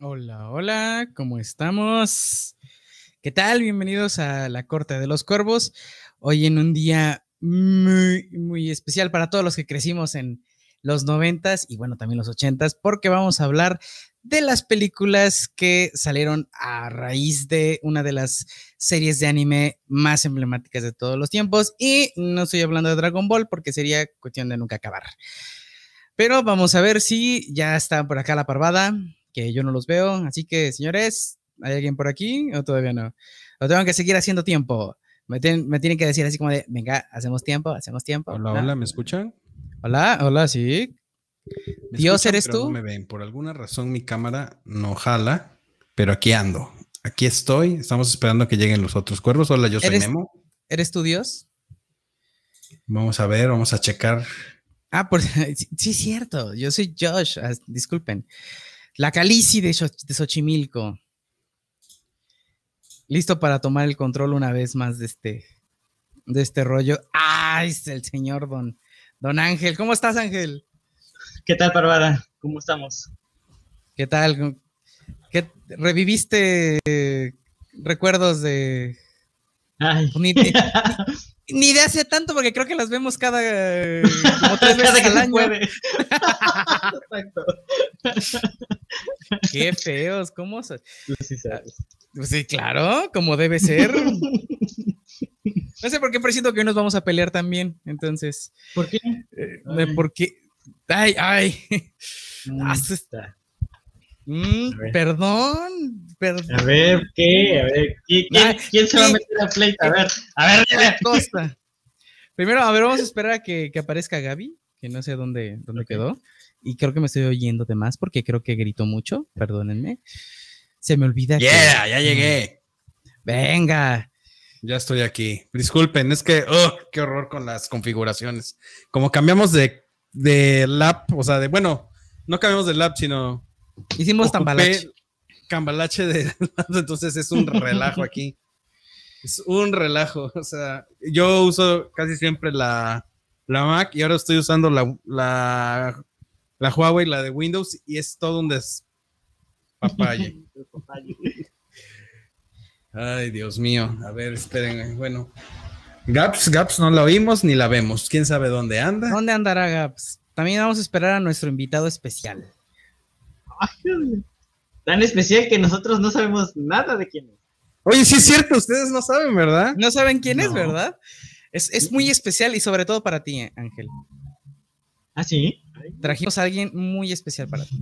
Hola, hola, ¿cómo estamos? ¿Qué tal? Bienvenidos a la Corte de los Cuervos. Hoy en un día muy, muy especial para todos los que crecimos en los noventas y bueno, también los ochentas, porque vamos a hablar de las películas que salieron a raíz de una de las series de anime más emblemáticas de todos los tiempos. Y no estoy hablando de Dragon Ball porque sería cuestión de nunca acabar. Pero vamos a ver si ya está por acá la parvada, que yo no los veo. Así que, señores, ¿hay alguien por aquí o todavía no? O tengo que seguir haciendo tiempo. Me, tienen, me tienen que decir así como de, venga, hacemos tiempo, hacemos tiempo. Hola, hola, ¿me escuchan? Hola, hola, sí. ¿Me Dios, escuchan, ¿eres pero tú? No me ven. Por alguna razón mi cámara no jala, pero aquí ando. Aquí estoy. Estamos esperando que lleguen los otros cuervos. Hola, yo soy ¿Eres- Memo. ¿Eres tu Dios? Vamos a ver, vamos a checar. Ah, por, sí, sí, cierto. Yo soy Josh. ah, disculpen. La Calici de, de Xochimilco. Listo para tomar el control una vez más de este, de este rollo. Ah, es el señor Don, Don Ángel. ¿Cómo estás, Ángel? ¿Qué tal, Parvada? ¿Cómo estamos? ¿Qué tal? ¿Qué, ¿Reviviste recuerdos de... Ay, Ni ni de hace tanto, porque creo que las vemos cada... como tres cada veces que al año. puede. Exacto. Qué feos, ¿cómo? se- Tú sí sabes. Pues sí, claro, como debe ser. No sé por qué presiento que hoy nos vamos a pelear también. Entonces, ¿Por qué? eh, de por qué. Ay, ay. Ah, su- Está. Mm, perdón. Perdón. A ver, ¿qué? A ver, ¿qui- ¿quién, se va a meter a pleito? A ver, a ver, a ver. Costa. Primero, a ver, vamos a esperar a que, que aparezca Gaby, que no sé dónde, dónde quedó. Y creo que me estoy oyendo de más porque creo que gritó mucho. Perdónenme. Se me olvida Yeah, que. ya llegué. Venga. Ya estoy aquí. Disculpen, es que, oh, qué horror con las configuraciones. Como cambiamos de, de lab, o sea, de, bueno, no cambiamos de lab, sino Hicimos ocupé tambalache. Cambalache de entonces es un relajo aquí. Es un relajo. O sea, yo uso casi siempre la, la Mac y ahora estoy usando la, la, la Huawei, la de Windows, y es todo un despapalle. Ay, Dios mío. A ver, esperen. Bueno. Gaps, Gaps no la oímos ni la vemos. ¿Quién sabe dónde anda? ¿Dónde andará Gaps? También vamos a esperar a nuestro invitado especial. Tan especial que nosotros no sabemos nada de quién es. Oye, sí es cierto, ustedes no saben, ¿verdad? No saben quién es. ¿verdad? Es, es muy especial y sobre todo para ti, Ángel. ¿Ah, sí? Trajimos a alguien muy especial para ti.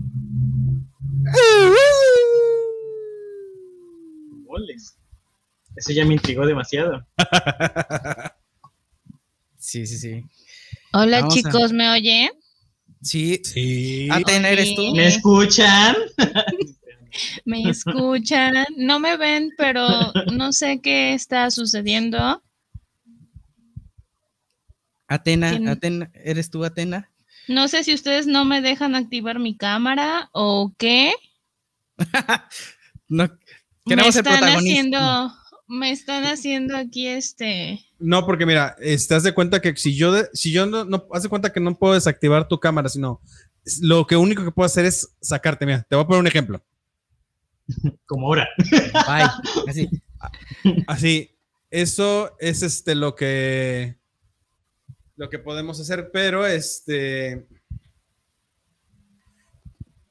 Moles. Eso ya me intrigó demasiado. Sí, sí, sí. Hola Vamos a- chicos, ¿me oyen? Sí. Sí. Atena, ¿eres tú? ¿Me escuchan? ¿Me escuchan? No me ven, pero no sé qué está sucediendo. Atena, ¿Quién? Atena, ¿eres tú, Atena? No sé si ustedes no me dejan activar mi cámara o qué. No, Me queremos el están protagonista. haciendo, me están haciendo aquí este. No, porque mira, este, haz de cuenta que si yo, de- si yo no, no, haz de cuenta que no puedo desactivar tu cámara, sino lo que único que puedo hacer es sacarte. Mira, te voy a poner un ejemplo. Como ahora. Bye. Así. Así, eso es este lo que lo que podemos hacer, pero este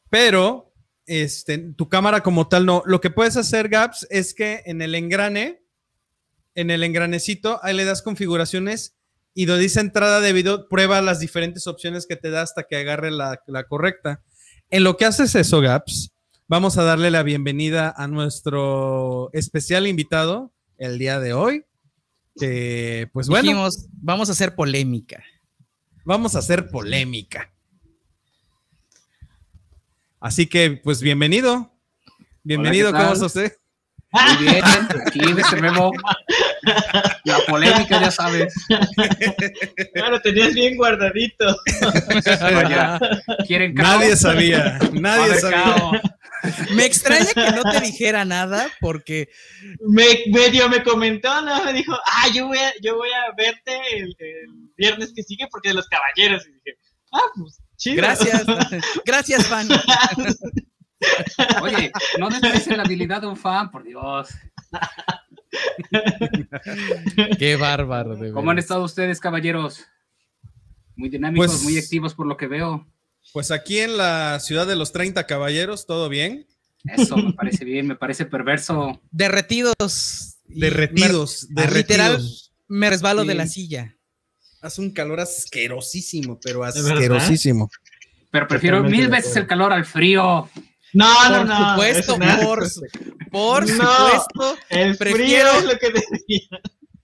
pero este tu cámara como tal no. Lo que puedes hacer, Gaps, es que en el engrane, en el engranecito, ahí le das configuraciones y donde dice entrada de video, prueba las diferentes opciones que te da hasta que agarre la, la correcta. En lo que haces eso, Gaps, vamos a darle la bienvenida a nuestro especial invitado el día de hoy. Que, pues bueno, vamos a hacer polémica. vamos a hacer polémica. Así que, pues bienvenido. Bienvenido, Hola, ¿qué ¿cómo está usted? Muy bien, aquí en este memo. La polémica, ya sabes. Claro, tenías bien guardadito. Vaya, ¿quieren caos? Nadie sabía, nadie sabía. caos. Me extraña que no te dijera nada porque Me, medio me comentó, ¿no? Me dijo, ah, yo voy a, yo voy a verte el, el viernes que sigue porque de los caballeros. Y dije, ah, pues chido. gracias, gracias, fan. Oye, no desprecies la habilidad de un fan, por Dios. Qué bárbaro. de ¿Cómo han estado ustedes, caballeros? Muy dinámicos, Pues- muy activos por lo que veo. Pues aquí en la ciudad de los 30 caballeros, todo bien. Eso me parece bien, me parece perverso. Derretidos. Derretidos, me- literal, derretidos. me resbalo de la silla. Hace un calor asquerosísimo, pero asquerosísimo. Pero prefiero Totalmente mil veces el calor al frío. No, Por no, no. supuesto, por, por No. supuesto. El frío prefiero- es lo que decía.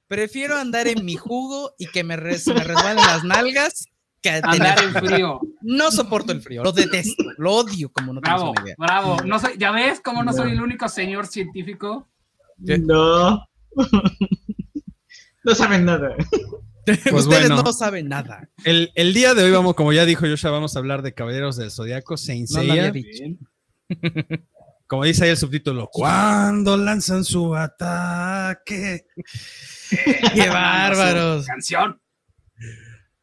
Prefiero andar en mi jugo y que me, res- me resbalen las nalgas que Andar tener en frío. No soporto el frío, lo detesto, lo odio como no Bravo, una idea. bravo. No soy, ¿Ya ves cómo no No. soy el único señor científico? ¿Qué? No. no saben nada. Ustedes Pues bueno. no saben nada. El, el día de hoy, vamos, como ya dijo Joshua, vamos a hablar de Caballeros del Zodiaco, Saint no Seiya. Como dice ahí el subtítulo, cuando lanzan su ataque. Qué bárbaros. Canción.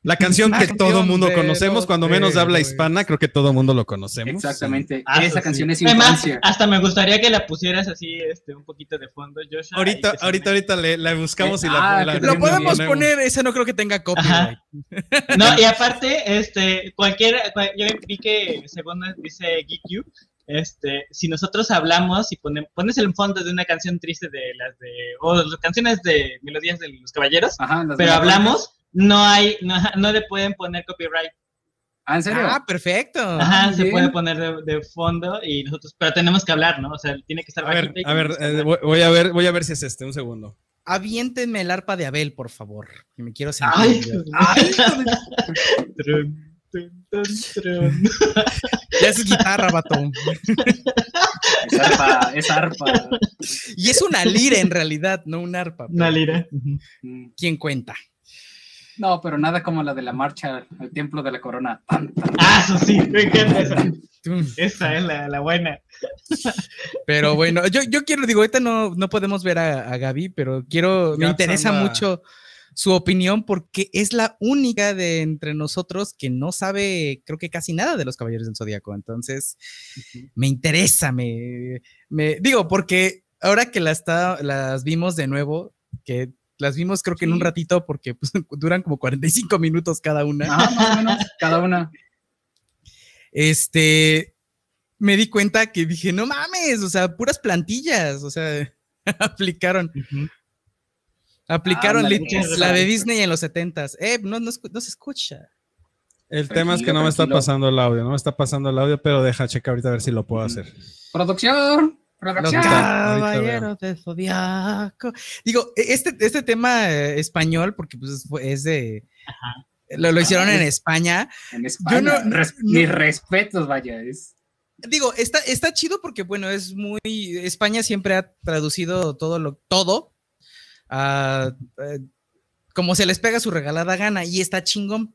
La canción que Canción todo mundo conocemos, cuando menos de habla hispana, creo que todo mundo lo conocemos. Exactamente. Ah, Esa sí. canción es Además, infancia. hasta me gustaría que la pusieras así, este, un poquito de fondo, Joshua. Ahorita, y ahorita, ahorita le, la buscamos y Ah, la, la- que Lo podemos poner, ese no creo que tenga copyright. No, y aparte, este, cualquier, cual- yo vi que según dice GQ, este, si nosotros hablamos y pone- pones el fondo de una canción triste de las de, o las canciones de melodías de los caballeros, Ajá, pero de- hablamos, no hay, no, no le pueden poner copyright. Ah, ¿en serio? Ah, perfecto. Ajá, se bien. puede poner de, de fondo y nosotros, pero tenemos que hablar, ¿no? O sea, tiene que estar A ver, a ver, eh, voy, voy a ver, voy a ver si es este, un segundo. Aviéntenme el arpa de Abel, por favor. Que me quiero sentir. Ay, ay. Ya es guitarra, vato. Es arpa, es arpa. Y es una lira en realidad, no un arpa. Una lira. ¿Quién cuenta? No, pero nada como la de la marcha al templo de la corona. Tan, tan. Ah, eso sí, me encanta esa. Esa es la, la buena. Pero bueno, yo, yo quiero, digo, ahorita no, no podemos ver a, a Gaby, pero quiero, me interesa mucho su opinión porque es la única de entre nosotros que no sabe, creo que casi nada de los Caballeros del Zodíaco. Entonces, me interesa, me, me digo, porque ahora que las, está- las vimos de nuevo, que las vimos creo que en un ratito porque pues, duran como 45 minutos cada una. Ah, más o menos, cada una. este, me di cuenta que dije, no mames, o sea, puras plantillas, o sea, aplicaron, aplicaron la de. Disney en los 70s. Eh, no, no, se escucha. El tema es que Tranquilo, no me está pasando el audio, no me está pasando el audio, pero deja checar ahorita a ver si lo puedo hacer. Producción. Producción. ahorita caballeros del zodiaco. Digo, e- este, este tema eh, español, porque pues fue- es de... Lo, lo hicieron Ah, en es- España. En España. no- no- Res- no- Mis respetos, vaya. Es, Digo, está, está chido porque, bueno, es muy. España siempre ha traducido todo lo. todo. a, eh, como se les pega su regalada gana. Y está chingón.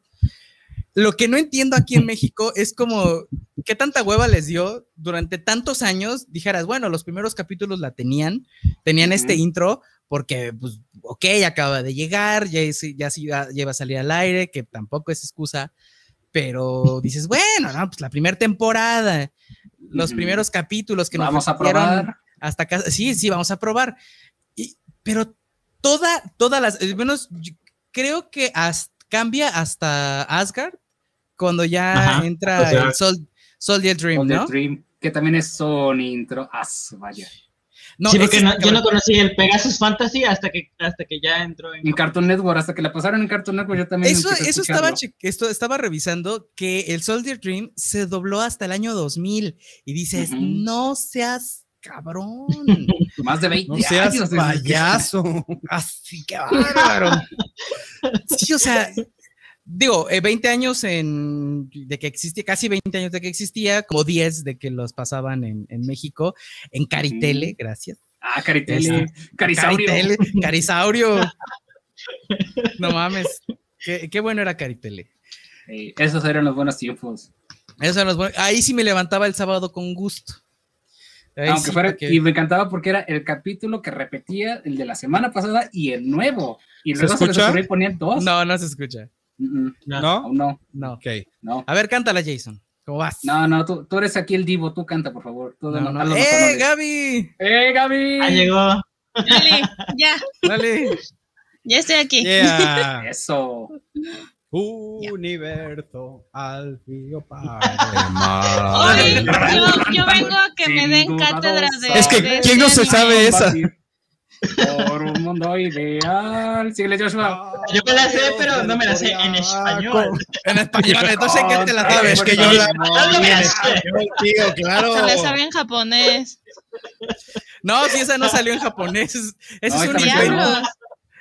Lo que no entiendo aquí en México es como. ¿Qué tanta hueva les dio durante tantos años? Dijeras, bueno, los primeros capítulos la tenían. Tenían este intro. Porque, pues, ok, acaba de llegar. Ya, ya, ya va a salir al aire. Que tampoco es excusa. Pero dices, bueno, no, pues la primera temporada, los Ujú. primeros capítulos que nos vamos a probar. hasta acá, sí, sí, vamos a probar. Y, pero toda, todas las, al menos creo que cambia hasta Asgard cuando ya Ajá, entra o sea, el Sol, Soldier Dream, Golden ¿no? Dream, que también es son intro. Ah, vaya. No, sí, porque ese no- está yo no conocí el Pegasus Fantasy hasta que, hasta que ya entró en... En Cartoon Network, hasta que la pasaron en Cartoon Network, yo también. Eso, eso estaba, esto, estaba revisando que el Soldier Dream se dobló hasta el año 2000 y dices, no seas cabrón. Más de 20 No seas años. que- payaso. Así que bárbaro. Sí, o sea, digo, eh, 20 años en, de que existía, casi 20 años de que existía, como 10 de que los pasaban en, en México, en Caritele, gracias. Ah, Caritele. Carisaurio. Caritele, Carisaurio. No mames. Qué, qué bueno era Caritele. Eh, esos eran los buenos tiempos. Esos eran los buenos- Ahí sí me levantaba el sábado con gusto. Ahí Aunque sí, fuera, porque- y me encantaba porque era el capítulo que repetía el de la semana pasada y el nuevo. Y ¿Se luego se y ponían dos. No, no se escucha. Mm, mm, ¿No? no, No. Ok. no. A ver, cántala, Jason. ¿Cómo vas? No, no, tú, tú eres aquí el divo, tú canta, por favor. Tú No, no- no. haz los ¡Eh. Gaby! ¡Eh, Gaby! Ah, llegó. Dale, ya, Dale. ya estoy aquí. Yeah. Eso. Universo al río Padre yo, yo vengo a que me den cátedra de. Es que, de ¿quién no se sabe esa? Por un mundo ideal. Síguele, Joshua. Yo me la sé, pero no me la sé en español. En español, entonces ¿en qué te la sabes? Es que yo la No me la sé. tío, claro. Se la sabe en japonés. No, si esa no salió en japonés. Ese es un invento.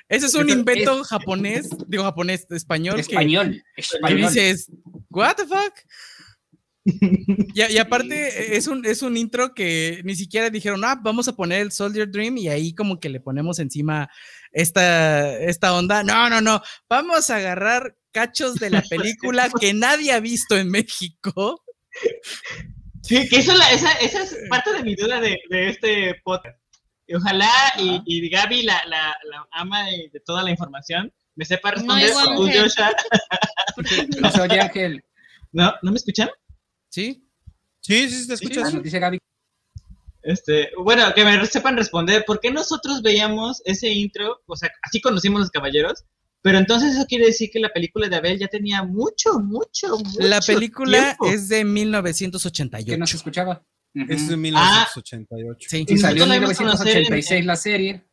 Ese es un invento japonés, digo japonés, español, que, Español. que Español. dices, ¿What the fuck? Y, y aparte es un, es un intro que ni siquiera dijeron, ah, vamos a poner el Soldier Dream y ahí como que le ponemos encima esta, esta onda. No, no, no, vamos a agarrar cachos de la película que nadie ha visto en México. Sí, que eso la- esa, esa es parte de mi duda de, de este podcast. Y ojalá y, y Gaby, la, la, la ama de, de toda la información, me sepa responder. tú. Joshua. No se oye, Ángel. ¿No? ¿No me escuchan? ¿Sí? Sí, sí, te escuchas. Dice Gaby. Este, bueno, que me sepan responder, ¿por qué nosotros veíamos ese intro? O sea, así conocimos los caballeros, pero entonces eso quiere decir que la película de Abel ya tenía mucho, mucho, mucho La película tiempo. es de Que no 1988. se escuchaba. Ujú. Es de 1988. Sí. Y salió en Nosotros la vimos conocer en- 1986 la serie.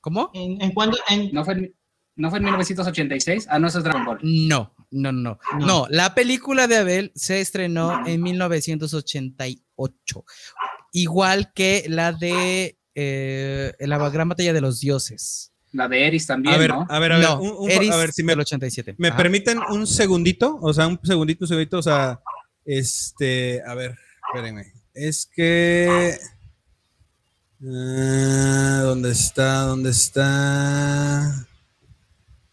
¿Cómo? ¿En, en cuándo? En, ¿No fue, en, ¿No fue en 1986? Ah, no, eso es Dragon Ball. No, no, no, No. no. la película de Abel se estrenó en 1988, igual que la de eh, La Gran Batalla de los Dioses. La de Eris también, A ver, ¿no? a ver, a ver, no, un- un- Eris a ver si me, del 87. me Ajá. permiten un segundito, o sea, un segundito, un segundito, o sea, este, a ver, espérenme, es que, ah, ¿dónde está? ¿Dónde está?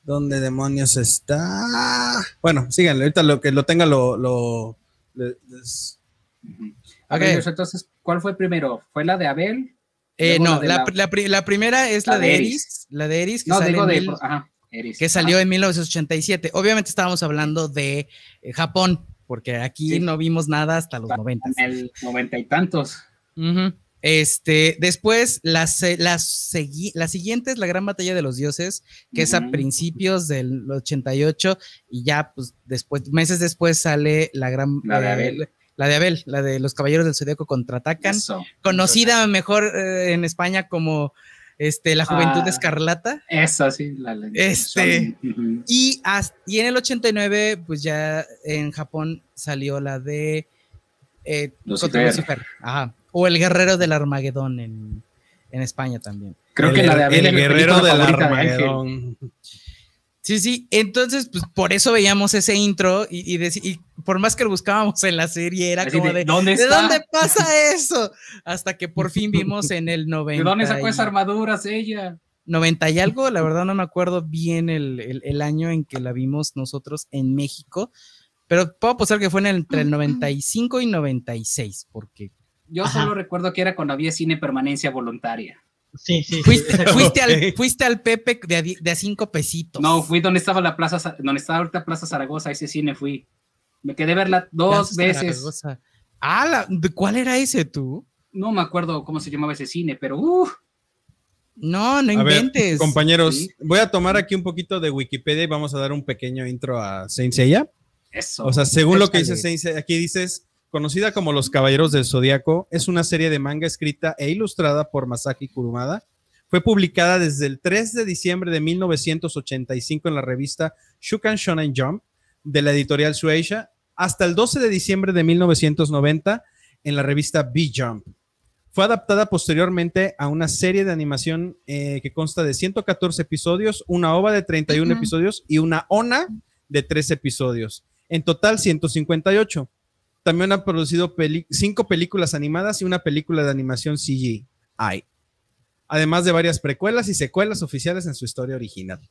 ¿Dónde demonios está? Bueno, síganle, ahorita lo que lo tenga lo, lo le- les- Ujú. A ver, Ok. Joshua, entonces, ¿cuál fue primero? ¿Fue la de Abel? Eh, no, la de la, la- la pri- la primera es la, de Eris, Eris. la de Eris que, No, digo de. mil- Ajá, Eris. que salió en 1987. Obviamente estábamos hablando de eh, Japón, porque aquí Sí. no vimos nada hasta los Ajá, 90. En el noventa y tantos. Este, después, la, la, segui- la siguiente es la Gran Batalla de los Dioses, que es a principios del 88, y ya, pues, después, meses después sale la Gran... La de eh, Abel. La de Abel, la de los Caballeros del Zodíaco contraatacan, Eso. conocida mejor eh, en España como este, La Juventud Ah. Escarlata. Esa sí. La, la- Este. Y, has- y en el 89, pues ya en Japón salió la de eh, Lucifer. Lucifer. Ajá. O El Guerrero del Armagedón en, en España también. Creo el, que la de Abel el guerrero del de Ángel. Armagedón. Sí, sí. Entonces, pues por eso veíamos ese intro y, y, y por más que lo buscábamos en la serie, era Así como de, de. ¿Dónde ¿De está? dónde pasa eso? Hasta que por fin vimos en el 90. ¿De dónde sacó esas armaduras ella? 90 y algo, la verdad no me acuerdo bien el, el- el año en que la vimos nosotros en México, pero puedo apostar que fue en el- entre el 95 y 96, porque Yo Ajá. solo recuerdo que era cuando había cine permanencia voluntaria. sí, sí. sí, fuiste, al, fuiste al Pepe de a, de a cinco pesitos. No, fui donde estaba la plaza, Za- donde estaba ahorita Plaza Zaragoza, ese cine fui. Me quedé a verla dos veces. Zaragoza. Ah, la- ¿de ¿cuál era ese tú? No me acuerdo cómo se llamaba ese cine, pero uh, No, no A ver, inventes. compañeros, Sí. voy a tomar aquí un poquito de Wikipedia y vamos a dar un pequeño intro a Saint Seiya. eso. O sea, según lo que dice. Saint Seiya, aquí dices, conocida como Los Caballeros del Zodíaco, es una serie de manga escrita e ilustrada por Masaki Kurumada. Fue publicada desde el 3 de diciembre de 1985 en la revista Shukan Shonen Jump de la editorial Shueisha hasta el 12 de diciembre de 1990 en la revista B-Jump. Fue adaptada posteriormente a una serie de animación eh, que consta de 114 episodios, una ova de 31 Ujú. episodios y una ONA de 3 episodios. En total, 158. También ha producido cinco películas animadas y una película de animación CGI. Además de varias precuelas y secuelas oficiales en su historia original.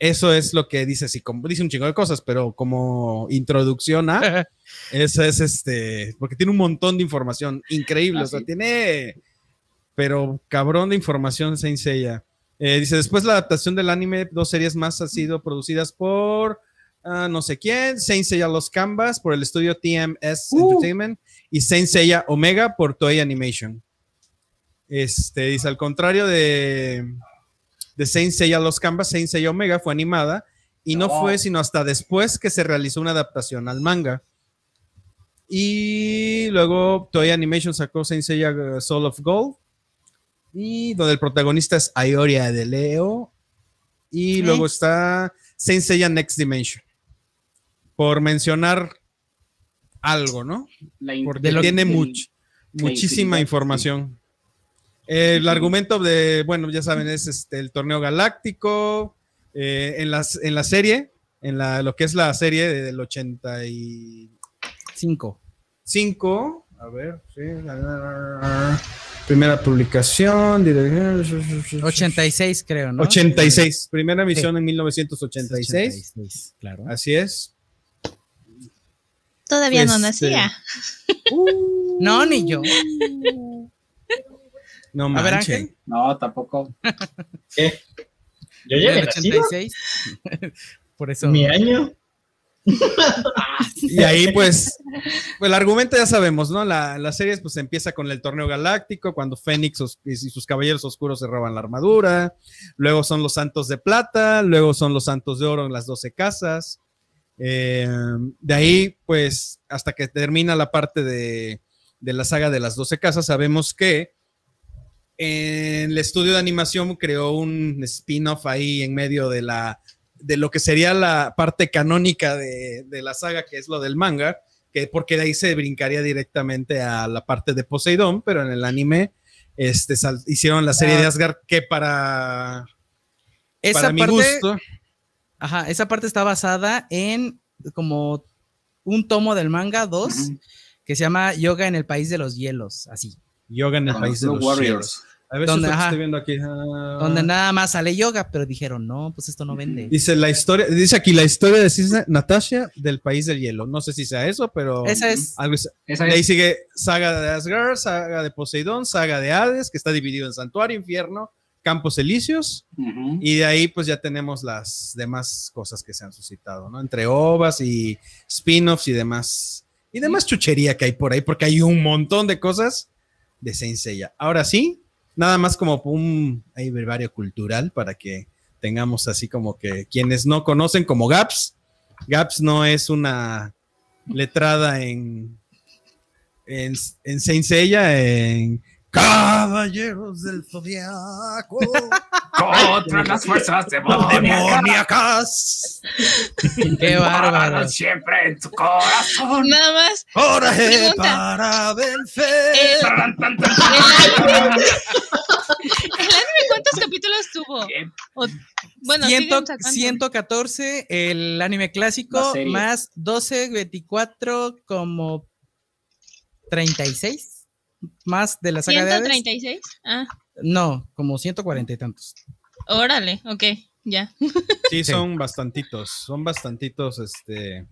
Eso es lo que dice, sí, como dice un chingo de cosas, pero como introducción a, eso es este, porque tiene un montón de información increíble, Ah, o sea, sí. tiene, pero cabrón de información Saint Seiya. Eh, dice, después la adaptación del anime, dos series más han sido producidas por ah, no sé quién, Saint Seiya Los Canvas por el estudio TMS Uh. Entertainment y Saint Seiya Omega por Toei Animation. Este, dice, al contrario de, de Saint Seiya Los Canvas, Saint Seiya Omega fue animada y no, No. fue sino hasta después que se realizó una adaptación al manga. Y luego Toei Animation sacó Saint Seiya uh, Soul of Gold y donde el protagonista es Ayoria de Leo y luego está Saint Seiya Next Dimension. Por mencionar algo, ¿no? Porque tiene much- muchísima infinidad, información. El argumento de, bueno, ya saben, es este, el torneo galáctico. eh, en, las, en la serie, en la, lo que es la serie del 85, Cinco. a ver, sí, primera publicación, dirección, 86, creo, ¿no? 86, primera emisión en 1986, 86, claro. así es. Todavía no Este, nacía. No, ni yo. No A ver, manchen. Ángel. No, tampoco. ¿Qué? Yo había nacido. 86. Por eso. Mi año. Y ahí, pues, pues, el argumento ya sabemos, ¿no? La, la serie pues empieza con el torneo galáctico, cuando Fénix y sus caballeros oscuros se roban la armadura, luego son los santos de plata, luego son los santos de oro en las 12 casas. Eh, de ahí, pues, hasta que termina la parte de, de la saga de las 12 casas, sabemos que en el estudio de animación creó un spin-off ahí en medio de la de lo que sería la parte canónica de, de la saga, que es lo del manga, que porque de ahí se brincaría directamente a la parte de Poseidón, pero en el anime este, sal- hicieron la serie Ah. de Asgard que para, Esa para mi parte, gusto, ajá, esa parte está basada en como un tomo del manga 2 Ujú. que se llama Yoga en el País de los Hielos, así. Yoga en el país de los Warriors. Warriors. A si Donde, ajá. estoy viendo aquí. ah. Donde nada más sale yoga, pero dijeron, no, pues esto no vende. Dice la historia, dice aquí la historia de Cisne- Natasha del país del hielo. No sé si sea eso, pero Esa es, algo es- Esa De ahí es. sigue saga de Asgard, saga de Poseidón, saga de Hades, que está dividido en Santuario, Infierno, Campos Elíseos, Ujú. y de ahí pues ya tenemos las demás cosas que se han suscitado, ¿no? Entre ovas y spin-offs y demás, y demás chuchería que hay por ahí, porque hay un montón de cosas de Saint Seiya. Ahora sí, nada más como un brevario cultural para que tengamos así como que quienes no conocen como Gaps, Gaps no es una letrada en, en, en Saint Seiya, en Caballeros del Zodiaco. Contra las fuerzas demoníacas. qué bárbaro. Siempre en tu corazón. Nada más. Coraje para vencer. El, tan, el anime. ¿el anime cuántos capítulos tuvo? O- bueno, Ciento- siguen sacando. 114 el anime clásico, más 12, 24, como 36, más de la saga de Hades. 136. Ah, No, como 140 y tantos. órale, ok, ya. Sí, son bastantitos, son bastantitos, este,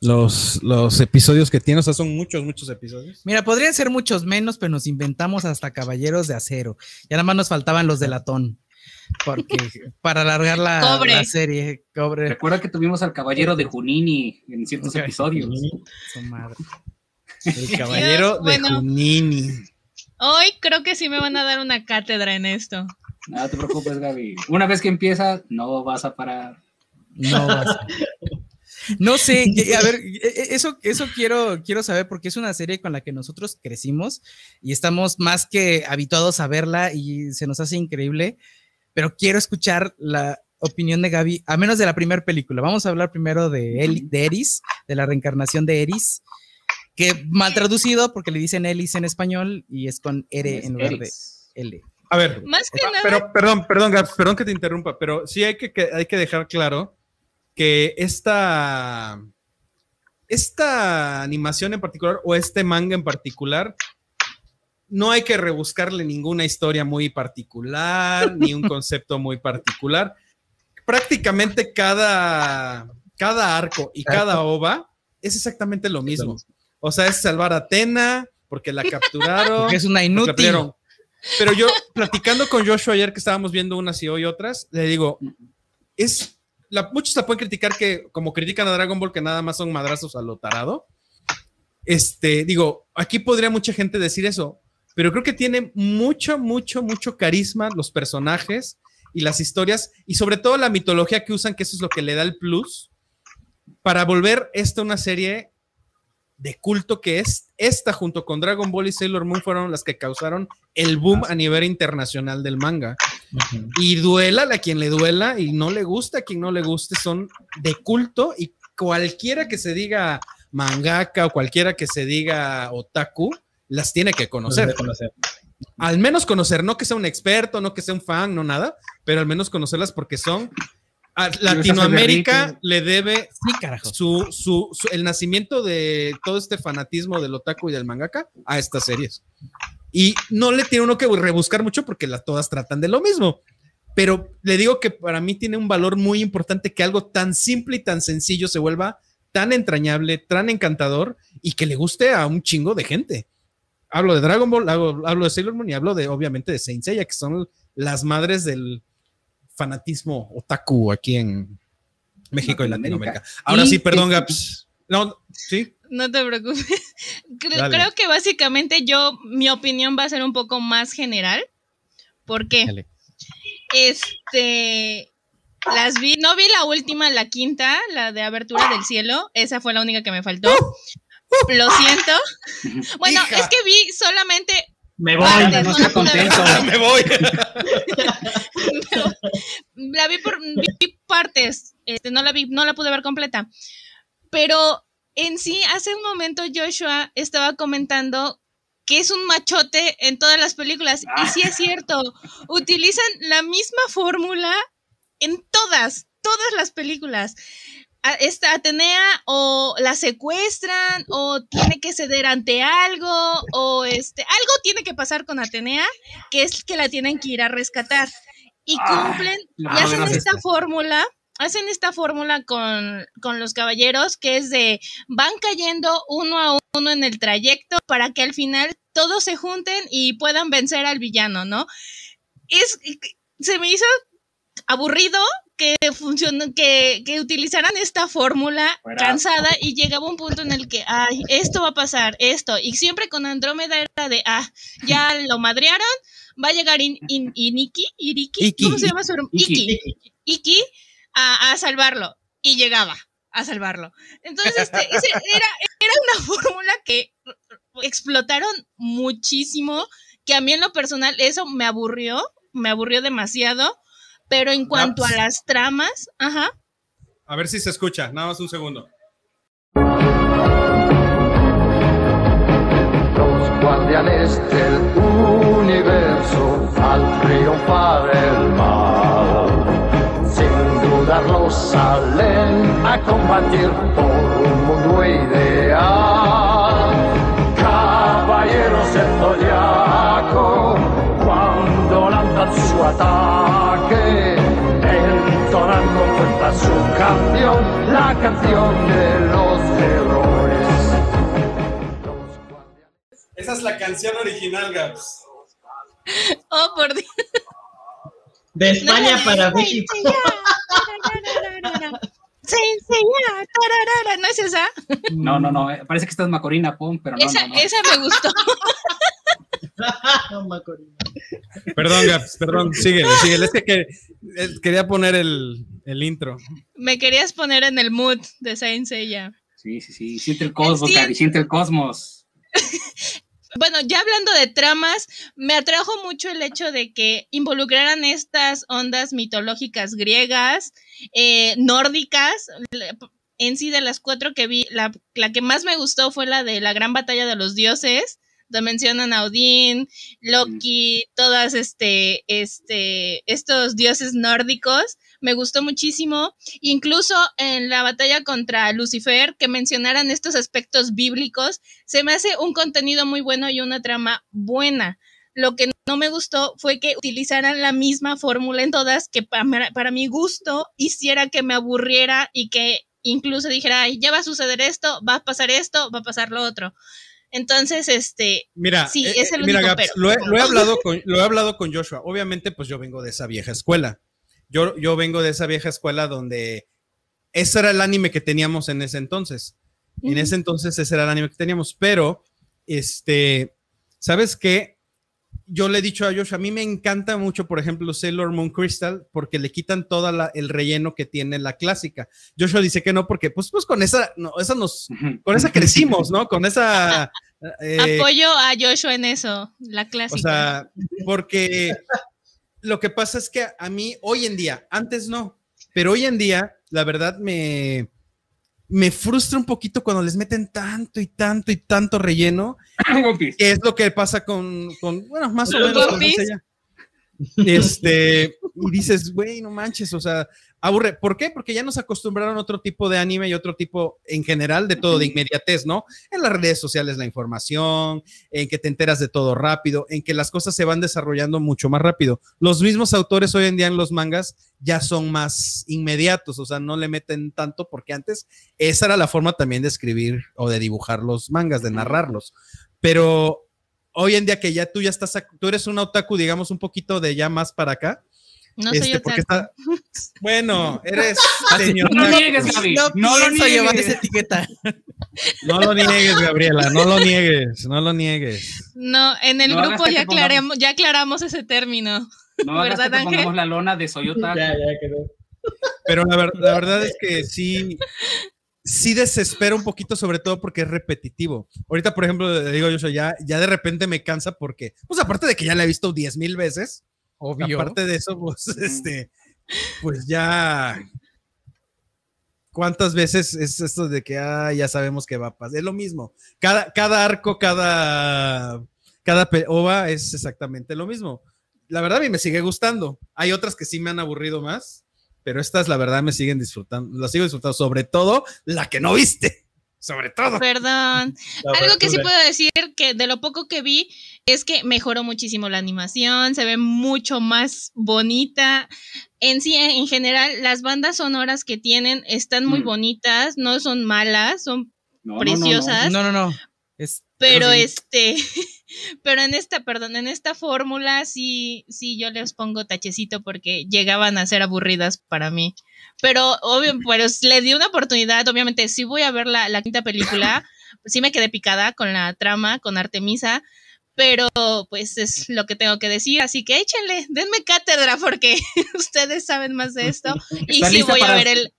los, los episodios que tiene, o sea, son muchos, muchos episodios. Mira, podrían ser muchos menos, pero nos inventamos hasta caballeros de acero. Ya nada más nos faltaban los de latón. Porque para alargar la, Cobre. la serie, cobre. Recuerda que tuvimos al caballero de Junini en ciertos episodios. su madre. El caballero de bueno. Junini. Hoy creo que sí me van a dar una cátedra en esto. No te preocupes, Gaby. Una vez que empieza, no vas a parar. No, vas a- no sé, a ver, e- e- eso, eso quiero, quiero saber porque es una serie con la que nosotros crecimos y estamos más que habituados a verla y se nos hace increíble, pero quiero escuchar la opinión de Gaby, a menos de la primera película. Vamos a hablar primero de, Eli- de Eris, de la reencarnación de Eris, que mal traducido porque le dicen Elis en español y es con R en lugar de. L. A ver, Más que nada, pero perdón, perdón, Gabs, perdón que te interrumpa, pero sí hay que, que- hay que dejar claro que esta, esta animación en particular o este manga en particular no hay que rebuscarle ninguna historia muy particular ni un concepto muy particular. Prácticamente cada, cada arco y cada ova es exactamente lo mismo. O sea, es salvar a Atena porque la capturaron. Porque es una inútil. Pero yo, platicando con Joshua ayer que estábamos viendo unas y hoy otras, le digo, es la- muchos la pueden criticar que, como critican a Dragon Ball, que nada más son madrazos a lo tarado. Este, digo, aquí podría mucha gente decir eso, pero creo que tiene mucho, mucho, mucho carisma los personajes y las historias, y sobre todo la mitología que usan, que eso es lo que le da el plus, para volver esta una serie de culto que es esta junto con Dragon Ball y Sailor Moon fueron las que causaron el boom a nivel internacional del manga. Y duela a quien le duela y no le gusta a quien no le guste, son de culto y cualquiera que se diga mangaka o cualquiera que se diga otaku, las tiene que conocer. Al menos conocer, no que sea un experto, no que sea un fan, no nada, pero al menos conocerlas porque son... A Latinoamérica le debe Sí, carajo. su, su- su- el nacimiento de todo este fanatismo del otaku y del mangaka a estas series. Y no le tiene uno que rebuscar mucho porque las todas tratan de lo mismo. Pero le digo que para mí tiene un valor muy importante que algo tan simple y tan sencillo se vuelva tan entrañable, tan encantador y que le guste a un chingo de gente. Hablo de Dragon Ball, hablo, hablo de Sailor Moon y hablo de, obviamente, de Saint Seiya, que son las madres del fanatismo otaku aquí en México y Latinoamérica. Ahora Y sí, perdón, Gaps. No, sí. No te preocupes. Creo que básicamente yo, mi opinión va a ser un poco más general. ¿Por qué? Dale. Este, las vi, no vi la última, la quinta, la de Abertura del Cielo. Esa fue la única que me faltó. Lo siento. Bueno, Hija. es que vi solamente Me voy. partes, no no está contento. Me voy. Pero la vi por vi partes, este, no la vi, no la pude ver completa. Pero en sí, hace un momento Joshua estaba comentando que es un machote en todas las películas. Y sí es cierto, utilizan la misma fórmula en todas, todas las películas. A- Esta Atenea o la secuestran o tiene que ceder ante algo o este algo tiene que pasar con Atenea que es que la tienen que ir a rescatar y Ah, cumplen no, y hacen no esta. fórmula hacen esta fórmula con, con los caballeros que es de van cayendo uno a uno en el trayecto para que al final todos se junten y puedan vencer al villano, ¿no? Es, se me hizo aburrido que funcionó, que, que utilizaran esta fórmula Fuera. cansada y llegaba un punto en el que, ay, esto va a pasar, esto, y siempre con Andrómeda era de, ah, ya lo madrearon, va a llegar In- In- Iniki, Iriki, Iki, ¿cómo se llama su hermano? Iki. Iki, Iki, a, a salvarlo, y llegaba a salvarlo. Entonces, este, ese era, era una fórmula que explotaron muchísimo, que a mí en lo personal eso me aburrió, me aburrió demasiado, pero en cuanto a las tramas, ajá, A ver si se escucha, nada más un segundo. Los guardianes del universo al triunfar el mal, sin dudarlo salen a combatir por un mundo ideal. Fuerza su canción, la canción de los guardianes Esa es la canción original, Gaps. oh por Dios. De España No, para México. sí. Sí, ya, tararara, ¿no es esa? No, no, no. Parece que estás Macorina, Pum, pero no, esa, no, no. esa me gustó. Perdón, Gaps, perdón, síguele, síguele. Es que, que- eh, quería poner el, el intro. Me querías poner en el mood de Saint Seiya. Sí, sí, sí. Siente el cosmos. Gaby, siente el cosmos. Bueno, ya hablando de tramas, me atrajo mucho el hecho de que involucraran estas ondas mitológicas griegas, eh, nórdicas. En sí, de las cuatro que vi, la, la que más me gustó fue la de la gran batalla de los dioses, mencionan a Odín, Loki, todas este, este, estos dioses nórdicos. Me gustó muchísimo. Incluso en la batalla contra Lucifer, que mencionaran estos aspectos bíblicos, se me hace un contenido muy bueno y una trama buena. Lo que no me gustó fue que utilizaran la misma fórmula en todas, que pa- para, mi gusto hiciera que me aburriera y que incluso dijera, "Ay, ya va a suceder esto, va a pasar esto, va a pasar lo otro. Entonces, este, Mira, Sí, eh, es el eh, mira, único Gaps, pero. lo, he, lo he hablado con, lo he hablado con Joshua. Obviamente, pues yo vengo de esa vieja escuela. yo, yo vengo de esa vieja escuela donde ese era el anime que teníamos en ese entonces. En ese entonces ese era el anime que teníamos, pero este, ¿sabes qué? Yo le he dicho a Josh, a mí me encanta mucho, por ejemplo, Sailor Moon Crystal, porque le quitan todo el relleno que tiene la clásica. Joshua dice que no, porque pues, pues con esa, no, esa nos, con esa crecimos, ¿no? Con esa... eh, Apoyo a Joshua en eso, la clásica. o sea, porque lo que pasa es que a mí hoy en día, antes no, pero hoy en día, la verdad me, me frustra un poquito cuando les meten tanto y tanto y tanto relleno, One Piece. que es lo que pasa con, con bueno, más o menos con. Este, y dices, güey, no manches, o sea, aburre. ¿Por qué? Porque ya nos acostumbraron a otro tipo de anime y otro tipo en general de todo, de inmediatez, ¿no? En las redes sociales la información, en que te enteras de todo rápido, en que las cosas se van desarrollando mucho más rápido. Los mismos autores hoy en día en los mangas ya son más inmediatos, o sea, no le meten tanto porque antes esa era la forma también de escribir o de dibujar los mangas, de narrarlos. Pero hoy en día que ya tú ya estás, tú eres un otaku, digamos, un poquito de ya más para acá. No soy este, porque otaku. está- bueno, eres Así, señor. No lo niegues, Gaby. No, No lo llevar esa niegues. etiqueta. No lo niegues, Gabriela, no lo niegues, no lo niegues. No, en el No grupo que ya, aclaremos, ya aclaramos ese término. No que ¿Verdad, te Ángel? pongamos la lona de soy otaku. Ya, ya quedó. Pero la, ver- la verdad es que sí, sí desespera un poquito, sobre todo porque es repetitivo. Ahorita, por ejemplo, le digo yo, ya, ya de repente me cansa porque, pues aparte de que ya la he visto 10 mil veces, Obvio. aparte de eso, pues, este, pues ya... ¿Cuántas veces es esto de que ah, ya sabemos que va a pasar? Es lo mismo. Cada, cada arco, cada, cada ova es exactamente lo mismo. La verdad a mí me sigue gustando. Hay otras que sí me han aburrido más, pero estas la verdad me siguen disfrutando. Las sigo disfrutando, sobre todo la que no viste. Sobre todo. Perdón. Algo que sí puedo decir que de lo poco que vi es que mejoró muchísimo la animación, se ve mucho más bonita. En sí, en general, las bandas sonoras que tienen están muy Mm. bonitas, no son malas, son No, no, no, no. preciosas. No, no, no. Es, Pero sí. este, pero en esta, perdón, en esta fórmula sí, sí yo les pongo tachecito porque llegaban a ser aburridas para mí. Pero obvio, pues le di una oportunidad, obviamente sí voy a ver la, la quinta película, sí me quedé picada con la trama, con Artemisa, pero pues es lo que tengo que decir, así que échenle, denme cátedra porque ustedes saben más de esto y ¿Estás sí voy a ver el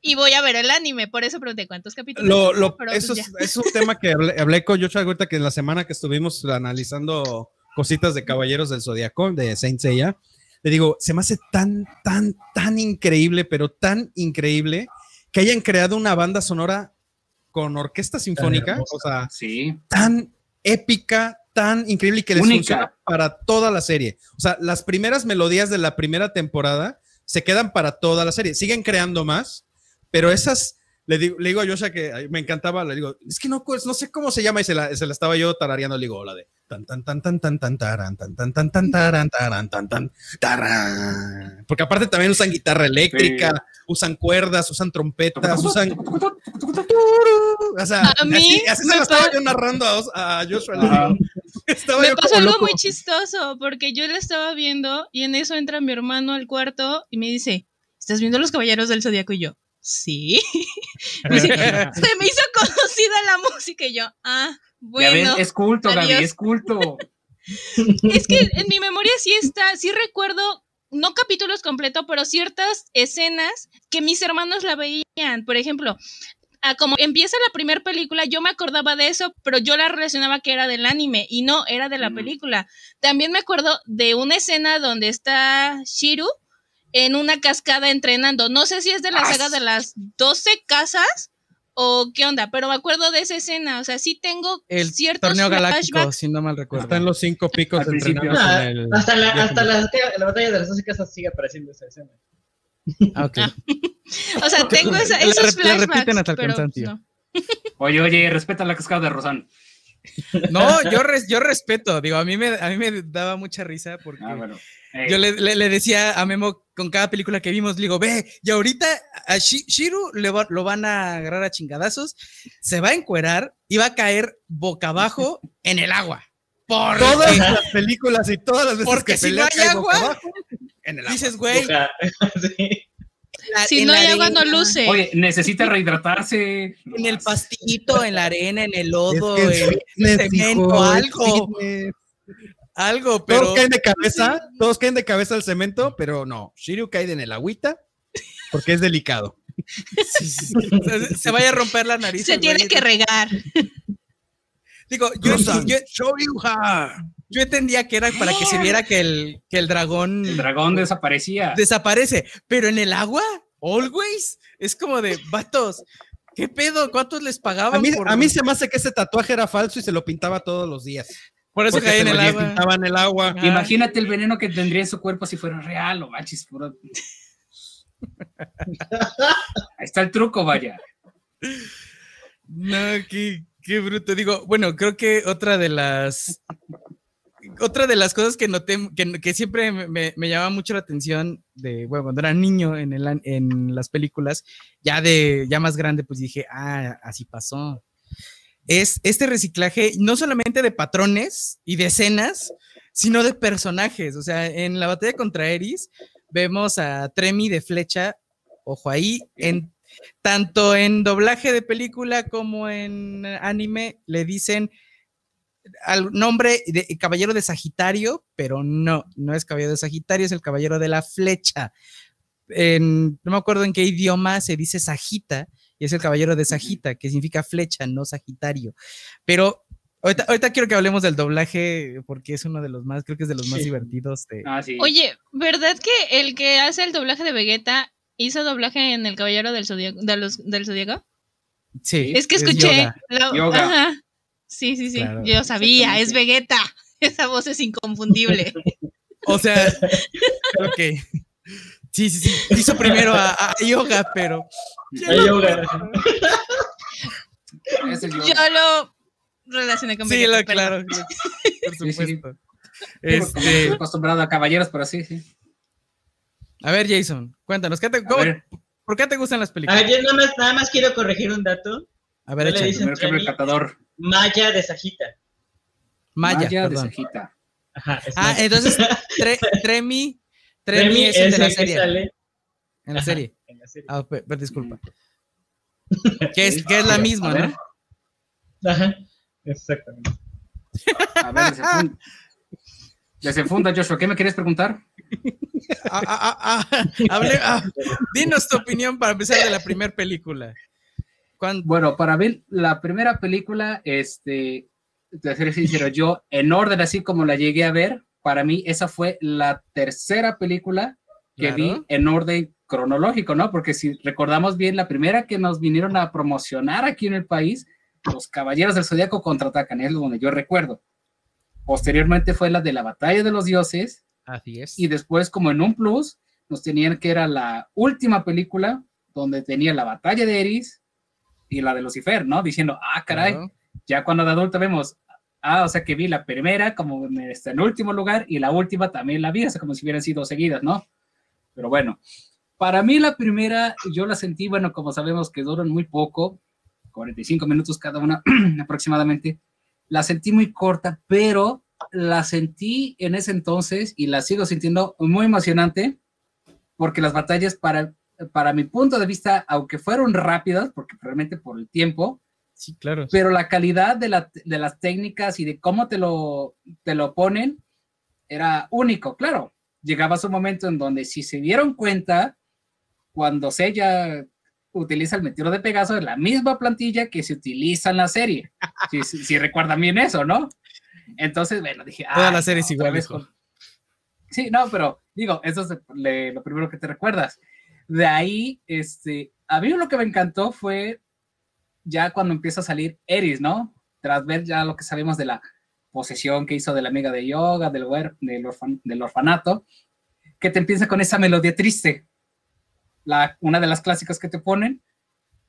y voy a ver el anime, por eso pregunté cuántos capítulos. Lo, lo- pero pues eso es, es un tema que hablé, hablé con Joshua ahorita que en la semana que estuvimos analizando cositas de Caballeros del Zodiaco, de Saint Seiya, le digo, se me hace tan, tan, tan increíble, pero tan increíble que hayan creado una banda sonora con orquesta sinfónica, hermosa. o sea, Sí. tan épica, tan increíble y que les Única. funciona para toda la serie. O sea, las primeras melodías de la primera temporada se quedan para toda la serie. Siguen creando más, pero esas, le digo, le digo a Joshua que me encantaba, le digo, es que no, pues, no sé cómo se llama y se la, se la estaba yo tarareando, le digo, la de tan tan tan tan tan tan taran, tan tan tan tan taran, taran, tan tan taran. Porque aparte también usan guitarra eléctrica, usan cuerdas, usan trompetas, usan o sea, A mí así, así se lo estaba yo narrando a, a Joshua. le digo. Estaba Me yo pasó algo loco. muy chistoso, porque yo la estaba viendo y en eso entra mi hermano al cuarto y me dice, ¿estás viendo los caballeros del zodiaco? Y yo, sí. Me dice, se me hizo conocida la música y yo, ah, Ya bueno. ves, es culto, Gaby, adiós. es culto. Es que en mi memoria sí está, sí recuerdo, no capítulos completos, pero ciertas escenas que mis hermanos la veían. Por ejemplo, a como empieza la primera película, yo me acordaba de eso, pero yo la relacionaba que era del anime y no, era de la Mm. película. También me acuerdo de una escena donde está Shiru en una cascada entrenando. No sé si es de la Ah, saga de las 12 casas o qué onda, pero me acuerdo de esa escena. O sea, sí tengo el ciertos torneo galáctico, flashbacks. si no mal recuerdo. Están los cinco picos Al principio. entrenados Ah, en el- hasta la, hasta la, la batalla de las 12 casas sigue apareciendo esa escena. Ah, O sea, tengo esa- La esos la repiten flashbacks. hasta el pero, cansancio. no. Oye, oye, respeta la cascada de Rosan. No, yo, res- yo respeto. Digo, a mí, me, a mí me daba mucha risa porque Ah, bueno. Eh, yo le, le- le decía a Memo con cada película que vimos, le digo, ve, y ahorita a Shi- Shiru le va- lo van a agarrar a chingadazos, se va a encuerar y va a caer boca abajo en el agua. Porque, Todas las películas y todas las veces Porque que si pelea no hay agua, abajo. En el agua. Dices, güey, Boca- sí. la- Si en no la hay agua, no arena, luce. Oye, necesita rehidratarse. En el pastillito, en la arena, en el lodo, Es que es en fitness, cemento, hijo, algo, fitness. algo, pero Todos caen de cabeza, todos caen de cabeza al cemento, pero no. Shiryu cae en el agüita porque es delicado. sí, sí, sí. O sea, se vaya a romper la nariz. Se el tiene güey. que regar. Digo, yo, Cruzan. yo, yo entendía que era para que se viera que el, que el dragón El dragón desaparecía. desaparece, pero en el agua, always, es como de vatos. ¿Qué pedo? ¿Cuántos les pagaban? A mí, por, a mí se me hace que ese tatuaje era falso y se lo pintaba todos los días. por eso caía en el agua? pintaba en el agua. Imagínate el veneno que tendría en su cuerpo si fuera real o manches. puro- Ahí está el truco, vaya. No, qué, qué bruto. Digo, bueno, creo que otra de las. Otra de las cosas que noté, que, siempre me, me, llamaba mucho la atención de, bueno, cuando era niño en las películas, ya de, ya más grande, pues dije, ah, así pasó. Es este reciclaje no solamente de patrones y de escenas, sino de personajes. O sea, en la batalla contra Eris, vemos a Tremi de flecha, ojo ahí, en tanto en doblaje de película como en anime le dicen al nombre de Caballero de Sagitario, pero no, no es Caballero de Sagitario, es el Caballero de la Flecha. En- no me acuerdo en qué idioma se dice Sagita, y es el Caballero de Sagita, que significa flecha, no Sagitario. Pero ahorita, ahorita quiero que hablemos del doblaje, porque es uno de los más, creo que es de los más Sí. divertidos de... Ah, sí. Oye, ¿verdad que el que hace el doblaje de Vegeta hizo doblaje en El Caballero del Zodíaco? De los, del Zodíaco? Sí, Es que escuché. yoga. la- Yoga. Ajá. Sí, sí, sí. Claro, Yo sabía, es Vegeta. Esa voz es inconfundible. O sea, ok. Sí, sí, sí. Hizo primero a, a yoga, pero. Hay yoga. Yo. Lo relacioné con Sí, Vegeta. lo, perdón. claro. Por Sí, sí. supuesto. Este, estoy acostumbrado a caballeros, pero sí, sí. a ver, Jason, cuéntanos, ¿qué te- A cómo- ¿por qué te gustan las Ah, películas? yo nada más, nada más quiero corregir un dato. A ver, échale. que el catador. Maya de Sajita. Maya, Maya de. Sajita. Ajá, es Ah, entonces, Tre- Tremi, Tremi Remy es el de la serie. sale En la Ajá. serie. en la serie. Ah, pe- pe- disculpa. Que es, que es la misma, ¿no? Ajá, exactamente. A ver, desenfunda. Desenfunda, Joshua. ¿Qué me quieres preguntar? Ah, ah, ah, ah, hable- ah, dinos tu opinión para empezar de la primera película. ¿Cuándo? Bueno, para ver la primera película, este, de ser sincero, yo en orden así como la llegué a ver, para mí esa fue la tercera película que Claro. vi en orden cronológico, ¿no? Porque si recordamos bien, la primera que nos vinieron a promocionar aquí en el país, los Caballeros del Zodíaco contraatacan, es donde yo recuerdo. Posteriormente fue la de la Batalla de los Dioses, Así es. y después como en un plus nos tenían que era la última película donde tenía la batalla de Eris y la de Lucifer, ¿no? Diciendo, ah, caray, Claro. ya cuando de adulto vemos, ah, o sea que vi la primera como en, este, en último lugar y la última también la vi, o sea, como si hubieran sido seguidas, ¿no? Pero bueno, para mí la primera yo la sentí, bueno, como sabemos que duran muy poco, 45 minutos cada una aproximadamente, la sentí muy corta, pero la sentí en ese entonces y la sigo sintiendo muy emocionante porque las batallas para, para mi punto de vista, aunque fueron rápidas, porque realmente por el tiempo, Sí, claro. pero la calidad de, la- de las técnicas y de cómo te lo, te lo ponen era único, claro. Llegaba su momento en donde si se dieron cuenta, cuando Sella utiliza el meteoro de Pegaso, es la misma plantilla que se utiliza en la serie. Si, si- si recuerdan bien eso, ¿no? Entonces, bueno, dije... Toda "Ay, la serie no, es igual, hijo. con- Sí, no, pero digo, eso es le- lo primero que te recuerdas. De ahí, este, a mí lo que me encantó fue ya cuando empieza a salir Eris, ¿no? Tras ver ya lo que sabemos de la posesión que hizo de la amiga de yoga, del, orfanato, que te empieza con esa melodía triste, la, una de las clásicas que te ponen,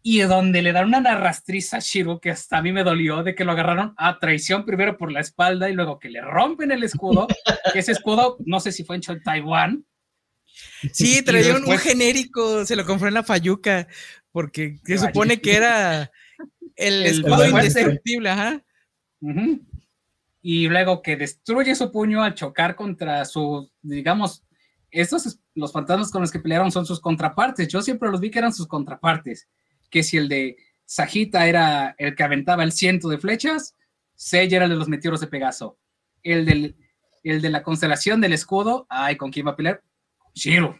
y donde le dan una narrastriz a Shiro que hasta a mí me dolió de que lo agarraron a traición primero por la espalda y luego que le rompen el escudo, ese escudo no sé si fue hecho en Taiwán, Sí, traía un, genérico, se lo compró en la Fayuca, porque se supone que era el, El escudo fuerte. indestructible, ajá. Y luego que destruye su puño al chocar contra su, digamos, estos, los fantasmas con los que pelearon son sus contrapartes. Yo siempre los vi que eran sus contrapartes. Que si el de Sajita era el que aventaba el ciento de flechas, Seiya era el de los meteoros de Pegaso. El, del, el de la constelación del escudo, ay, ¿con quién va a pelear? Shiro.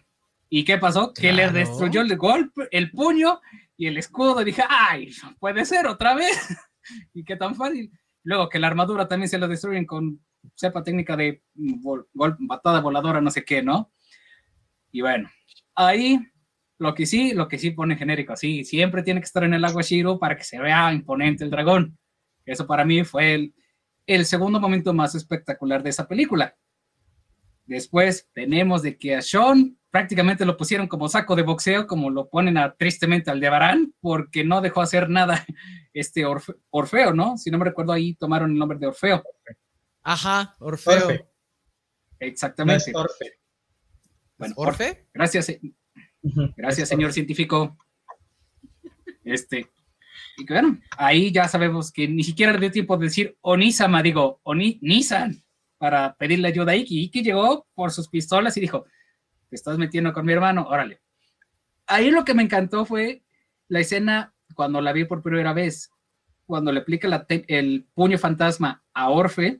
¿Y qué pasó? Que le destruyó el golpe, el puño y el escudo. Y dije, ay, puede ser otra vez. y qué tan fácil. Luego que la armadura también se lo destruyen con sepa técnica de gol- patada voladora, no sé qué, ¿no? Y bueno, ahí lo que sí, lo que sí pone genérico, sí, siempre tiene que estar en el agua Shiro para que se vea imponente el dragón. Eso para mí fue el, el segundo momento más espectacular de esa película. Después tenemos de que a Sean prácticamente lo pusieron como saco de boxeo, como lo ponen a, tristemente al de Barán, porque no dejó hacer nada este Orfe- Orfeo, ¿no? Si no me recuerdo, ahí tomaron el nombre de Orfeo. Ajá, Orfeo. Orfe. No Exactamente. es Orfe. Bueno, ¿Orfe? Gracias, eh, gracias, señor científico. Este, y que bueno, ahí ya sabemos que ni siquiera le dio tiempo de decir Onisama, digo, Oni, Nisan, para pedirle ayuda a Iki. Iki llegó por sus pistolas y dijo, te estás metiendo con mi hermano, órale. Ahí lo que me encantó fue la escena cuando la vi por primera vez, cuando le aplica el puño fantasma a Orfe,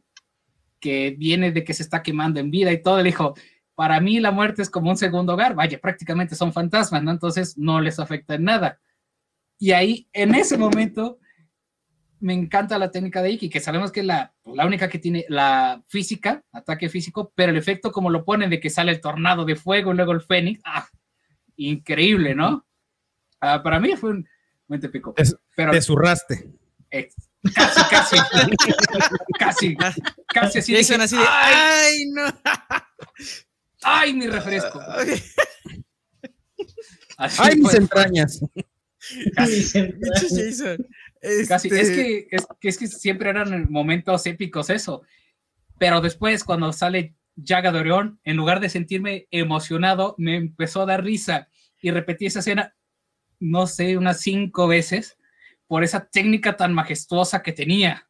que viene de que se está quemando en vida y todo, le dijo, para mí la muerte es como un segundo hogar, vaya, prácticamente son fantasmas, ¿no? Entonces no les afecta en nada. Y ahí, en ese momento, me encanta la técnica de Iki, que sabemos que es la, la única que tiene la física, ataque físico, pero el efecto como lo ponen de que sale el tornado de fuego y luego el fénix, ¡ah! increíble, ¿no? Ah, para mí fue un momento épico. Es- Pero Te zurraste. eh, casi, casi, casi, casi así. Jason dije, así de, ¡Ay, ¡ay, no! ay, mi refresco! Así ¡Ay, mis fue. entrañas! Pinche Jason. Casi, Este, es que, es, que- es que siempre eran momentos épicos eso. Pero después, cuando sale Yaga de Orión, en lugar de sentirme emocionado, me empezó a dar risa. Y repetí esa escena, no sé, unas cinco veces, por esa técnica tan majestuosa que tenía.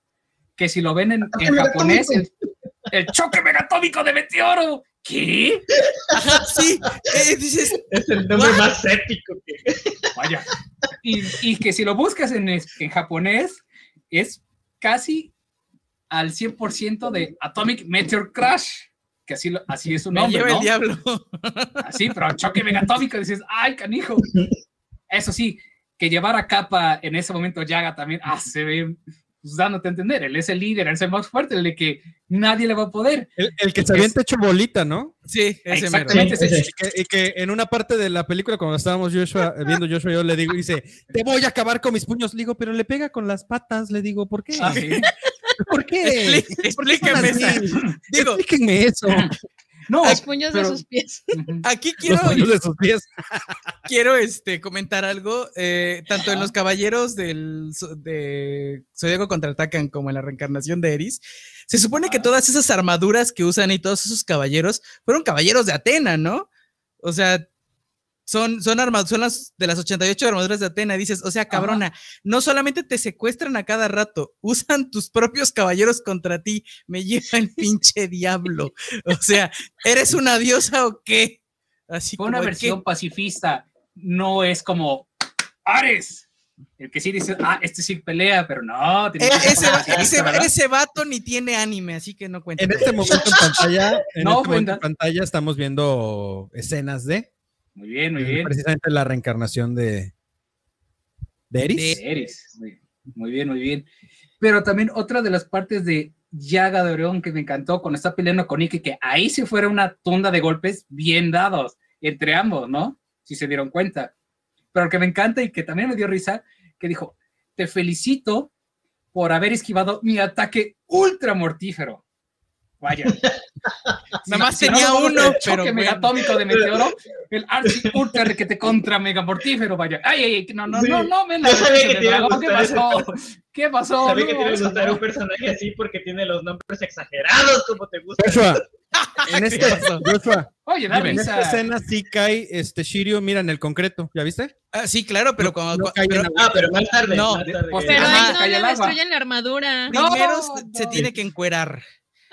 Que si lo ven en, en japonés, el, el choque megatómico de meteoro. ¿Qué? Ajá, sí. eh, dices, Es el nombre What? más épico que. Vaya. Y, y que si lo buscas en, en japonés, es casi al 100% de Atomic Meteor Crash, que así, lo- así es su me nombre, lleva ¿no? el diablo. Así, pero choque megatómico, dices, ¡ay, canijo! Eso sí, que llevar a capa en ese momento Yaga también, ah, se ve, pues dándote a entender, él es el líder, él es el más fuerte, el de que nadie le va a poder. El, el que se avienta hecho bolita, ¿no? Sí, ese. Exactamente, Sí, ese-. Y que, y que en una parte de la película, cuando estábamos Joshua, eh, viendo Joshua, yo le digo, dice, te voy a acabar con mis puños. Le digo, pero le pega con las patas. Le digo, ¿por qué? Ah, sí. ¿Por qué? Esa. así. Digo, Explíquenme eso. No, Los puños de sus pies. Aquí Los quiero, puños de sus pies. quiero este, comentar algo. eh, tanto en los caballeros del, de Zodíaco contraatacan como en la reencarnación de Eris. Se supone que todas esas armaduras que usan y todos esos caballeros fueron caballeros de Atena, ¿no? O sea, son, son, arma- son las de las 88 armaduras de Atena. Dices, o sea, cabrona, no solamente te secuestran a cada rato, usan tus propios caballeros contra ti. Me lleva el pinche diablo. O sea, ¿eres una diosa o qué? Así Fue una versión pacifista, no es como Ares, el que sí dice, ah, este sí pelea, pero no, Eh, ser ese, ese- vato ni tiene anime, así que no cuenta. En este momento en pantalla, en No este momento en pantalla estamos viendo escenas de Muy bien, muy bien. precisamente la reencarnación de, de Eris. De- Eres, muy, bien, muy bien. Pero también otra de las partes de Yaga de Orión que me encantó cuando está peleando con Iki, que ahí sí fuera una tunda de golpes bien dados entre ambos, ¿no? Si se dieron cuenta. Pero lo que me encanta y que también me dio risa, que dijo, te felicito por haber esquivado mi ataque ultra mortífero. Vaya. Nada más no, tenía no, uno, el pero choque bueno. megatómico de meteoro, el archi ultra requete contra mega mortífero, vaya. Ay, ay, ay, no, no, Sí. no, no, me la sabía que te iba a dragón, ¿Qué pasó? ¿Qué pasó? Sabía que No, te iba a gustar no. un personaje así porque tiene los nombres exagerados como te gusta. Joshua, en ¿Qué este, pasó? Joshua, Oye, en esta escena sí cae este Shirio, mira en el concreto, ¿ya viste? Ah, sí, claro, pero No- cuando. no pero. Ah, pero más tarde. No, más tarde. pues, Pero Ajá, no agua. destruyen la armadura. No, primero se- se no. tiene que encuerar.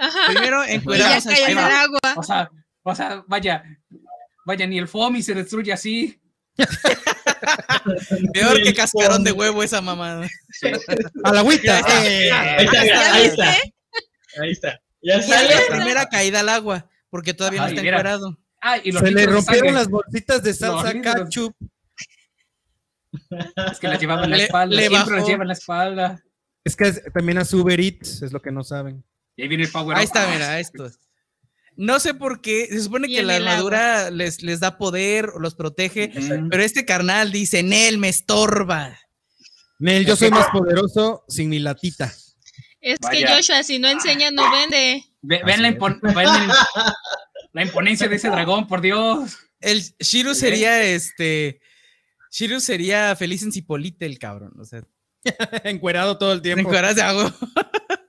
Ajá. Primero Y ya encueramos a cae en el agua. O sea, o sea, vaya, Vaya, ni el FOMI se destruye así. Peor que cascarón de huevo esa mamada. A la agüita. Eh, Ahí está, ¿Ya ahí está. Ahí está. Ya sale. la primera caída al agua, porque todavía Ajá, no está mira. encuerado. Ah, y los Se le rompieron las bolsitas de salsa litros. ketchup. Es que las llevaba en la espalda. le siempre las bajó. lleva en la espalda. Es que es- también a Uber Eats, es lo que no saben. Y ahí viene el power Ahí up. está, Ah, mira, esto. No sé por qué, se supone Y que la armadura les, les da poder, los protege, pero este carnal dice, Nel, me estorba. Nel, yo soy más poderoso sin mi latita. Es que. Joshua, si no enseña, no vende. Ve- Vean la, impon- vean el- la imponencia de ese dragón, por Dios. El Shiru sería este. Shiru sería feliz en Cipolite, el cabrón. O sea, Encuerado todo el tiempo. cueras de agua.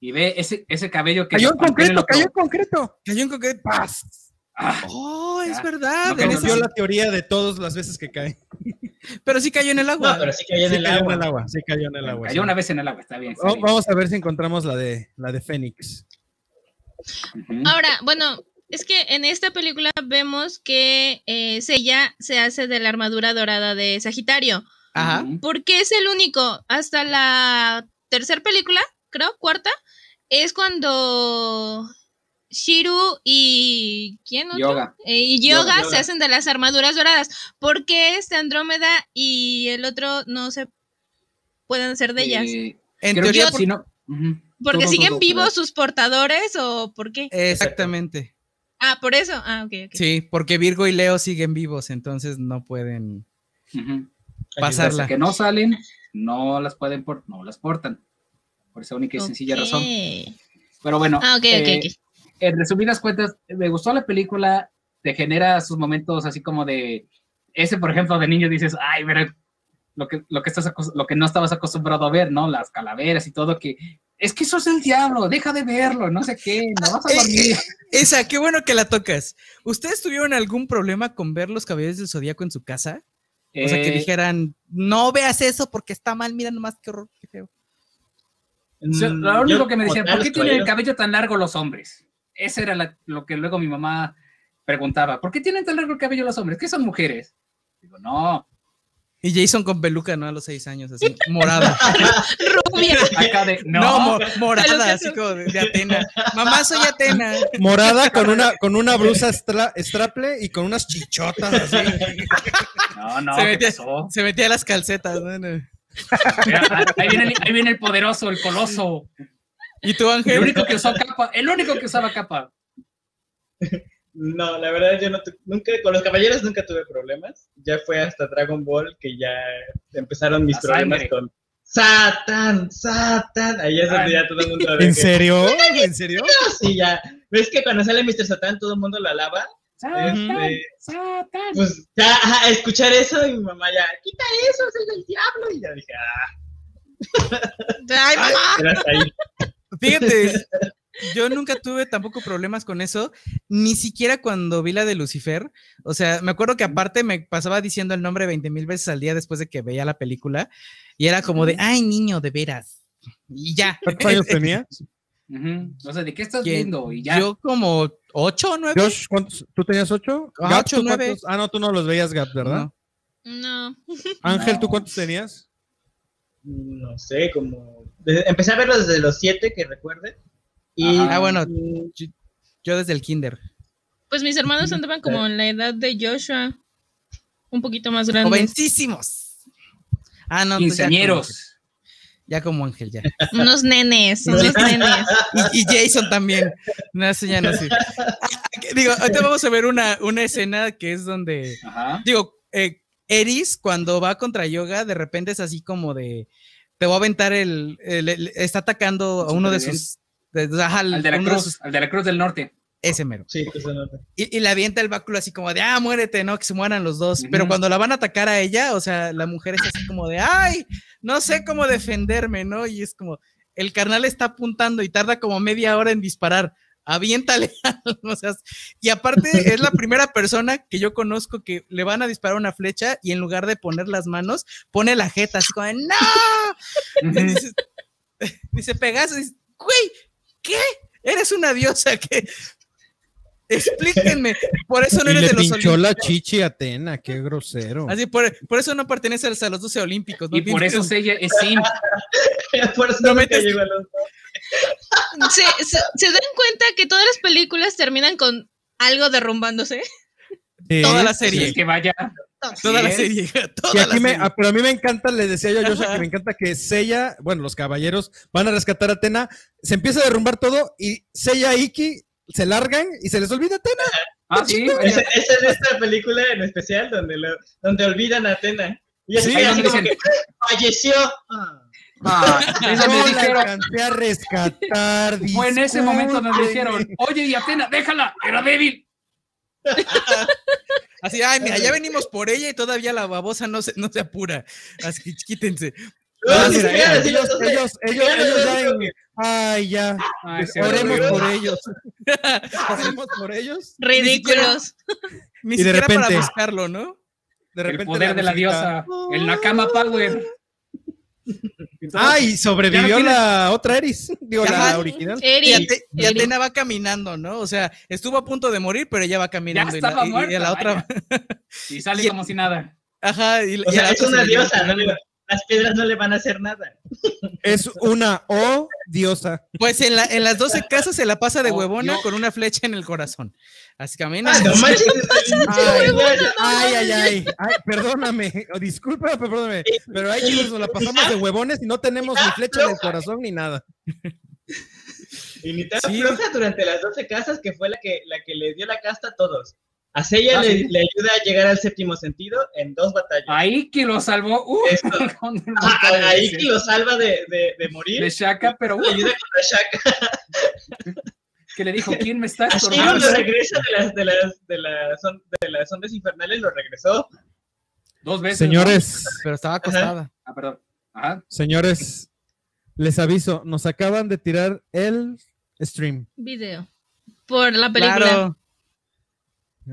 Y ve ese, ese cabello que. Cayó en concreto, cayó en concreto. Cayó en concreto. Paz. Ah, Oh, es Ya. verdad. No la teoría de todas las veces que cae. Pero sí cayó en el agua. No, pero sí cayó en Sí el cayó agua. en el agua. Sí cayó en el bueno, agua. cayó sí. una vez en el agua, está bien. está Va- bien. Vamos a ver si encontramos la de la de Fénix. Ahora, bueno, es que en esta película vemos que eh, Seiya se hace de la armadura dorada de Sagitario. Ajá. Porque es el único. Hasta la tercera película, creo, cuarta, es cuando Shiru y. ¿Quién otro? Yoga. Eh, y Yoga, Yoga. se hacen de las armaduras doradas. porque este Andrómeda y el otro no se pueden hacer de ellas? Eh, En teoría, por- si no. ¿Porque todo, siguen todo, vivos sus portadores o por qué? exactamente. Ah, por eso. Ah, ok, ok. Sí, porque Virgo y Leo siguen vivos, entonces no pueden pasarla. Hasta que no salen, no las pueden por, no las portan. Por esa única y sencilla razón. Pero bueno, Ah, ok, ok, eh, en resumidas cuentas, me gustó la película, te genera sus momentos así como de, ese por ejemplo de niño dices, ay, mira, lo que, lo que, estás lo que no estabas acostumbrado a ver, ¿no? Las calaveras y todo, que es que eso es el diablo, deja de verlo, no sé qué, no vas a Eh, dormir. Esa, qué bueno que la tocas. ¿Ustedes tuvieron algún problema con ver los caballeros del zodiaco en su casa? O sea, que Eh, dijeran, no veas eso porque está mal, mira nomás qué horror, qué feo. Lo único yo que me decían, ¿por qué tienen el cabello tan largo los hombres? Ese era la- lo que luego mi mamá preguntaba, ¿por qué tienen tan largo el cabello los hombres? ¿Qué son mujeres? Digo, no, Y Jason con peluca, ¿no? A los seis años, así, morada. Rubia. acá de, No, no, mo- morada, así como de, de Atena. Mamá, soy Atena. Morada con una, con una blusa stra- straple y con unas chichotas así. no, no, Se ¿qué metía- pasó? Se metía a las calcetas. ¿no? Ahí, viene el, ahí viene el poderoso, el coloso. ¿Y tú, El Ángel? único que usó capa, el único que usaba capa. No, la verdad yo no tu- nunca, con los caballeros nunca tuve problemas. Ya fue hasta Dragon Ball que ya empezaron mis problemas con Satan, Satan. Ahí es donde ya todo el mundo ¿En serio? ¿En serio? Sí, ya. ¿Ves que cuando sale Mr. Satan todo el mundo lo alaba? Satán, Este, Satán. pues ya, ajá, escuchar eso y mi mamá ya, quita eso, es el del diablo. Y ya dije, ah, Ay, mamá. Fíjate, yo nunca tuve tampoco problemas con eso, ni siquiera cuando vi la de Lucifer. O sea, me acuerdo que aparte me pasaba diciendo el nombre 20 mil veces al día después de que veía la película y era como de, ay, niño, de veras. Y ya. ¿Cuántos años O sea, ¿de qué estás viendo? Y ya. Yo como ocho o nueve. Josh, ¿cuántos- ¿tú tenías ocho? Ajá, Gab, ocho, ¿tú nueve. cuántos? Ah, no, tú no los veías, Gab, ¿verdad? No. No. Ángel, ¿tú cuántos tenías? No sé, como... empecé a verlo desde los siete, que recuerde. Y. Ah, bueno, yo, yo desde el kinder. Pues mis hermanos andaban como en la edad de Joshua. Un poquito más grandes. Jovencísimos. Ah, no. pues Quinceañeros. Ya como Ángel, ya. Unos nenes, unos nenes. Y, y Jason también. No, eso ya no sé. Digo, ahorita vamos a ver una, una escena que es donde, Ajá. digo, eh, Eris cuando va contra Yoga, de repente es así como de, te voy a aventar el, el- el- está atacando a uno de sus, de- ajá, Al de la Cruz, sus- al de la Cruz del Norte. Ese mero. Sí, pues, no, no. Y, y le avienta el báculo así como de, ah, muérete, ¿no? Que se mueran los dos. Pero cuando la van a atacar a ella, o sea, la mujer es así como de, ay, no sé cómo defenderme, ¿no? Y es como, el carnal está apuntando y tarda como media hora en disparar. Aviéntale. o sea, y aparte es la primera persona que yo conozco que le van a disparar una flecha y en lugar de poner las manos, pone la jeta así como de, ¡No! Dice, dice Pegaso, dice, güey, ¿qué? Eres una diosa que Explíquenme. Por eso no Y eres le de los pinchó la olímpicos. chichi a Atena, qué grosero. Así, por, por eso no perteneces a los 12 olímpicos. ¿no? Y por eso ella es Sim. Por eso No metes- llegó a los ¿Se, se, se dan cuenta que todas las películas terminan con algo derrumbándose? Sí. toda la serie. que vaya. Toda la serie. Toda Y la aquí me, serie. ah, pero a mí me encanta, le decía yo a Joshua que me encanta que Seiya, bueno, los caballeros van a rescatar a Atena, se empieza a derrumbar todo y Seiya y Iki se largan y se les olvida Atena. Ah, sí. Esa, esa es esta película en especial donde, lo, donde olvidan a Atena. Y Sí, así como que falleció. Ah. Ah, es donde Yo la dijeron, alcancé a rescatar. fue en ese momento donde dijeron, oye, y Atena, déjala, era débil. Así, ay, mira, ya venimos por ella y todavía la babosa no se, no se apura. Así que quítense. No, ni mira, siquiera ellos, ellos, ellos, ellos, siquiera ya Ay, ya. Ay, se Oremos por ellos. Oremos por ellos. Ridículos. Ni Y de siquiera para repente- buscarlo, ¿no? De El repente poder de la diosa. El Nakama Power. Ay, sobrevivió Ya no la otra Eris. Digo, Ajá. la original. Y, Eri, Ate- y. Atena va caminando, ¿no? O sea, estuvo a punto de morir, pero ella va caminando. y la- estaba y, y muerta, la otra. Y sale Y- como si nada. Ajá. Y, O y la sea, es una diosa, no las piedras no le van a hacer nada. Es una O diosa. Pues en, la, en las 12 casas se la pasa de Oh, huevona Dios. con una flecha en el corazón. Así camina. Ah, no manches. Ay, ay, ay, ay, ay, perdóname, o disculpa, perdóname, pero hay quienes nos la pasamos de huevones y no tenemos ni flecha en el corazón ni nada. Y ni tan Sí. floja durante las 12 casas que fue la que, la que le dio la casta a todos. A Seiya Ah, le, sí. le ayuda a llegar al séptimo sentido en dos batallas. Ahí que lo salvó. Uh, Ah, ahí veces. que lo salva de, de, de morir. de Shaka, pero uh, Le ayuda contra Shaka. que le dijo, ¿quién me está estorbando? lo regresa de las, de, las, de, las, on- de las ondas infernales, lo regresó. Dos veces. Señores, Pero estaba acostada. Ah, perdón. Ajá. señores, les aviso, nos acaban de tirar el stream. Video. Por la película. Claro.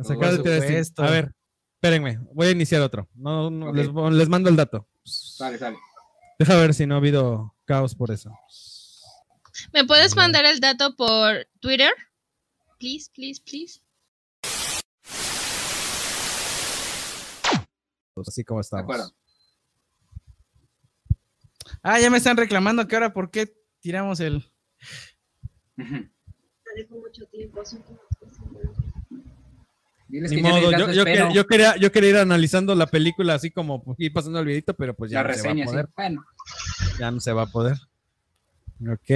El. A ver, espérenme, voy a iniciar otro. No, no, les, les mando el dato. Sale, sale. Deja ver si no ha habido caos por eso. ¿Me puedes mandar el dato por Twitter? Please, please, please. Pues Así como De estamos. acuerdo. Ah, ya me están reclamando que ahora por qué tiramos el. Dejó mucho tiempo. es un poco- Diles Ni que ya modo, yo, yo, yo quería, yo quería ir analizando la película así como ir pasando el videito, pero pues ya la no se va a reseña, sí. poder. Bueno, Ya no se va a poder. Ok.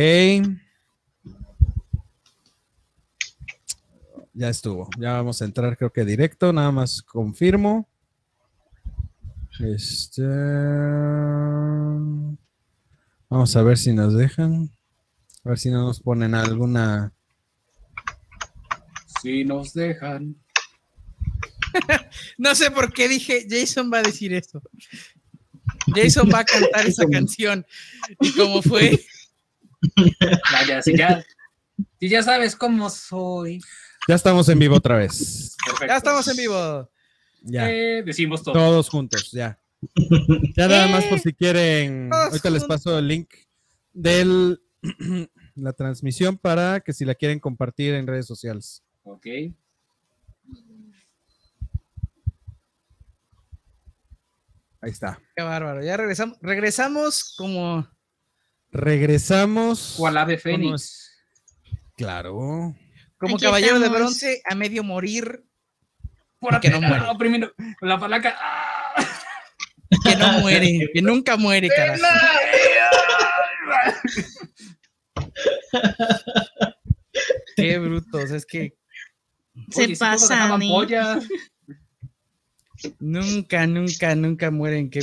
Ya estuvo. Ya vamos a entrar, creo que directo. Nada más confirmo. Este. Vamos a ver si nos dejan. A ver si no nos ponen alguna. si nos dejan. No sé por qué dije, Jason va a decir eso. Jason va a cantar esa canción. Y como fue, Vaya, si ya, si ya sabes cómo soy. Ya estamos en vivo otra vez. Perfecto. ya estamos en vivo. Ya. Eh, decimos todo. Todos juntos, ya. Ya nada más por si quieren. Todos Ahorita les paso el link de la transmisión para que si la quieren compartir en redes sociales. Ok. Ahí está. Qué bárbaro. Ya regresamos, regresamos como. Regresamos. O al ave fénix. Claro. Como Aquí caballero de bronce a medio morir, Por que no muere. oprimiendo la palanca. ¡Ah! que no muere, que nunca muere, carajo. Qué brutos, es que Se Oye, pasan, ¿eh? polla. Nunca, nunca, nunca mueren. Que...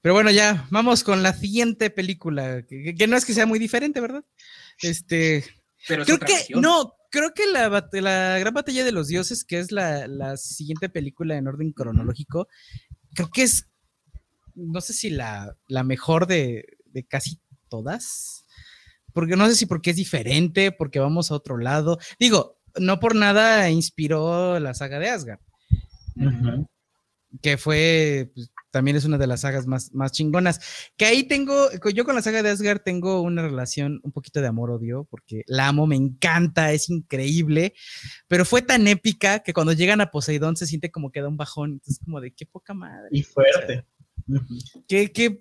Pero bueno, ya, vamos con la siguiente película, que, que no es que sea muy diferente, ¿verdad? Este, Pero creo que, versión. no, creo que la, la gran batalla de los dioses, que es la, la siguiente película en orden cronológico, creo que es, no sé si la, la mejor de, de casi todas, porque no sé si porque es diferente, porque vamos a otro lado. Digo, no por nada inspiró la saga de Asgard, que fue pues, también es una de las sagas más, más chingonas. Que ahí tengo, yo con la saga de Asgard tengo una relación un poquito de amor-odio, porque la amo, me encanta, es increíble, pero fue tan épica que cuando llegan a Poseidón se siente como que da un bajón, entonces como de qué poca madre. Y fuerte. ¿Qué, qué?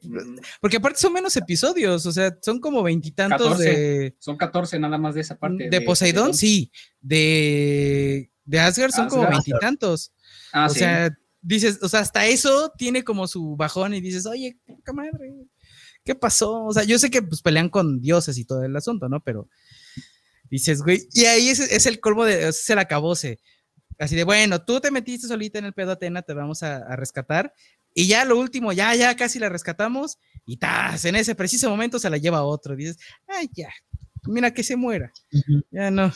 Porque aparte son menos episodios, o sea, son como veintitantos 14. de, Son 14 nada más de esa parte. de Poseidón, sí, de, de Asgard son como Asgard. veintitantos. Ah, o sí. sea, dices, o sea, hasta eso tiene como su bajón y dices, oye, qué poca madre, ¿qué pasó? O sea, yo sé que pues pelean con dioses y todo el asunto, ¿no? Pero dices, güey, y ahí es, es el colmo de, es el acabose. Así de, bueno, tú te metiste solita en el pedo Atena, te vamos a, a rescatar. Y ya lo último, ya, ya casi la rescatamos. Y tas, en ese preciso momento se la lleva otro. Dices, ay, ya, mira que se muera. Ya no,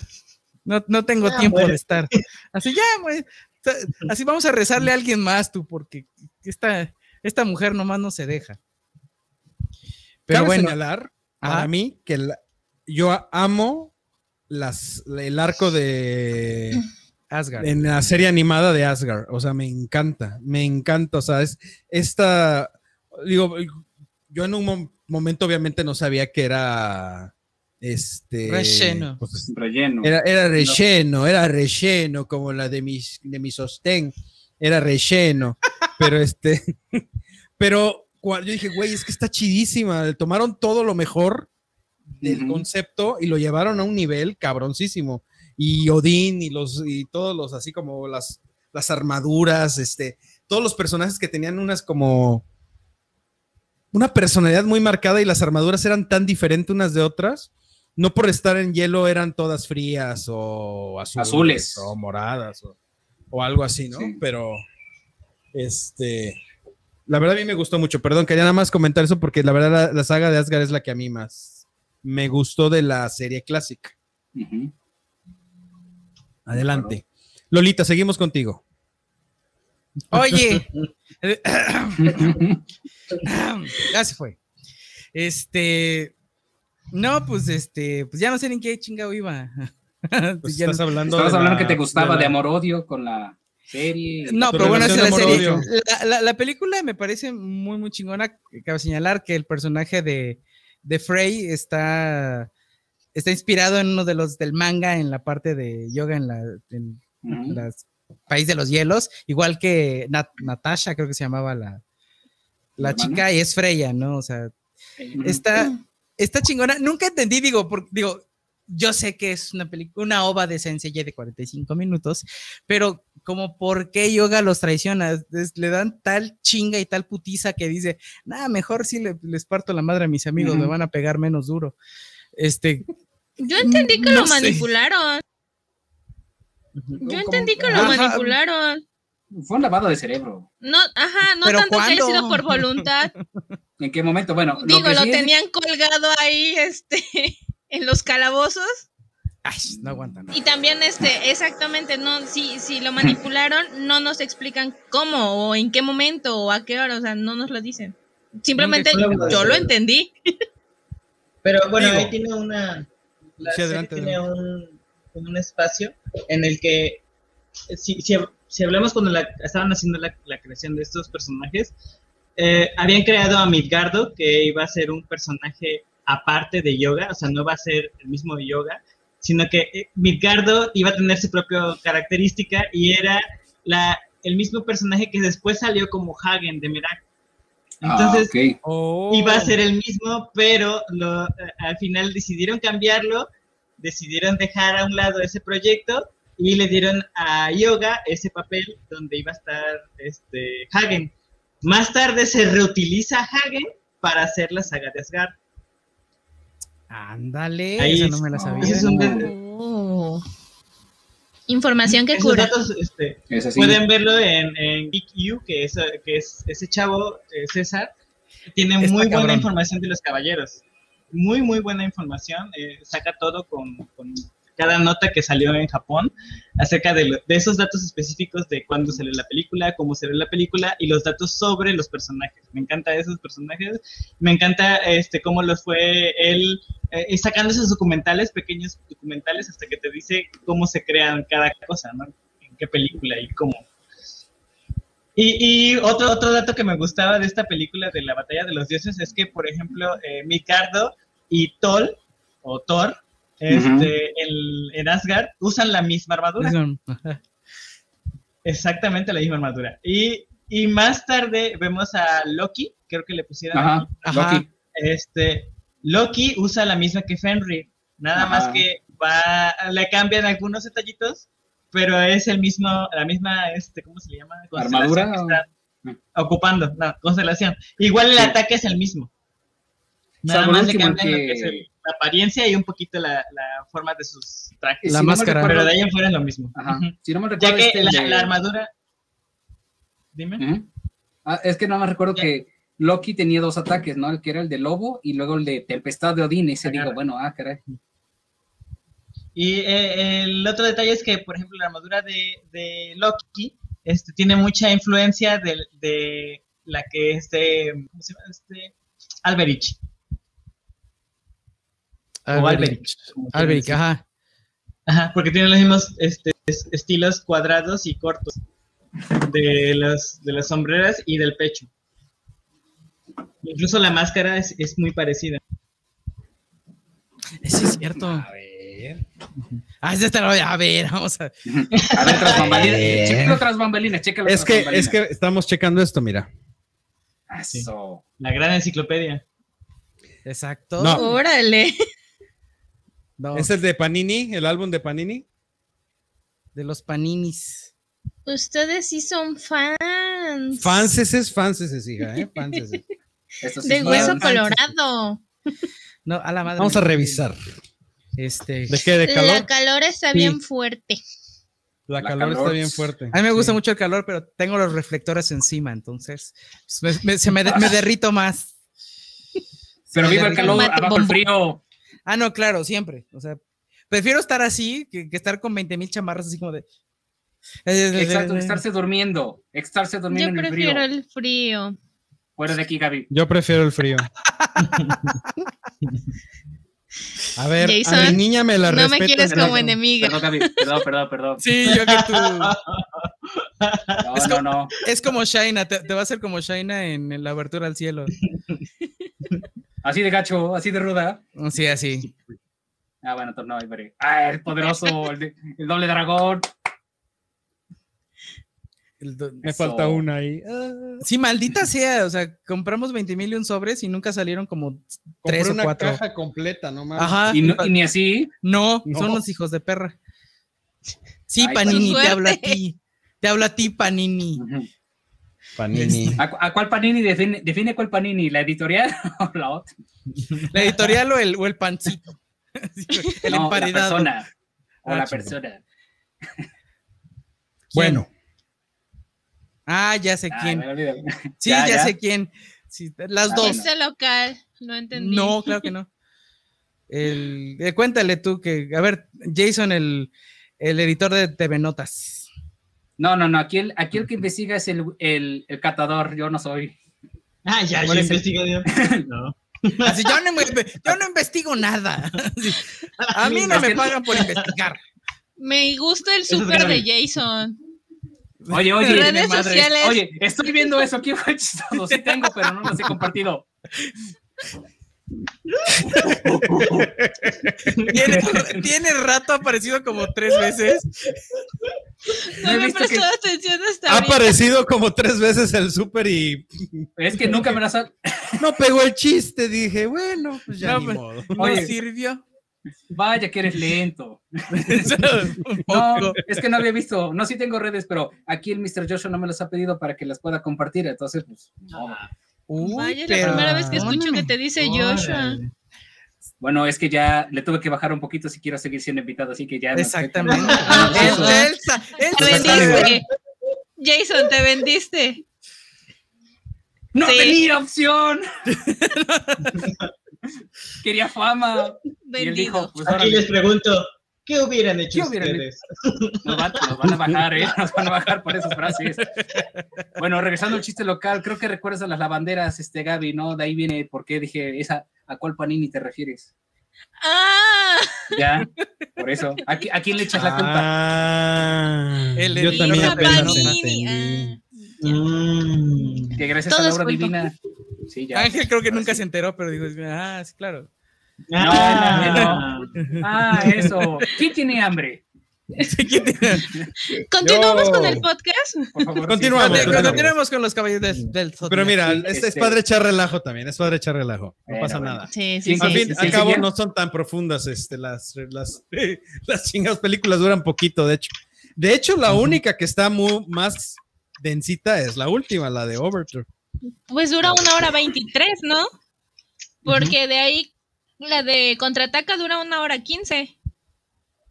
no, no tengo Ya tiempo muere. de estar. Así ya, güey. Sea, Así vamos a rezarle a alguien más, tú, porque esta, esta mujer nomás no se deja. Pero Cabe bueno, señalar para mí que la- yo amo las, el arco de Asgard. en la serie animada de Asgard. O sea, me encanta, me encanta. O sea, es esta. Digo, yo en un mom- momento obviamente no sabía que era. Este. Relleno. pues, Relleno. era, era relleno, era relleno, como la de mi, de mi sostén. Era relleno. Pero este. Pero yo dije, güey, es que está chidísima. Tomaron todo lo mejor del concepto y lo llevaron a un nivel cabroncísimo. Y Odín y los y todos los así como las, las armaduras, este, todos los personajes que tenían unas como una personalidad muy marcada y las armaduras eran tan diferentes unas de otras. No por estar en hielo eran todas frías o azules, Azules. o moradas o, o algo así, ¿no? Sí. Pero este la verdad a mí me gustó mucho. Perdón, quería nada más comentar eso porque la verdad la, la saga de Asgard es la que a mí más me gustó de la serie clásica. Adelante. Lolita, seguimos contigo. Oye, ya se fue. Este, no, pues este, pues ya no sé en qué chingado iba. Pues Ya no- estás hablando Estabas de hablando la- que te gustaba de, la- amor-odio con la serie. No, pero bueno, esa es la serie. La, la- la película me parece muy, muy chingona. Cabe señalar que el personaje de, de Frey está, está inspirado en uno de los del manga en la parte de yoga en la en las País de los Hielos, igual que Nat- Natasha, creo que se llamaba la, la ¿La chica, y es Freya, ¿no? O sea, está, está chingona. Nunca entendí, digo, por- digo, yo sé que es una película, una ova de Sensei de 45 minutos, pero como por qué Yoga los traiciona, Es- le dan tal chinga y tal putiza que dice, nada, mejor sí le- les parto la madre a mis amigos, me van a pegar menos duro. Este, Yo entendí que No lo sé. manipularon. Yo ¿Cómo- entendí que cómo? lo Ajá. manipularon. Fue un lavado de cerebro. No, ajá, no ¿Pero tanto que haya sido por voluntad. ¿En qué momento? Bueno, lo Digo, que lo sí es- tenían colgado ahí, este, en los calabozos. ay, no aguantan. Y también, este, exactamente, no, si, si lo manipularon, no nos explican cómo, o en qué momento, o a qué hora, o sea, no nos lo dicen. Simplemente la yo lo entendí. Pero bueno, Digo. ahí tiene una. La Sí, serie adelante, tiene un, un espacio en el que. Si, si, si hablamos cuando la- estaban haciendo la, la creación de estos personajes, eh, habían creado a Midgardo, que iba a ser un personaje aparte de Yoga, o sea, no va a ser el mismo Yoga, sino que eh, Midgardo iba a tener su propia característica y era la, el mismo personaje que después salió como Hagen de Merak. Entonces, Ah. Oh. iba a ser el mismo, pero lo, eh, al final decidieron cambiarlo, decidieron dejar a un lado ese proyecto y le dieron a Yoga ese papel donde iba a estar este, Hagen. Más tarde se reutiliza a Hagen para hacer la saga de Asgard. Ándale, Ahí esa es- no me la sabía. Es un Oh. Información que cura. datos este, Es pueden verlo en, en Geek U, que es, que es ese chavo, eh, César, tiene Está muy buena información de los caballeros. Muy, muy buena información. eh, saca todo con, con cada nota que salió en Japón acerca de, lo- de esos datos específicos de cuándo salió la película, cómo salió la película y los datos sobre los personajes. Me encanta esos personajes. Me encanta este cómo los fue él eh, sacando esos documentales, pequeños documentales, hasta que te dice cómo se crean cada cosa, ¿no? En qué película y cómo. Y, y otro, otro dato que me gustaba de esta película de la batalla de los dioses es que, por ejemplo, eh, y Tol, o Thor, este, el- en Asgard, usan la misma armadura. Exactamente la misma armadura. Y, y más tarde vemos a Loki, creo que le pusieron Ajá, Ajá. Loki. Este, Loki usa la misma que Fenrir, nada Ajá. más que va, le cambian algunos detallitos, pero es el mismo, la misma, este, ¿cómo se le llama? ¿Armadura que están ocupando, no, constelación. Igual el Sí. ataque es el mismo. Nada más le cambian lo que- es el- la apariencia y un poquito la, la forma de sus trajes. La Si no me máscara. Pero de ahí en fuera es lo mismo. Ajá. Si no me Ya recuerdo, que este la, de- la armadura. Dime. Ah, es que no me recuerdo Ya. que Loki tenía dos ataques, ¿no? El que era el de lobo y luego el de tempestad de Odín. Y se digo, bueno, ah, caray. Y eh, el otro detalle es que, por ejemplo, la armadura de, de Loki este, tiene mucha influencia de, de la que este, ¿cómo se llama? Este, Alberich. O Alberich. quieran Alberich, decir. ajá. Ajá, porque tiene los mismos este, es- estilos cuadrados y cortos de las, de las sombreras y del pecho. Incluso la máscara es, es muy parecida. Sí, es cierto. A ver. Ah, ese te lo voy a ver, vamos a A ver, tras bambalinas. Chécalo tras bambalinas, chécalo Es tras que, bambalinas. es que estamos checando esto, mira. Eso. La gran enciclopedia. Exacto. No. Órale. No, Es el de Panini, el álbum de Panini. de los paninis. Ustedes sí son fans. Fanses, fanses, hija, ¿eh? Fanses. Sí De es hueso colorado. No, a la madre. Vamos a revisar. Este. ¿De qué? ¿De La calor? calor está Sí. bien fuerte. La, La calor, está calor. bien fuerte. A mí me gusta Sí. mucho el calor, pero tengo los reflectores encima, entonces pues, me- me- se me, de- me derrito más. Pero Sí, viva el calor, abajo el frío. Ah, no, claro, siempre. O sea, prefiero estar así que, que estar con 20 mil chamarras así como de. Exacto, estarse durmiendo. Estarse Yo durmiendo en el frío. prefiero el frío. Fuera de aquí, Gaby. Yo prefiero el frío. A ver, a Jason, mi niña me la no me quieres como enemiga. Perdón, Gaby. Perdón, perdón, perdón. Sí, yo que tú. No, Es no, como- no. Es como Shaina, te, te va a hacer como Shaina en, en la abertura al cielo. Así de gacho, así de ruda. Sí, así. Ah, bueno, ahí veré. Ah, el poderoso, el, de- el doble dragón. El do- Me falta una ahí. Ah. Sí, maldita sea. O sea, compramos 20 mil y un sobres y nunca salieron como Compré tres o una cuatro. caja completa, no mames. Ajá. Y, no- y ni así. No, No. son los hijos de perra. Sí, Ay, Panini, te hablo a ti. Te hablo a ti, Panini. Ujú. Panini. ¿A, cu- a cuál panini define, define cuál panini? ¿La editorial o la otra? La editorial o el, o el pancito. el No, la persona. O Ah, la chingón. persona. Bueno, Ah, ya sé Ah, quién. Sí, ya, ya, ya. sé quién. Sí, las Ah, dos. bueno. Local, no entendí. No, claro que no. El, eh, cuéntale tú que, a ver, Jason, el, el editor de TV Notas. No, no, no. Aquí el, aquí el que investiga es el, el, el catador. Yo no soy. Ah, ya, ¿Cuál yo el- investigo. yo. No. Así, yo, no, me- yo no investigo nada. A mí no me pagan por investigar. Me gusta el súper de. Jason. Oye, oye. Redes sociales. Oye, estoy viendo eso. ¿Quién fue chistoso? Sí tengo, pero no los he compartido. Tiene, tiene rato aparecido como tres veces. No No he me visto prestó que- atención hasta ha ahorita. aparecido como tres veces el súper y Es que nunca me las ha... no pegó el chiste. Dije, bueno, pues ya No, ni pues. No sirvió. Vaya que eres lento. No, es que no había visto. No, sí tengo redes, pero aquí el Mr. Joshua no me las ha pedido para que las pueda compartir. Entonces, pues. no. Uy, Vaya, es la primera vez que escucho que te dice Joshua. Bueno, es que ya le tuve que bajar un poquito si quiero seguir siendo invitado, así que ya. no sé Exactamente. cómo- Ah, él, Eso. él sa- él Te vendiste. Jason, te vendiste. ¡No Sí. tenía opción! Quería fama. Y él Vendido. dijo: Pues Aquí les pregunto, ¿qué hubieran hecho ¿Qué hubieran ustedes? nos, van, nos van a bajar, ¿eh? Nos van a bajar por esas frases. Bueno, regresando al chiste local, creo que recuerdas a las lavanderas, este Gaby, ¿no? De ahí viene por qué dije, esa, ¿a cuál panini te refieres? Ah, Ya, por eso. ¿A, a quién le echas la culpa? Ah, El yo también Panini. Mm. Que gracias Todo a la obra divina. Sí, ya. Ángel creo que Ahora nunca sí. se enteró, pero digo, ah, sí, claro. Ah, Ah, eso. ¿Quién tiene hambre? Sí, ¿quién tiene- Continuamos Yo- con el podcast. Por favor. Continuamos, sí, continuamos. Continuemos con los caballeros del, del. Pero mira, Sí, es, es este- padre echar relajo también, es padre echar relajo. No Bueno, pasa bueno. nada. Sí, Sí, sí, Al sí. fin, sí, al sí, cabo, sí. no son tan profundas este, las, las, las chingadas películas, duran poquito, de hecho. De hecho, la única que está muy, más densita es la última, la de Overture. Pues dura una hora veintitrés, ¿no? Porque de ahí la de contraataca dura una hora quince.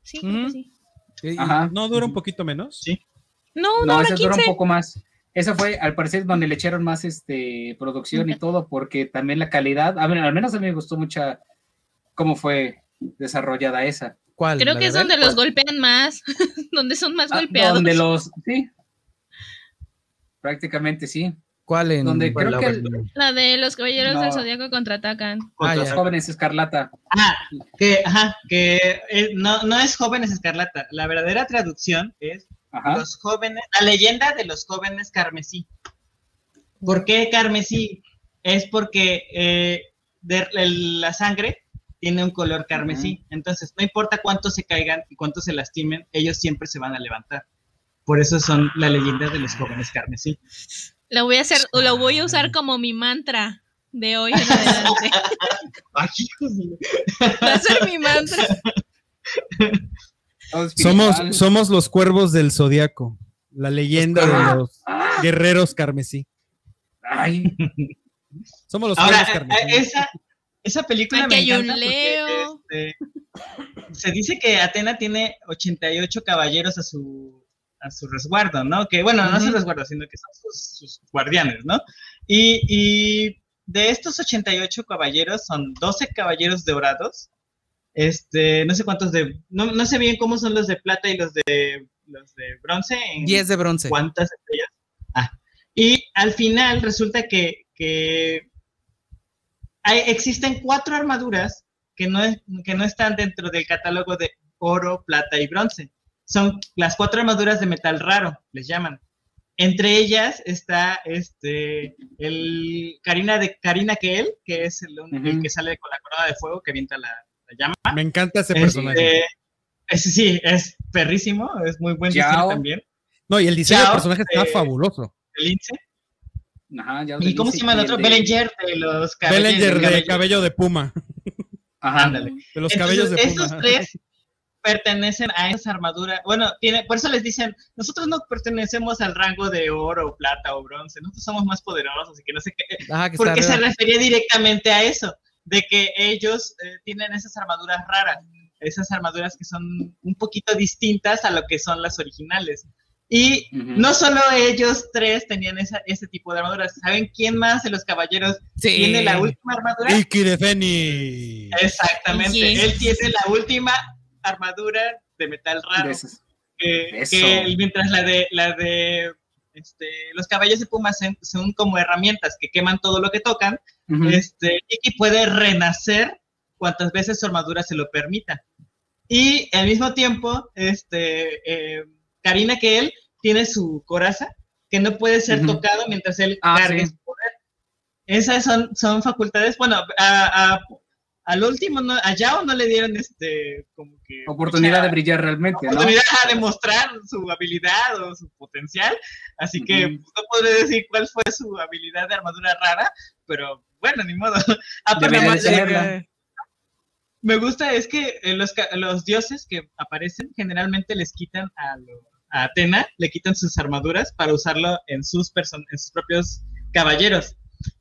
Sí, creo que Ujú. sí. Ajá. ¿No dura un poquito menos? Sí. No, una No, hora esa dura un quince. poco más. Esa fue, al parecer, donde le echaron más este, producción y todo, porque también la calidad, a ver, al menos a mí me gustó mucho cómo fue desarrollada esa. ¿Cuál? Creo ¿La que es donde los golpean más, donde son más Ah, golpeados. donde los, sí, prácticamente sí. ¿Cuál en donde creo la que Abel? La de los caballeros No. del zodiaco contraatacan. Ah, Los jóvenes escarlata. Ah, que, ajá, que eh, no, no es Jóvenes Escarlata. La verdadera traducción es Ajá. Los jóvenes, la leyenda de los jóvenes carmesí. ¿Por qué carmesí? Es porque eh, de- el- la sangre tiene un color carmesí. Entonces, no importa cuánto se caigan y cuánto se lastimen, ellos siempre se van a levantar. Por eso son la leyenda de los jóvenes carmesí. Lo voy a hacer, lo voy a usar como mi mantra de hoy en adelante. Va a ser mi mantra. Somos, somos los cuervos del zodiaco, la leyenda de los guerreros carmesí. Ay, Somos los Ahora, cuervos eh, carmesí. esa, esa película Aquí me hay un encanta porque, Leo. este, se dice que Atena tiene 88 caballeros a su, a su resguardo, ¿no? Que, bueno, no a su Ujú. resguardo, sino que son sus, sus guardianes, ¿no? Y, y de estos 88 caballeros son 12 caballeros dorados, este, no sé cuántos de, no, no sé bien cómo son los de plata y los de, los de bronce. En, 10 de bronce. ¿Cuántas estrellas? Ah. Y al final resulta que, que hay- existen cuatro armaduras que no, es- que no están dentro del catálogo de oro, plata y bronce. Son las cuatro armaduras de metal raro, les llaman. Entre ellas está este el Karina de Karina Keel, que es el, el Ujú. que sale con la corona de fuego que avienta la, la llama. Me encanta ese Este, personaje. ese sí, es perrísimo, es muy buen Yao. diseño también. No, y el diseño del personaje está eh, fabuloso. El lince. ajá, ya ¿Y cómo se llama el otro? Bellinger de los cabellos. Bellinger de cabello. cabello de puma. Ajá. Ándale. De los Entonces, cabellos de estos puma. tres pertenecen a esas armaduras. Bueno, tiene, por eso les dicen, nosotros no pertenecemos al rango de oro, plata o bronce, nosotros somos más poderosos y que no sé qué. Ajá, que Porque se refería directamente a eso, de que ellos eh, tienen esas armaduras raras, esas armaduras que son un poquito distintas a lo que son las originales. Y Ujú. no solo ellos tres tenían esa, ese tipo de armaduras. ¿Saben quién más de los caballeros Sí. tiene la última armadura? Iki de Feni. Exactamente. Sí. Él tiene la última armadura de metal raro. Esos. que, mientras la de la de este, los caballos de Puma son, como herramientas que queman todo lo que tocan, Ujú. este, Iki puede renacer cuantas veces su armadura se lo permita. Y al mismo tiempo, este, eh, Karina que él tiene su coraza que no puede ser Ujú. tocado mientras él Ah, cargue sí. su poder. Esas son, son facultades, bueno, a, a- al último, no, a Yao no le dieron este, como que... Oportunidad mucha- de brillar realmente, ¿no? oportunidad de demostrar su habilidad o su potencial. Así que pues, no podré decir cuál fue su habilidad de armadura rara, pero bueno, ni modo. Me gusta es que eh, los, los dioses que aparecen generalmente les quitan a, lo- a Atena, le quitan sus armaduras para usarlo en sus, person- en sus propios caballeros.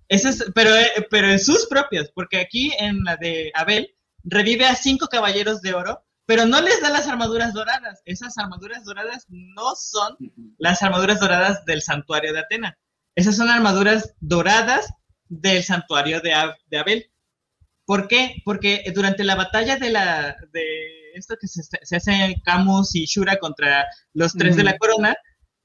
Ese es- pero, eh, pero en sus propios, porque aquí en la de Abel revive a cinco caballeros de oro, pero no les da las armaduras doradas. Esas armaduras doradas no son las armaduras doradas del santuario de Atena. Esas son armaduras doradas del santuario de, Ab- de Abel. ¿Por qué? Porque durante la batalla de la de esto que se, se hace Camus y Shura contra los tres de la corona,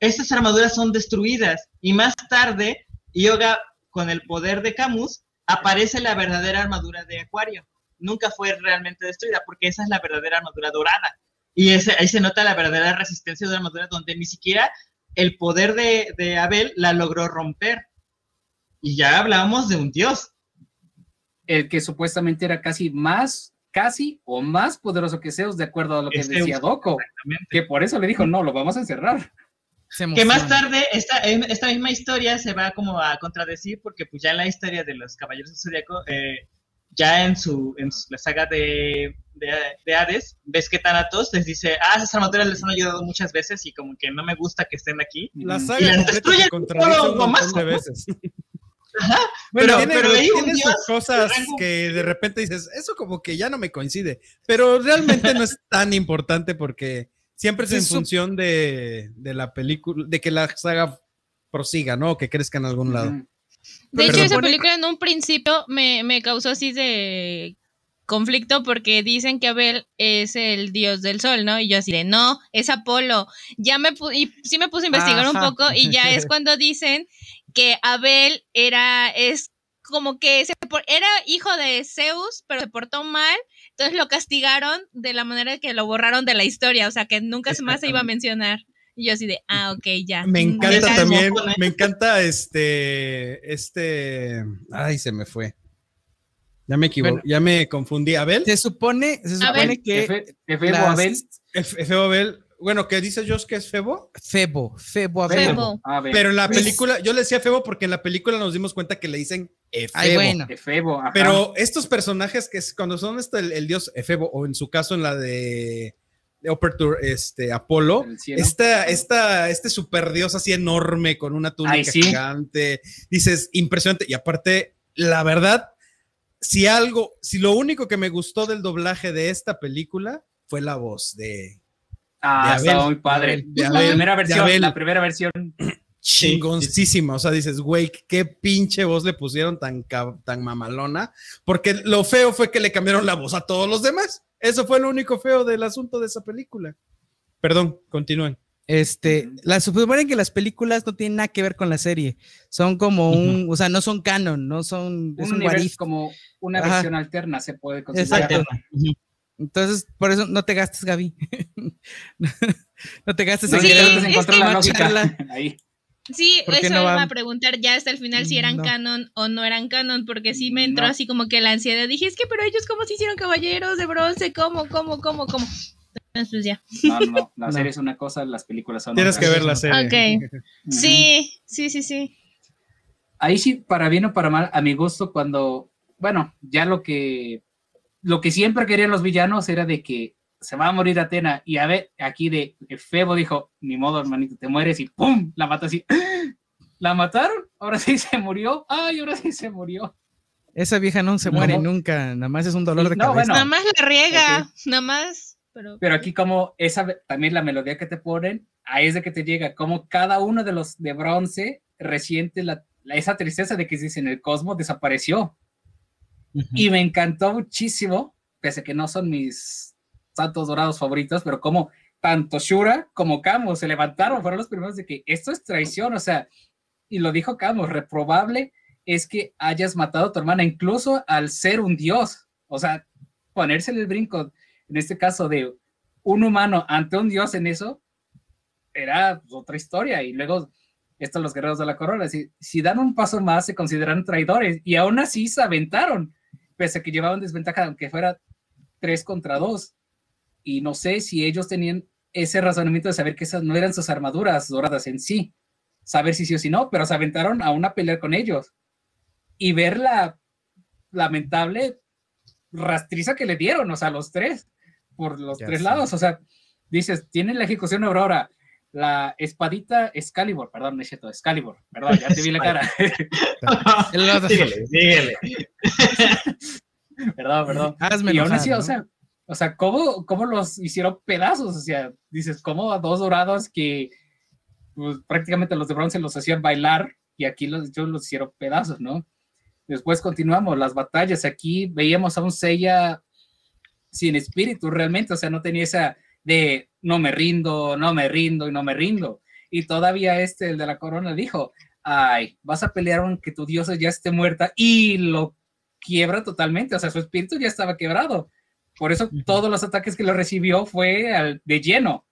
estas armaduras son destruidas y más tarde Yoga con el poder de Camus aparece la verdadera armadura de Acuario. Nunca fue realmente destruida porque esa es la verdadera armadura dorada. Y ese, ahí se nota la verdadera resistencia de la armadura donde ni siquiera el poder de, de Abel la logró romper. Y ya hablábamos de un dios. El que supuestamente era casi más, casi o más poderoso que Zeus, de acuerdo a lo que Es decía Zeus, exactamente. Que por eso le dijo, no, lo vamos a encerrar. Que más tarde esta, esta misma historia se va como a contradecir porque pues ya en la historia de los Caballeros del Zodíaco, eh, ya en su, en su- la saga de, de, de Hades, ves que Thanatos les dice, ah, esas armaduras les han ayudado muchas veces y como que no me gusta que estén aquí. La Ujú. saga Y la completa destruyen se contradice todo un montón guamazo, de ¿no? veces. Bueno, tiene, pero ahí un tiene sus dios cosas que de repente dices, eso como que ya no me coincide, pero realmente no es tan importante porque siempre es en su- función de, de la película, de que la saga prosiga, ¿no? O que crezca en algún lado. De hecho, esa película en un principio me, me causó así de conflicto porque dicen que Abel es el dios del sol, ¿no? Y yo así de, no, es Apolo. Ya me y sí me puse a investigar un poco y ya es cuando dicen que Abel era, es como que se era hijo de Zeus, pero se portó mal, entonces lo castigaron de la manera que lo borraron de la historia, o sea que nunca más se iba a mencionar. Y yo así de, ah, ok, ya. Me encanta también, me encanta este, este, ay, se me fue. Ya me equivoqué, Bueno. ya me confundí. ¿Abel? Se supone, se supone que Efe- las- Abel. Bueno, ¿qué dice Josh que es Febo? Febo, Febo. Febo. Abel. Pero en la Pues- película, yo le decía Febo porque en la película nos dimos cuenta que le dicen Efebo. Ay, bueno. Efebo, ajá. Pero estos personajes que es, cuando son este, el, el dios Efebo, o en su caso en la de, de Upper Tour, este, Apolo, esta, esta, este super dios así enorme con una túnica Ay, sí. gigante, dices, impresionante. Y aparte, la verdad, si algo, si lo único que me gustó del doblaje de esta película fue la voz de Ah, Abel, estaba muy padre. de la Abel, primera de versión, Abel. la primera versión. chingoncísima. O sea, dices, güey, qué pinche voz le pusieron tan, tan mamalona. Porque lo feo fue que le cambiaron la voz a todos los demás. Eso fue lo único feo del asunto de esa película. Perdón, continúen. Este, la suponen que las películas no tienen nada que ver con la serie. Son como un, o sea, no son canon, no son, es Un un universo what if. como una Ajá. versión alterna se puede considerar. Exacto. Entonces, por eso no te gastes, Gaby. no te gastes No en Sí, encontrar que- la lógica ahí. Sí, ¿Por qué eso no iba a preguntar ya hasta el final si eran No. canon o no eran canon, porque sí me entró No. así como que la ansiedad. Dije, es que, pero ellos, ¿cómo se hicieron caballeros de bronce? ¿Cómo, cómo, cómo, cómo? Entonces, pues ya. No, no, la No. serie es una cosa, las películas son Tienes que otras. ver la serie. Ok. Sí, sí, sí, sí. Ahí sí, para bien o para mal, a mi gusto, cuando, bueno, ya lo que, lo que siempre querían los villanos era de que se va a morir Atena, y a ver, aquí de Febo dijo, ni modo, hermanito, te mueres, y ¡pum! La mata así. ¿La mataron? Ahora sí se murió. ¡Ay, ahora sí se murió! Esa vieja no se No. muere nunca, nada más es un dolor Sí, de no, cabeza. bueno. nada más la riega, nada más. Pero, Pero aquí como esa, también la melodía que te ponen, ahí es de que te llega, como cada uno de los de bronce resiente la, la- esa tristeza de que dicen el cosmos desapareció. Y me encantó muchísimo, pese a que no son mis santos dorados favoritos, pero como tanto Shura como Camus se levantaron, fueron los primeros de que esto es traición, o sea, y lo dijo Camus, reprobable es que hayas matado a tu hermana, incluso al ser un dios, o sea, ponerse el brinco, en este caso de un humano ante un dios en eso, era otra historia, y luego estos los guerreros de la corona, si, si dan un paso más se consideran traidores, y aún así se aventaron, pese a que llevaban desventaja, aunque fuera tres contra dos. Y no sé si ellos tenían ese razonamiento de saber que esas no eran sus armaduras doradas en sí, saber si sí o si no, pero se aventaron a una pelea con ellos. Y ver la lamentable rastriza que le dieron, o sea, los tres, por los Ya tres lados, o sea, dices, tienen la ejecución de Aurora, la espadita Excalibur, perdón, no es cierto, Excalibur, perdón, ya te vi la cara, síguele, síguele. perdón, perdón. Hazme y aún así, ¿no? o sea, o sea, ¿cómo, cómo los hicieron pedazos? O sea, dices, ¿cómo a dos dorados que pues, prácticamente los de bronce los hacían bailar y aquí los, ellos los hicieron pedazos, ¿no? Después continuamos las batallas. Aquí veíamos a un Seiya sin espíritu realmente, o sea, no tenía esa de no me rindo, no me rindo y no me rindo. Y todavía este, el de la corona, dijo, ay, vas a pelear aunque tu diosa ya esté muerta y lo quiebra totalmente, o sea, su espíritu ya estaba quebrado. Por eso todos los ataques que lo recibió fue al- de lleno.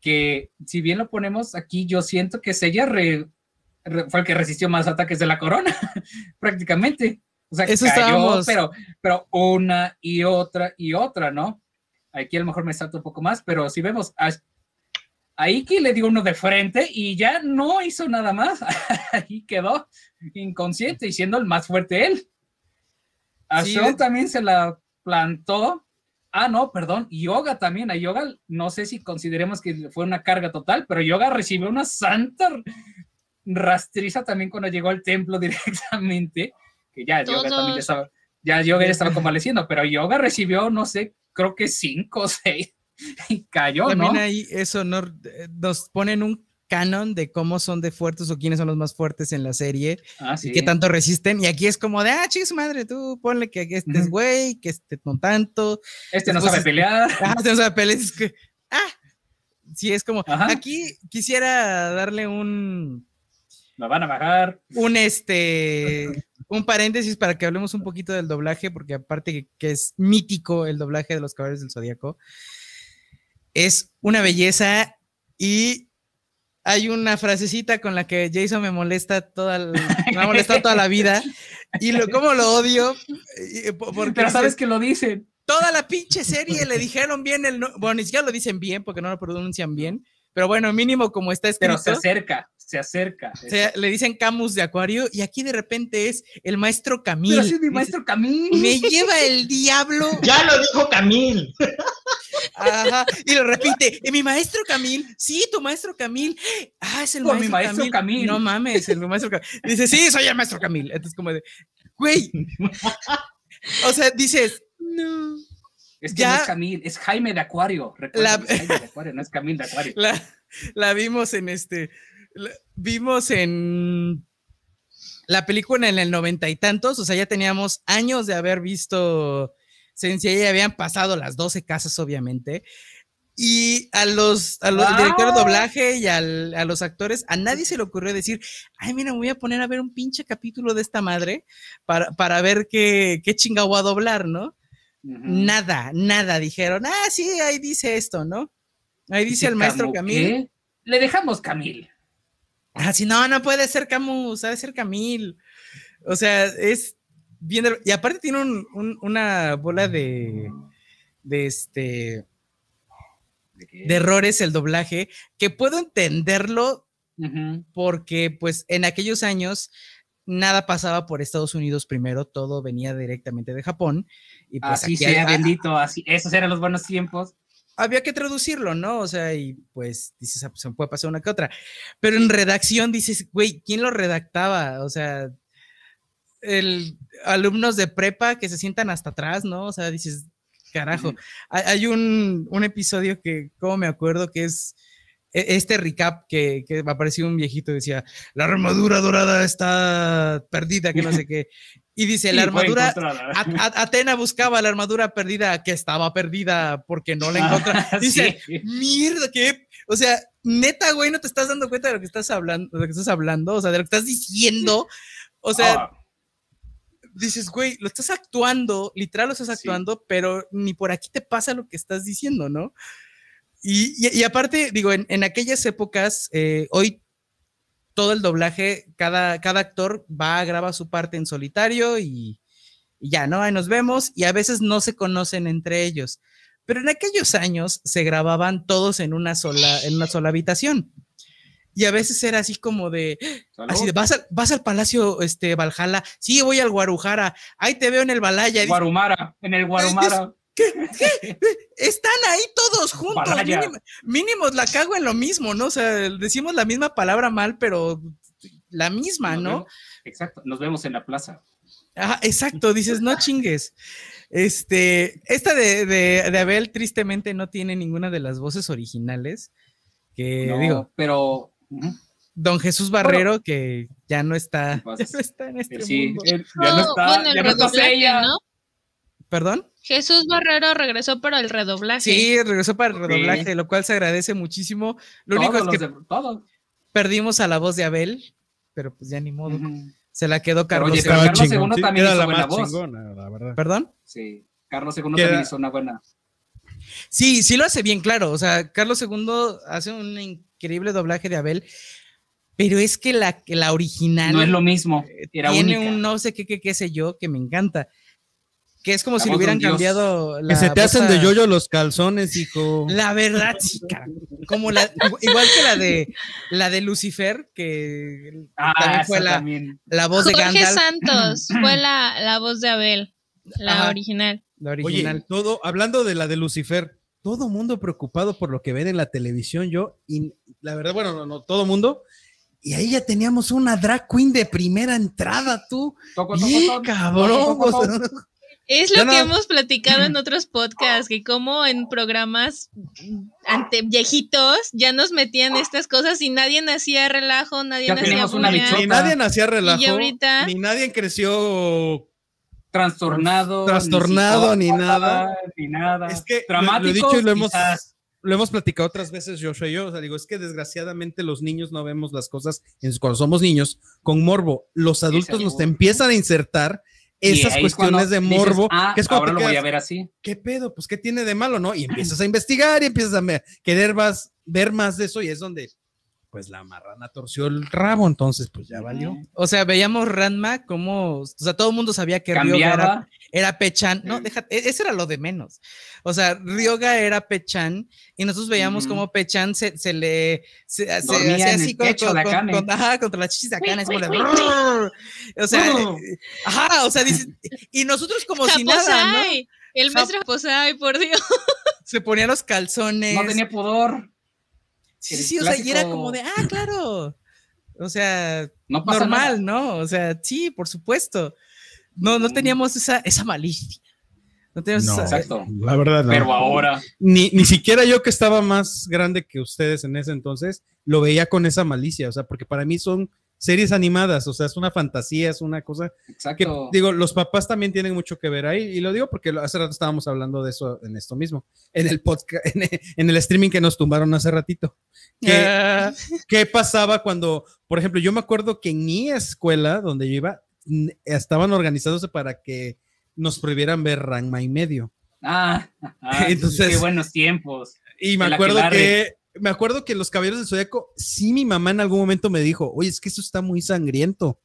que si bien lo ponemos aquí, yo siento que Seiya re- re- fue el que resistió más ataques de la corona, prácticamente. O sea, Eso cayó, estábamos- pero, pero una y otra y otra, ¿no? Aquí a lo mejor me salto un poco más, pero si vemos, a, a Iki le dio uno de frente y ya no hizo nada más. Ahí quedó inconsciente y siendo el más fuerte él. A Sí, Sean también se la plantó. Ah, no, perdón. Yoga también. A Yoga, no sé si consideremos que fue una carga total, pero Yoga recibió una santa rastriza también cuando llegó al templo directamente. Que ya Yoga también ya estaba, ya Yoga ya estaba convaleciendo, pero Yoga recibió, no sé, creo que cinco o seis y cayó, También ¿no? ahí eso no, eh, nos ponen un canon de cómo son de fuertes o quiénes son los más fuertes en la serie Ah, y sí. qué tanto resisten. Y aquí es como de, ah, chicos, madre, tú ponle que este es güey, que este no tanto. Este no Después sabe pelear. Ah, te vas a pelear, es que, ah, sí, es como, Ajá. aquí quisiera darle un, Lo van a bajar. un este, un paréntesis para que hablemos un poquito del doblaje, porque aparte que, que es mítico el doblaje de los caballeros del Zodíaco, es una belleza y hay una frasecita con la que Jason me molesta toda, el- me ha molestado toda la vida y lo, cómo lo odio, po- porque Pero sabes que lo dicen. toda la pinche serie le dijeron bien el, no- bueno, ni siquiera lo dicen bien porque no lo pronuncian bien, pero bueno, mínimo como está escrito. Pero se acerca, se acerca. O sea, le dicen Camus de Acuario y aquí de repente es el maestro Camil. Pero es mi maestro Camil. Me lleva el diablo. Ya lo dijo Camil. Ajá, y lo repite. "¿Y mi maestro Camil? Sí, tu maestro Camil. Ah, es el maestro, mi maestro Camil. No mames, el maestro Camil. Dice, sí, soy el maestro Camil. Entonces, como de, güey. O sea, dices, no. Es que Ya- no es Camil, es Jaime de Acuario. Recuerda, La- es Jaime de Acuario, no es Camil de Acuario. La, la vimos en este. Vimos en la película en el noventa y tantos. O sea, ya teníamos años de haber visto Sensei, ya habían pasado las 12 casas, obviamente. Y a los, a los de doblaje y al- a los actores, a nadie se le ocurrió decir, ay, mira, me voy a poner a ver un pinche capítulo de esta madre para, para ver qué, qué chinga voy a doblar, ¿no? Nada, nada. Dijeron, ah, sí, ahí dice esto, ¿no? Ahí dice el maestro ¿Camo Camil. Le dejamos Camil. Ah, sí, no, no puede ser Camus, ha de ser Camil. O sea, es bien. Y aparte tiene un- un- una bola de. de este. ¿De errores el doblaje, que puedo entenderlo porque, pues, en aquellos años nada pasaba por Estados Unidos primero, todo venía directamente de Japón. Y pues Así aquí sea, ha- bendito, así. Esos eran los buenos tiempos. Había que traducirlo, ¿no? O sea, y pues dices, ah, pues, se me puede pasar una que otra. Pero en redacción dices, güey, ¿quién lo redactaba? O sea, el, alumnos de prepa que se sientan hasta atrás, ¿no? O sea, dices, carajo. Hay, hay un, un episodio que, como me acuerdo, que es e- este recap que, que apareció un viejito decía, la armadura dorada está perdida, que no sé qué. Y dice, la Sí, armadura, Atena buscaba la armadura perdida que estaba perdida porque no la Ah, encontró. Dice, sí. mierda, que, o sea, neta, güey, no te estás dando cuenta de lo que estás hablando, de lo que estás hablando, o sea, de lo que estás diciendo. O sea, Ah, dices, güey, lo estás actuando, literal lo estás Sí. actuando, pero ni por aquí te pasa lo que estás diciendo, ¿no? Y, y- y aparte, digo, en, en aquellas épocas, eh, hoy todo el doblaje, cada, cada actor va a grabar su parte en solitario y, y ya, ¿no? Ahí nos vemos y a veces no se conocen entre ellos. Pero en aquellos años se grababan todos en una sola, en una sola habitación. Y a veces era así como de, salud. Así de, vas al, vas al palacio este, Valhalla. Sí, voy al Guarujara. Ahí te veo en el Balaya. Guarumara, en el Guarumara. Están ahí todos juntos. Mínimo, mínimo la cago en lo mismo, ¿no? O sea, decimos la misma palabra mal, pero la misma, Nos ¿no? vemos- Exacto, nos vemos en la plaza. Ajá, exacto, dices, no chingues. Este, esta de, de, de Abel tristemente no tiene ninguna de las voces originales. Que No, digo, pero don Jesús Barrero, que ya no está, ¿Qué ya no está en este él sí, mundo. él ya no No, está, bueno, ya no está ella. ¿no? ¿Perdón? Jesús Barrero regresó para el redoblaje. Sí, regresó para el redoblaje, lo cual se agradece muchísimo. Lo único es que de- perdimos a la voz de Abel, pero pues ya ni modo. Se la quedó Pero Carlos. oye, Estaba Carlos. II también era hizo la buena más voz. chingona, la verdad. ¿Perdón? Sí, Carlos II Queda- también hizo una buena. Sí, sí lo hace bien claro. O sea, Carlos II hace un increíble doblaje de Abel, pero es que la, original No es lo mismo. Era tiene única. un no sé qué, qué, qué sé yo, que me encanta. Que es como si le de hubieran cambiado Que la se te hacen de yoyo los calzones, hijo. La verdad, sí. Como la, igual que la de la de Lucifer, que Ah, también fue la, también. la voz de Jorge Gandalf, Santos fue la, la voz de Abel, la Ajá. original. la Oye, original. todo, hablando de la de Lucifer, todo mundo preocupado por lo que ven en la televisión, yo, y la verdad, bueno, no, no, todo mundo. Y ahí ya teníamos una drag queen de primera entrada, tú. Toco, toco, Bien toco. cabrón. Es lo que hemos platicado en otros podcasts, que como en programas ante viejitos ya nos metían estas cosas y nadie hacía relajo, nadie Ya una bichota. Ni nadie nacía relajo, Y ahorita- ni nadie creció. Trastornado. Trastornado, ni nada. Ni nada. Es que lo- Dramáticos, lo he dicho y lo hemos, lo hemos platicado otras veces, Joshua y yo. O sea, digo, es que desgraciadamente los niños no vemos las cosas en- cuando somos niños con morbo. Los adultos nos empiezan a insertar esas cuestiones de dices, morbo, ah, que es ahora te lo voy a ver así. ¿qué pedo? Pues, ¿qué tiene de malo, no? Y empiezas a investigar y empiezas a querer más, ver más de eso y es donde, pues, la marrana torció el rabo, entonces, pues, ya valió. O sea, veíamos Ranma como, o sea, todo el mundo sabía que Ryoga era, Cambiaba. era Pechan. No, déjate, eso era lo de menos. O sea, Ryoga era Pechan y nosotros veíamos como Pechan se, se le se, hacía en así el con- con- de con- Akane. con- ajá, contra las chichis de Akane, es como de, Uy, uy, uy. o sea, Uh. ajá, o sea, y nosotros como si nada, ¿no? El maestro Japosai, por Dios. Se ponía los calzones. No tenía pudor. Sí, sí, o sea, y era como de, ah, claro. O sea, No normal, nada. ¿no? O sea, sí, por supuesto. No, no teníamos esa, esa malicia. No esa. Exacto. la verdad, no. Pero ahora. ni, ni siquiera yo que estaba más grande que ustedes en ese entonces, lo veía con esa malicia, o sea, porque para mí son series animadas, o sea, es una fantasía, es una cosa que, Exacto. digo, los papás también tienen mucho que ver ahí, y lo digo porque hace rato estábamos hablando de eso en esto mismo, en el podcast, en, en el streaming que nos tumbaron hace ratito. Que, Ah, ¿Qué pasaba cuando, por ejemplo, yo me acuerdo que en mi escuela, donde yo iba, estaban organizándose para que nos prohibieran ver Ranma y medio. Ah, ah, Entonces- qué buenos tiempos. Y me acuerdo que me acuerdo que los caballeros del zodiaco, sí, mi mamá en algún momento me dijo, oye, es que eso está muy sangriento.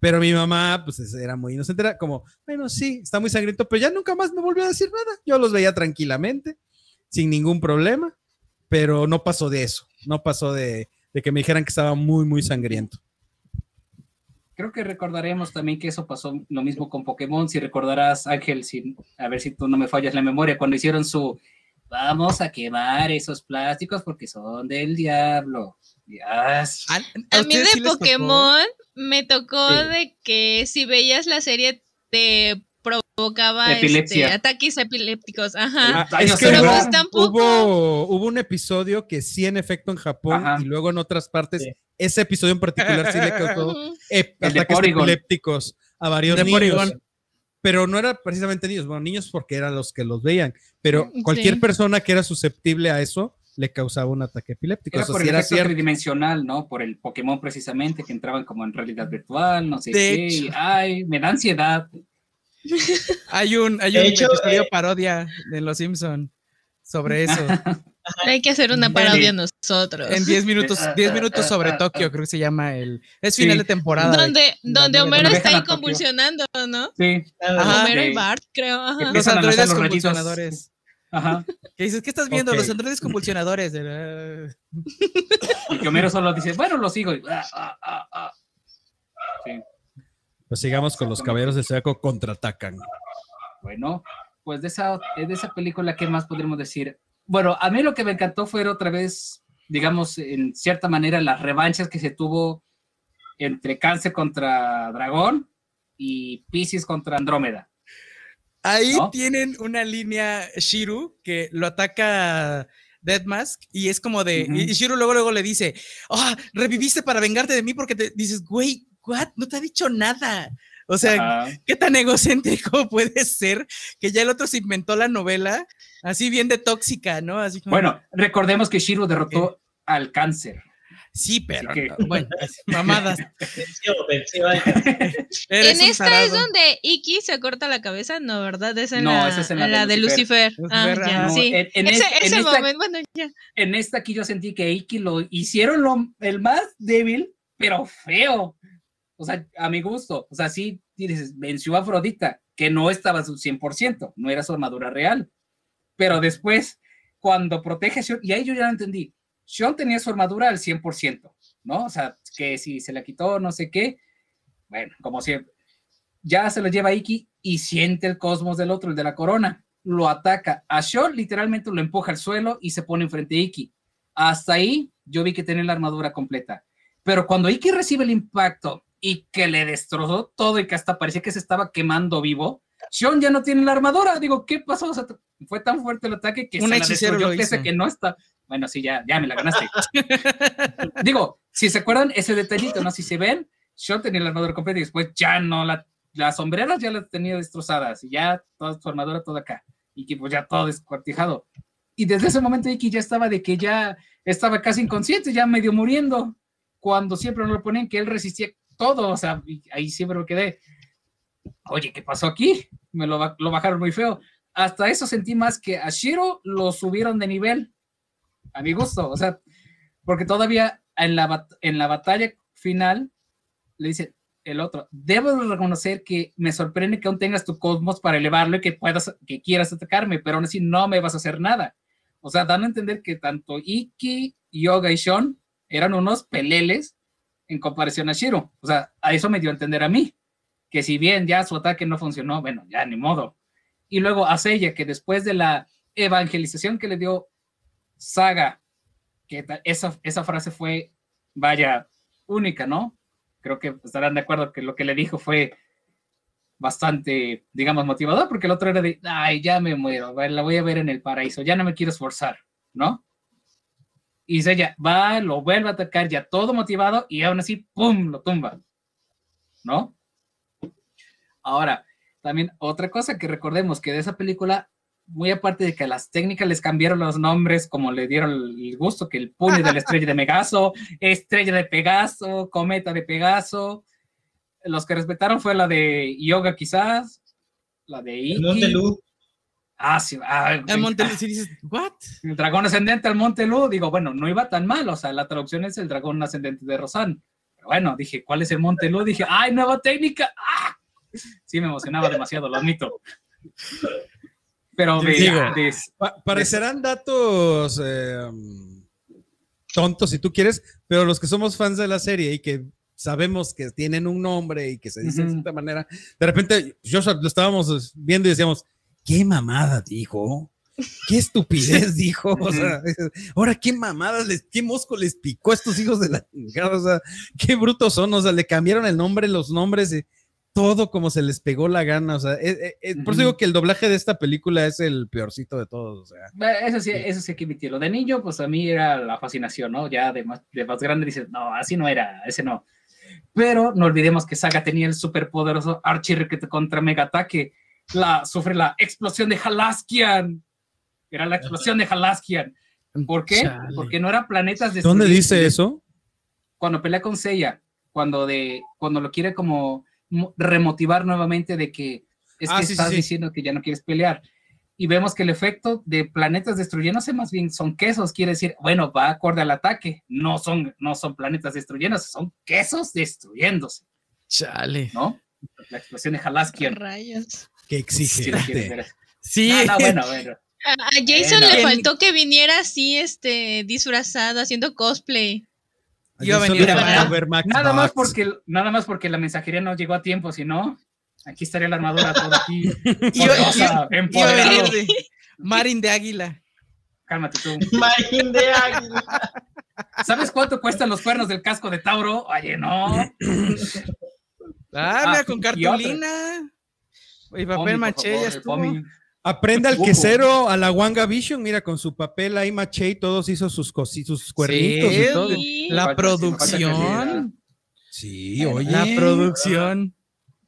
Pero mi mamá, pues es- era muy inocente, era como, bueno, sí, está muy sangriento, pero ya nunca más me volvió a decir nada. Yo los veía tranquilamente, sin ningún problema, pero no pasó de eso, no pasó de, de que me dijeran que estaba muy, muy sangriento. Creo que recordaremos también que eso pasó lo mismo con Pokémon. Si recordarás, Ángel, si, a ver si tú no me fallas la memoria, cuando hicieron su vamos a quemar esos plásticos porque son del diablo. Ya, ¿a- A mí sí de? Pokémon me tocó Sí. de que si veías la serie te provocaba Epilepsia. este, ataques epilépticos. Ajá. Ah, ay, es no que sé, Pero hubo, ¿verdad? pues tampoco. hubo, hubo un episodio que sí en efecto en Japón Ajá. y luego en otras partes, Sí. ese episodio en particular sí le causó ep- El ataques epilépticos a varios De niños. Porygon. Pero no era precisamente niños, bueno, niños porque eran los que los veían, pero Sí. cualquier persona que era susceptible a eso le causaba un ataque epiléptico. Era Eso por sí el era efecto cierto. tridimensional, ¿no? Por el Pokémon precisamente, que entraban como en realidad virtual, no sé De qué. hecho. y, ay, me da ansiedad. Hay un, hay De un hecho, episodio eh, parodia de Los Simpson sobre eso. Hay que hacer una parodia nosotros. en 10 minutos, 10 minutos sobre Tokio, creo que se llama el. Es final Sí. de temporada. de- Donde, donde. Homero está ahí convulsionando, ¿no? Sí, Ajá. Homero Sí. y Bart, creo. ajá. Los androides los convulsionadores. ajá. Que dices, ¿qué estás viendo? Los androides convulsionadores. Y que Homero solo dice, bueno, lo sigo. y, ah, ah, ah. Pues sigamos con los caballeros del Zodiaco contraatacan. Bueno, pues de esa, de esa película, ¿qué más podríamos decir? Bueno, a mí lo que me encantó fue otra vez, digamos, en cierta manera, las revanchas que se tuvo entre Cáncer contra Dragón y Pisces contra Andrómeda. Ahí ¿No? tienen una línea Shiru que lo ataca Deadmask y es como de. Y Shiru luego, luego le dice: Ah, reviviste para vengarte de mí porque te dices, güey, what? No te ha dicho nada. O sea, Ajá. ¿qué tan egocéntrico puede ser que ya el otro se inventó la novela así bien de tóxica, ¿no? Así como, Bueno, recordemos que Shiro derrotó al Cáncer. Sí, pero Así que- no, bueno, mamadas. En esta tarado. es donde Iki se corta la cabeza, no, ¿verdad? Es en No, la, esa es en la de la de Lucifer. Ah, Lucifer, ya, No, sí. en, en ese es- momento, bueno, ya. en esta aquí yo sentí que Iki lo hicieron lo, el más débil, pero feo. O sea, a mi gusto. O sea, sí, dices, venció a Afrodita, que no estaba a su 100%, no era su armadura real. Pero después, cuando protege a Shion, y ahí yo ya lo entendí, Shion tenía su armadura al 100%, ¿no? O sea, que si se la quitó, no sé qué, bueno, como siempre. Ya se lo lleva Iki y siente el cosmos del otro, el de la corona. Lo ataca. A Shion literalmente lo empuja al suelo y se pone enfrente de Iki. Hasta ahí yo vi que tenía la armadura completa. Pero cuando Iki recibe el impacto y que le destrozó todo y que hasta parecía que se estaba quemando vivo, Shion ya no tiene la armadura. Digo, ¿qué pasó? O sea, fue tan fuerte el ataque que Un se la destruyó pese que no está. Bueno, sí, ya, ya me la ganaste. Digo, si se acuerdan ese detallito, ¿no? Si se ven, Shion tenía la armadura completa y después ya no la, las sombreras ya las tenía destrozadas y ya toda su armadura toda acá. Y que pues ya todo descuartijado. Y desde ese momento Iki ya estaba de que ya estaba casi inconsciente, ya medio muriendo, cuando siempre nos lo ponen que él resistía todo, o sea, ahí siempre me quedé, oye, ¿qué pasó aquí? Me lo, ba- lo bajaron muy feo. Hasta eso sentí más que a Shiro lo subieron de nivel, a mi gusto, o sea, porque todavía en la, en la batalla final le dice el otro, debo de reconocer que me sorprende que aún tengas tu cosmos para elevarlo y que puedas, que quieras atacarme, pero aún así no me vas a hacer nada. O sea, dan a entender que tanto Iki, Yoga y Sean eran unos peleles en comparación a Shiro. O sea, a eso me dio a entender a mí. Que si bien ya su ataque no funcionó, bueno, ya ni modo. Y luego a Seiya, que después de la evangelización que le dio Saga, que esa, esa frase fue, vaya, única, ¿no? Creo que estarán de acuerdo que lo que le dijo fue bastante, digamos, motivador, porque el otro era de, ay, ya me muero, la voy a ver en el paraíso, ya no me quiero esforzar, ¿no? Y ella va, lo vuelve a atacar ya todo motivado y aún así, ¡pum!, lo tumba, ¿no? Ahora, también otra cosa que recordemos que de esa película, muy aparte de que a las técnicas les cambiaron los nombres, como le dieron el gusto, que el puño de la estrella de Megaso, estrella de Pegaso, cometa de Pegaso, los que respetaron fue la de Yoga quizás, la de Iki. Monte Luz. Ah, sí, ah, En Monte si dices, ¿what? el dragón ascendente al Monte Lu, digo, bueno, no iba tan mal, o sea, la traducción es el dragón ascendente de Rosan. Pero bueno, dije, ¿cuál es el Monte Lu? Dije, ¡ay, nueva técnica! ¡Ah! Sí, me emocionaba demasiado, lo admito. Pero digo, Pa- parecerán datos eh, tontos si tú quieres, pero los que somos fans de la serie y que sabemos que tienen un nombre y que se dicen de cierta manera, de repente yo lo estábamos viendo y decíamos, ¿qué mamada dijo? ¿Qué estupidez dijo? O sea, ahora qué mamadas, les, qué mosco les picó a estos hijos de la o sea, qué brutos son, o sea, le cambiaron el nombre, los nombres, eh, todo como se les pegó la gana, o sea, eh, eh, eh, por eso digo que el doblaje de esta película es el peorcito de todos, o sea. Eso sí, eso sí hay que admitirlo. De niño, pues a mí era la fascinación, ¿no? Ya de más, de más grande dices, no, así no era, ese no. Pero no olvidemos que Saga tenía el superpoderoso Archirriquete contra Mega Ataque. La, sufre la explosión de Halaskian. Era la explosión de Halaskian. ¿Por qué? Chale. Porque no eran planetas de ¿Dónde dice eso? Cuando pelea con Seiya, cuando, de, cuando lo quiere como mo- remotivar nuevamente de que es Ah, que sí, estás sí. diciendo que ya no quieres pelear. Y vemos que el efecto de planetas destruyéndose más bien son quesos, quiere decir, bueno, va acorde al ataque, no son, no son planetas destruyéndose, son quesos destruyéndose, Chale. ¿no? La explosión de Halaskian. Rayos. Ver. exigente. Sí, No, no, bueno, bueno. A, Jason Bueno. le faltó que viniera así, este, disfrazado, haciendo cosplay. Iba a Eso venir le a ver. Max Nada más porque, nada más porque la mensajería no llegó a tiempo, si no, aquí estaría la armadura toda aquí. Poderosa, empoderado. venir de Marin de Águila. Cálmate tú. Imagen de águila. ¿Sabes cuánto cuestan los cuernos del casco de Tauro? Oye, no. Ah, Ah, mira, con cartulina. Y papel maché, ya estuvo. Aprenda al quesero a la Wanga Vision, mira, con su papel ahí maché y todos hizo sus cositos, sus cuernitos Sí, y todo. Sí. La Falta- producción. Sí, oye. La producción.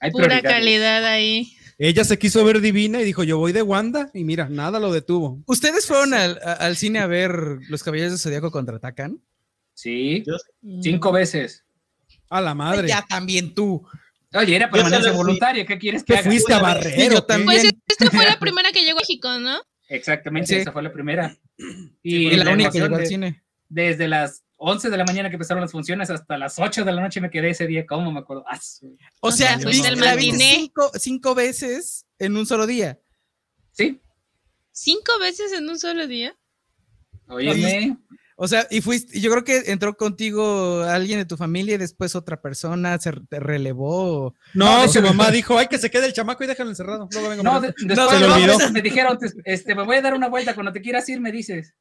Hay Pura calidad ahí. Ella se quiso ver divina y dijo, yo voy de Wanda y mira, nada lo detuvo. ¿Ustedes fueron al, a- al cine a ver Los Caballeros de Zodíaco contraatacan? Sí, cinco veces. A la madre. Ya también tú. Oye, era permanencia voluntaria. ¿Qué quieres que ¿Te haga? fuiste a Una vez. barrer? Sí, yo o qué? también. Pues esta fue la primera que llegó a México, ¿no? Exactamente, Sí. esa fue la primera. Y la la única que llegó al de- cine. desde las 11 de la mañana que empezaron las funciones hasta las 8 de la noche me quedé ese día. ¿Cómo me acuerdo? Ah, O sea, Fuiste viste- al la cinco, cinco veces en un solo día. sí, ¿Cinco veces en un solo día? óyeme. O sea, y fuiste, yo creo que entró contigo alguien de tu familia y después otra persona se te relevó. No, su mamá dijo, ay, que se quede el chamaco y déjalo encerrado. Luego vengo No, por de- él". después veces me dijeron, te- este, me voy a dar una vuelta, cuando te quieras ir me dices.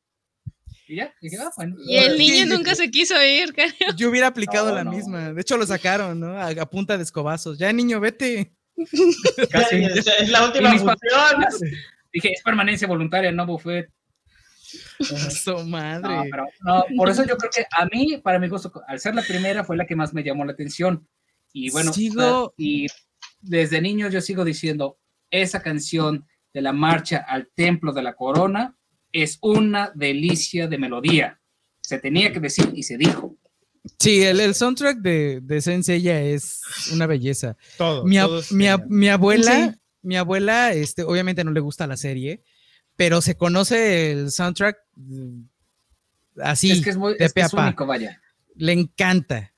Y ya, dije, ah, bueno. Y el niño sí. nunca se quiso ir, creo. Yo hubiera aplicado No, la no. misma. De hecho, lo sacaron, ¿no? A, a punta de escobazos. Ya, niño, vete. Casi. Es, es la última función. Dije, es permanencia voluntaria, no buffet. Su madre. No, pero no, por eso yo creo que a mí, para mi gusto, al ser la primera, fue la que más me llamó la atención. Y bueno, Sigo- y desde niño yo sigo diciendo, esa canción de la marcha al templo de la corona es una delicia de melodía. Se tenía que decir y se dijo. Sí, el, el soundtrack de, de Senseiya es una belleza. Todo. Mi, ab- todo mi genial. mi abuela, Sí. mi abuela, este, obviamente no le gusta la serie, pero se conoce el soundtrack mm, así, es que es, muy, de es, que es único, vaya. le encanta.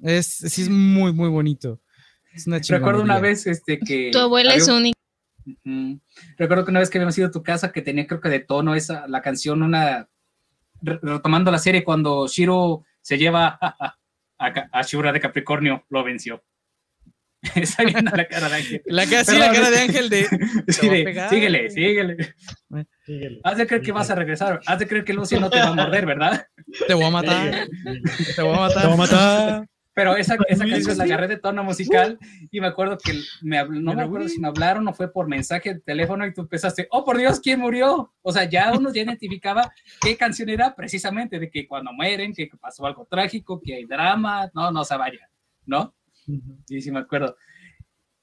Es, sí, es muy, muy bonito. Es una Recuerdo una vez este, que... Tu abuela había es un- única. Ujú. Recuerdo que una vez que habíamos ido a tu casa que tenía creo que de tono esa, la canción, una re- retomando la serie cuando Shiro se lleva a, a, a Shura de Capricornio, lo venció. Está viendo la cara de Ángel. La, cara- sí, Perdón, la cara de Ángel de... Sí, de, síguele, síguele. Síguele. Haz de creer que vas a regresar. Haz de creer que Lucy no te va a morder, ¿verdad? Te voy a matar. Te voy a matar. Te voy a matar. Pero esa, esa ¿Me canción la agarré de tono musical y me acuerdo que me no me acuerdo si me hablaron o fue por mensaje de teléfono y tú empezaste, oh por Dios, ¿quién murió? O sea, ya uno ya identificaba qué canción era precisamente de que cuando mueren, que pasó algo trágico, que hay drama, no, no se vaya, ¿no? Sí, sí me acuerdo.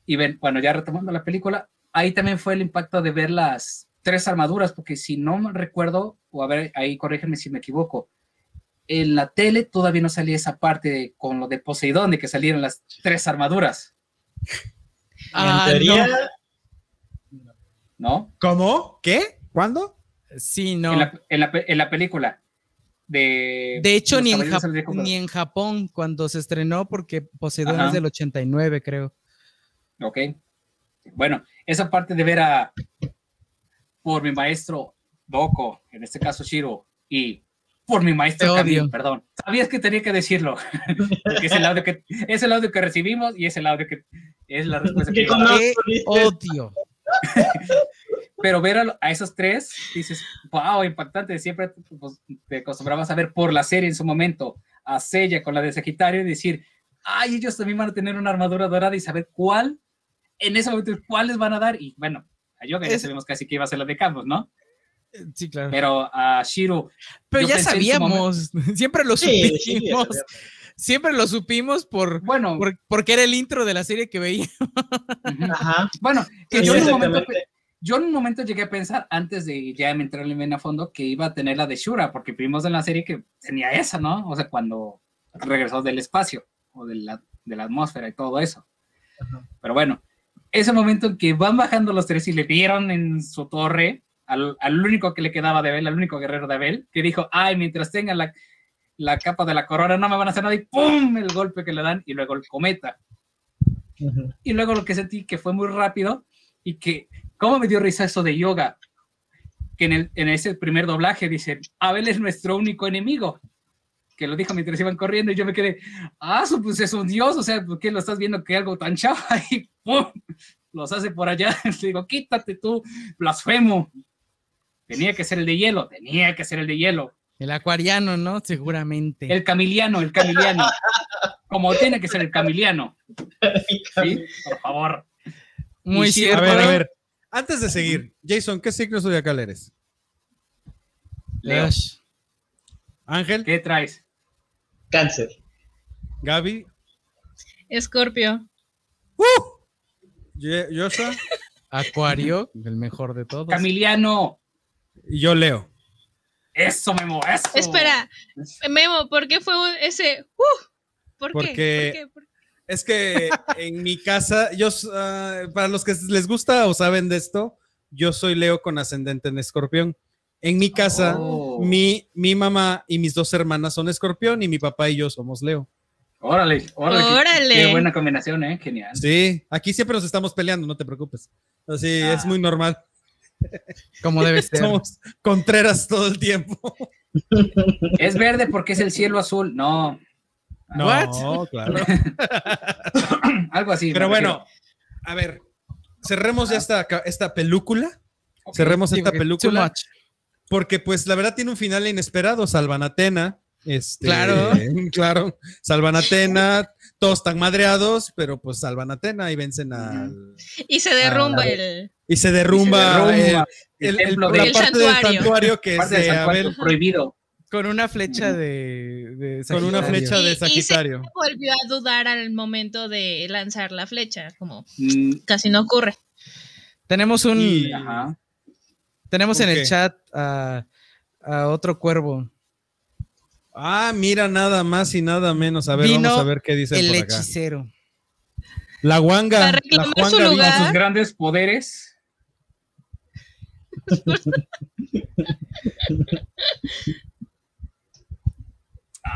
Y ven, bueno, ya retomando la película, ahí también fue el impacto de ver las tres armaduras, porque si no me recuerdo, o a ver, ahí corrígeme si me equivoco, en la tele todavía no salía esa parte de- con lo de Poseidón, de que salieron las tres armaduras, Ah, en teoría, no. ¿no? ¿Cómo? ¿Qué? ¿Cuándo? Sí, no. En, la, en, la, en la película. De, De hecho, ni en, Jap- ni en Japón, cuando se estrenó, porque Poseidón Ajá. es del 89, creo. Ok. Bueno, esa parte de ver a por mi maestro Doko, en este caso Shiro, y por mi maestro. Camille, perdón. Sabías que tenía que decirlo. Es el audio que es el audio que recibimos y es el audio que es la respuesta que odio. Pero ver a, a esos tres, dices, wow, impactante. Siempre pues, te acostumbrabas a ver por la serie en su momento a Sella con la de Sagitario y decir, ay, ellos también van a tener una armadura dorada y saber cuál, en ese momento, cuáles van a dar. Y bueno, a Yoga ya Es- sabemos casi que iba a ser la de Campos, ¿no? Sí, claro. Pero a Shiro, Pero ya sabíamos, siempre lo Sí, sí, supimos. siempre lo supimos por, bueno, por- porque era el intro de la serie que veía. ujú. Ajá. bueno, que Sí, yo en un momento. Yo en un momento llegué a pensar, antes de ya entrarle bien a fondo, que iba a tener la de Shura, porque vimos en la serie que tenía esa, ¿no? O sea, cuando regresó del espacio o de la, de la atmósfera y todo eso. Pero bueno, ese momento en que van bajando los tres y le dieron en su torre al, al único que le quedaba de Abel, al único guerrero de Abel, que dijo, ay, mientras tenga la, la capa de la corona no me van a hacer nada y ¡pum! el golpe que le dan y luego el cometa. Ujú. Y luego lo que sentí que fue muy rápido y que, ¿cómo me dio risa eso de yoga? Que en, el, en ese primer doblaje dice, Abel es nuestro único enemigo. Que lo dijo mientras iban corriendo y yo me quedé, ah, pues es un dios, o sea, ¿por qué lo estás viendo que algo tan chava? Y ¡pum! Los hace por allá. Le digo, quítate tú, blasfemo. Tenía que ser el de hielo, tenía que ser el de hielo. El acuariano, ¿no? Seguramente. El camiliano, el camiliano. Como tiene que ser el camiliano. ¿Sí? Por favor. Muy sí, A cierto. ver, a ver. Antes de seguir, Jason, ¿qué signo zodiacal eres? Leo. Ángel, ¿qué traes? Cáncer. Gaby, Escorpio. Ye- Joshua Acuario, el mejor de todos. Camiliano. y yo Leo. Eso, Memo, eso. Espera, Memo, ¿por qué fue ese? Uh, ¿Por Porque- qué? ¿Por qué? ¿Por- Es que en mi casa, yo, ah, para los que les gusta o saben de esto, yo soy Leo con ascendente en escorpión. En mi casa, Oh. mi, mi mamá y mis dos hermanas son escorpión y mi papá y yo somos Leo. Órale, órale. qué- buena combinación, ¿eh? Genial. Sí, aquí siempre nos estamos peleando, no te preocupes. Así Ah. es muy normal. Como debe ser. Somos contreras todo el tiempo. Es verde porque es el cielo azul. No. No, What? claro. Algo así. Pero bueno, a ver, cerremos ya esta, esta película. Cerremos esta película. Porque, pues, la verdad tiene un final inesperado. Salvan a Atena. Este, Claro. claro. Salvan a Atena. Todos están madreados, pero pues salvan a Atena y vencen al. Y se derrumba el. Y se derrumba, Y se derrumba el- el la El parte del santuario. que es Parte del de santuario Abel prohibido. Con una flecha de, de con una Sagitario. flecha de y se- Sagitario. Volvió a dudar al momento de lanzar la flecha, como Mm, casi no ocurre. Tenemos un. Y- Ajá. Tenemos en ¿Por el chat a, a otro cuervo. Ah, mira, nada más y nada menos. A ver, Vino vamos a ver qué dicen El por acá. hechicero. La guanga. Para La reclamar su Juanga vino. lugar. Con sus grandes poderes.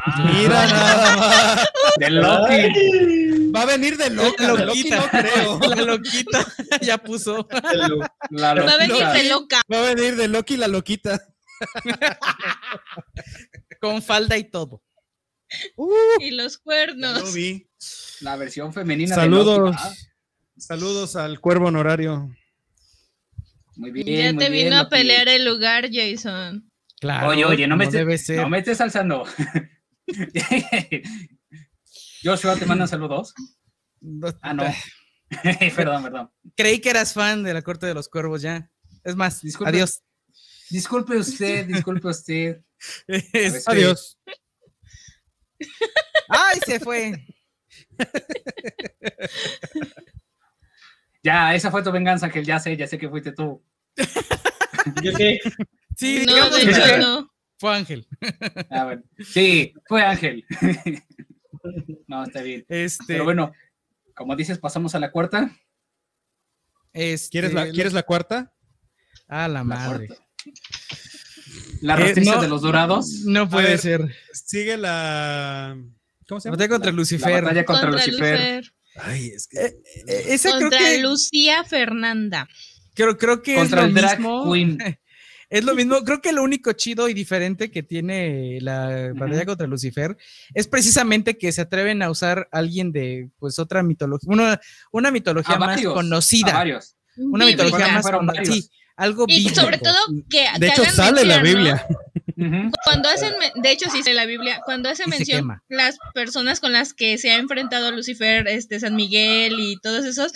Ah, Mira nada más. De Loki. Va a venir de loca. La de Loki loquita. no creo. La loquita ya puso. La Va a venir loquita. de loca. Va a venir de Loki la loquita. Con falda y todo. Y los Ya lo cuernos. vi. La versión femenina Saludos. de Loki. Ah, Saludos al cuervo honorario. Muy bien. Ya muy te bien, vino a Loki. pelear el lugar, Jason. Claro. Oye, oye, no me, como estés- debe ser. no me estés alzando. Joshua, te mandan saludos. Ah, no. perdón, perdón. Creí que eras fan de la corte de los cuervos ya. Es más, Disculpe. adiós. Disculpe usted, disculpe usted. Es- Adiós. Ay, se fue. Ya, esa fue tu venganza, Ángel. Ya sé, ya sé que fuiste tú. Yo qué. Sí, No, digamos de hecho no. Fue Ángel. Ah, bueno. Sí, fue Ángel. no, está bien. Este, Pero bueno, como dices, pasamos a la cuarta. este, ¿Quieres la, ¿Quieres la cuarta? Ah, la La, madre. cuarta. La Eh, no, de los dorados. No puede ver, ser. Sigue la. ¿Cómo se llama? Batalla contra La Lucifer. batalla contra, Contra Lucifer. Lucifer. Ay, es que. Eh, eh, esa creo Contra que, Lucía Fernanda. creo, creo que Contra es el lo drag mismo. queen. Es lo mismo, creo que lo único chido y diferente que tiene la batalla contra Lucifer es precisamente que se atreven a usar a alguien de pues otra mitología, una, una mitología A más varios, a conocida, varios. una Bíblica. mitología más conocida. Sí, algo Y bíblico. sobre todo que, De que hecho, hagan sale la. Biblia. Cuando hacen, de hecho sí sale la Biblia, cuando hace mención las personas con las que se ha enfrentado Lucifer, este San Miguel y todos esos,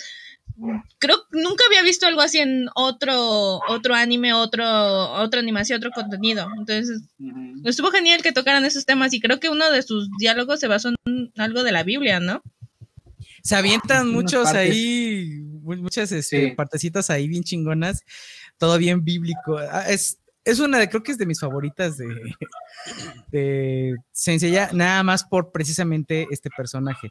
creo que nunca había visto algo así en otro otro anime, otro otra animación, otro contenido. Entonces, estuvo genial que tocaran esos temas y creo que uno de sus diálogos se basó en algo de la Biblia, ¿no? Se avientan muchos partes. ahí, mu- muchas este, Sí. partecitas ahí bien chingonas, todo bien bíblico. Ah, Es, es una de, creo que es de mis favoritas de, de Senseiya, nada más por precisamente este personaje.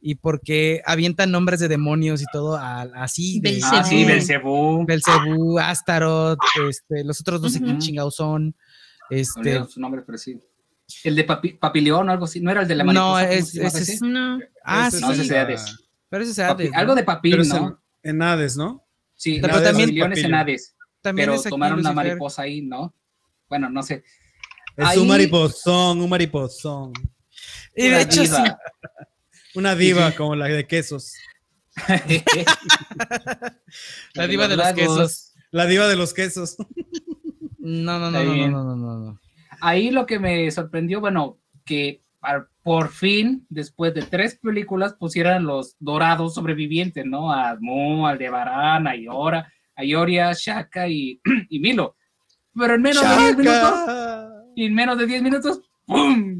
Y porque avientan nombres de demonios y todo a- así. De, Belcebú. Ah, sí, Belcebú. Belcebú, Astaroth, este, los otros no sé qué chingados son. Me Este, su nombre, pero sí. El de Papi- Papileón o algo así. No era el de la No, mariposa. ¿cómo es- ese es- No. ah, Ese sí, No, ese es de la- Hades. pero ese es Papi- Hades, ¿no? Algo de Papil, ¿no? en, Hades, ¿no? Sí, Pero Hades también- Papilión es en. Hades. También Pero tomaron una mariposa ahí, ¿no? Bueno, no sé. Es Ahí- un mariposón, un mariposón. Y de hecho, sí. Una diva como la de quesos. La diva de los quesos. La diva de los quesos. No, no, no, no, no, no, no, no. Ahí lo que me sorprendió, bueno, que por fin, después de tres películas, pusieran los dorados sobrevivientes, ¿no? A Mu, Aldebarán, a Iora, a Ioria, Shaka y, y Milo. Pero en menos de 10 minutos, y en menos de 10 minutos, ¡pum!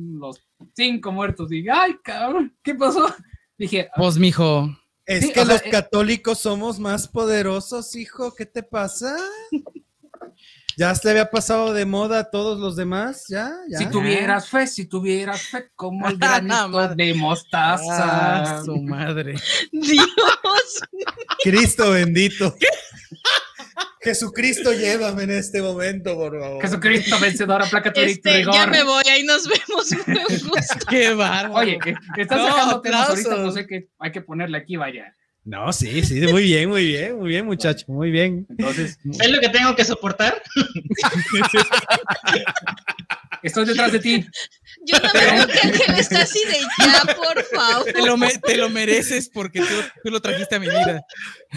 Cinco muertos. Y, ¡ay, cabrón! ¿Qué pasó? Dije, Pues, mijo. Es Sí, que sea, los eh, católicos somos más poderosos, hijo. ¿Qué te pasa? Ya se había pasado de moda a todos los demás, ya, ya. Si tuvieras fe, si tuvieras fe, como el granito Madre. de mostaza. Ah, su madre. Dios. Cristo bendito. Jesucristo, llévame en este momento, por favor. Jesucristo vencedor, aplaca tu Este, rigor. ya me voy, ahí nos vemos. Qué bárbaro. Oye, estás No, sacando temas ahorita, no sé qué hay que ponerle aquí, vaya. No, sí, sí, muy bien, muy bien, muy bien, muchacho, muy bien. Entonces, ¿Es lo que tengo que soportar? estoy detrás de ti. Yo no veo que Ángel está así de ya, por favor. te, lo me- te lo mereces porque tú, tú lo trajiste a mi vida.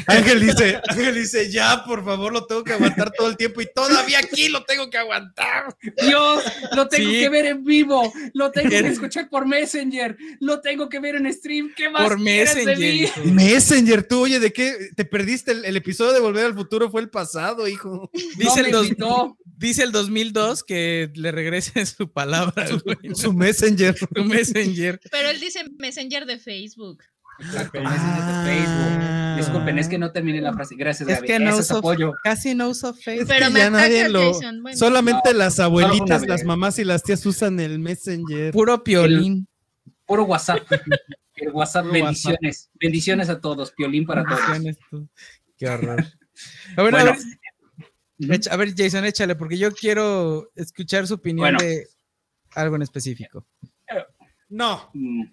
Ángel dice, Ángel dice, ya, por favor, lo tengo que aguantar todo el tiempo y todavía aquí lo tengo que aguantar. Dios, lo tengo Sí. que ver en vivo, lo tengo que escuchar por Messenger, lo tengo que ver en stream. ¿Qué más Por de Messenger. mí? Messenger, tú, oye, ¿de qué? Te perdiste el, el episodio de Volver al Futuro, fue el pasado, hijo. Dice, No el dos- dice el 200002 que le regrese su palabra, güey, Su Messenger. su Messenger. Pero él dice Messenger de Facebook. Exacto, Messenger de Facebook. Disculpen, es que no terminé la frase. Gracias, Es Gaby. que no uso, apoyo. casi no uso Facebook. Pero ya nadie lo-. Bueno, Solamente las abuelitas, las mamás y las tías usan el Messenger. Puro piolín. Puro WhatsApp. El WhatsApp, Puro bendiciones. Bendiciones a todos. Piolín para todos. Qué horror. A ver, a Bueno. ver, echa- a ver, Jason, échale, porque yo quiero escuchar su opinión Bueno. de algo en específico. No, Mm.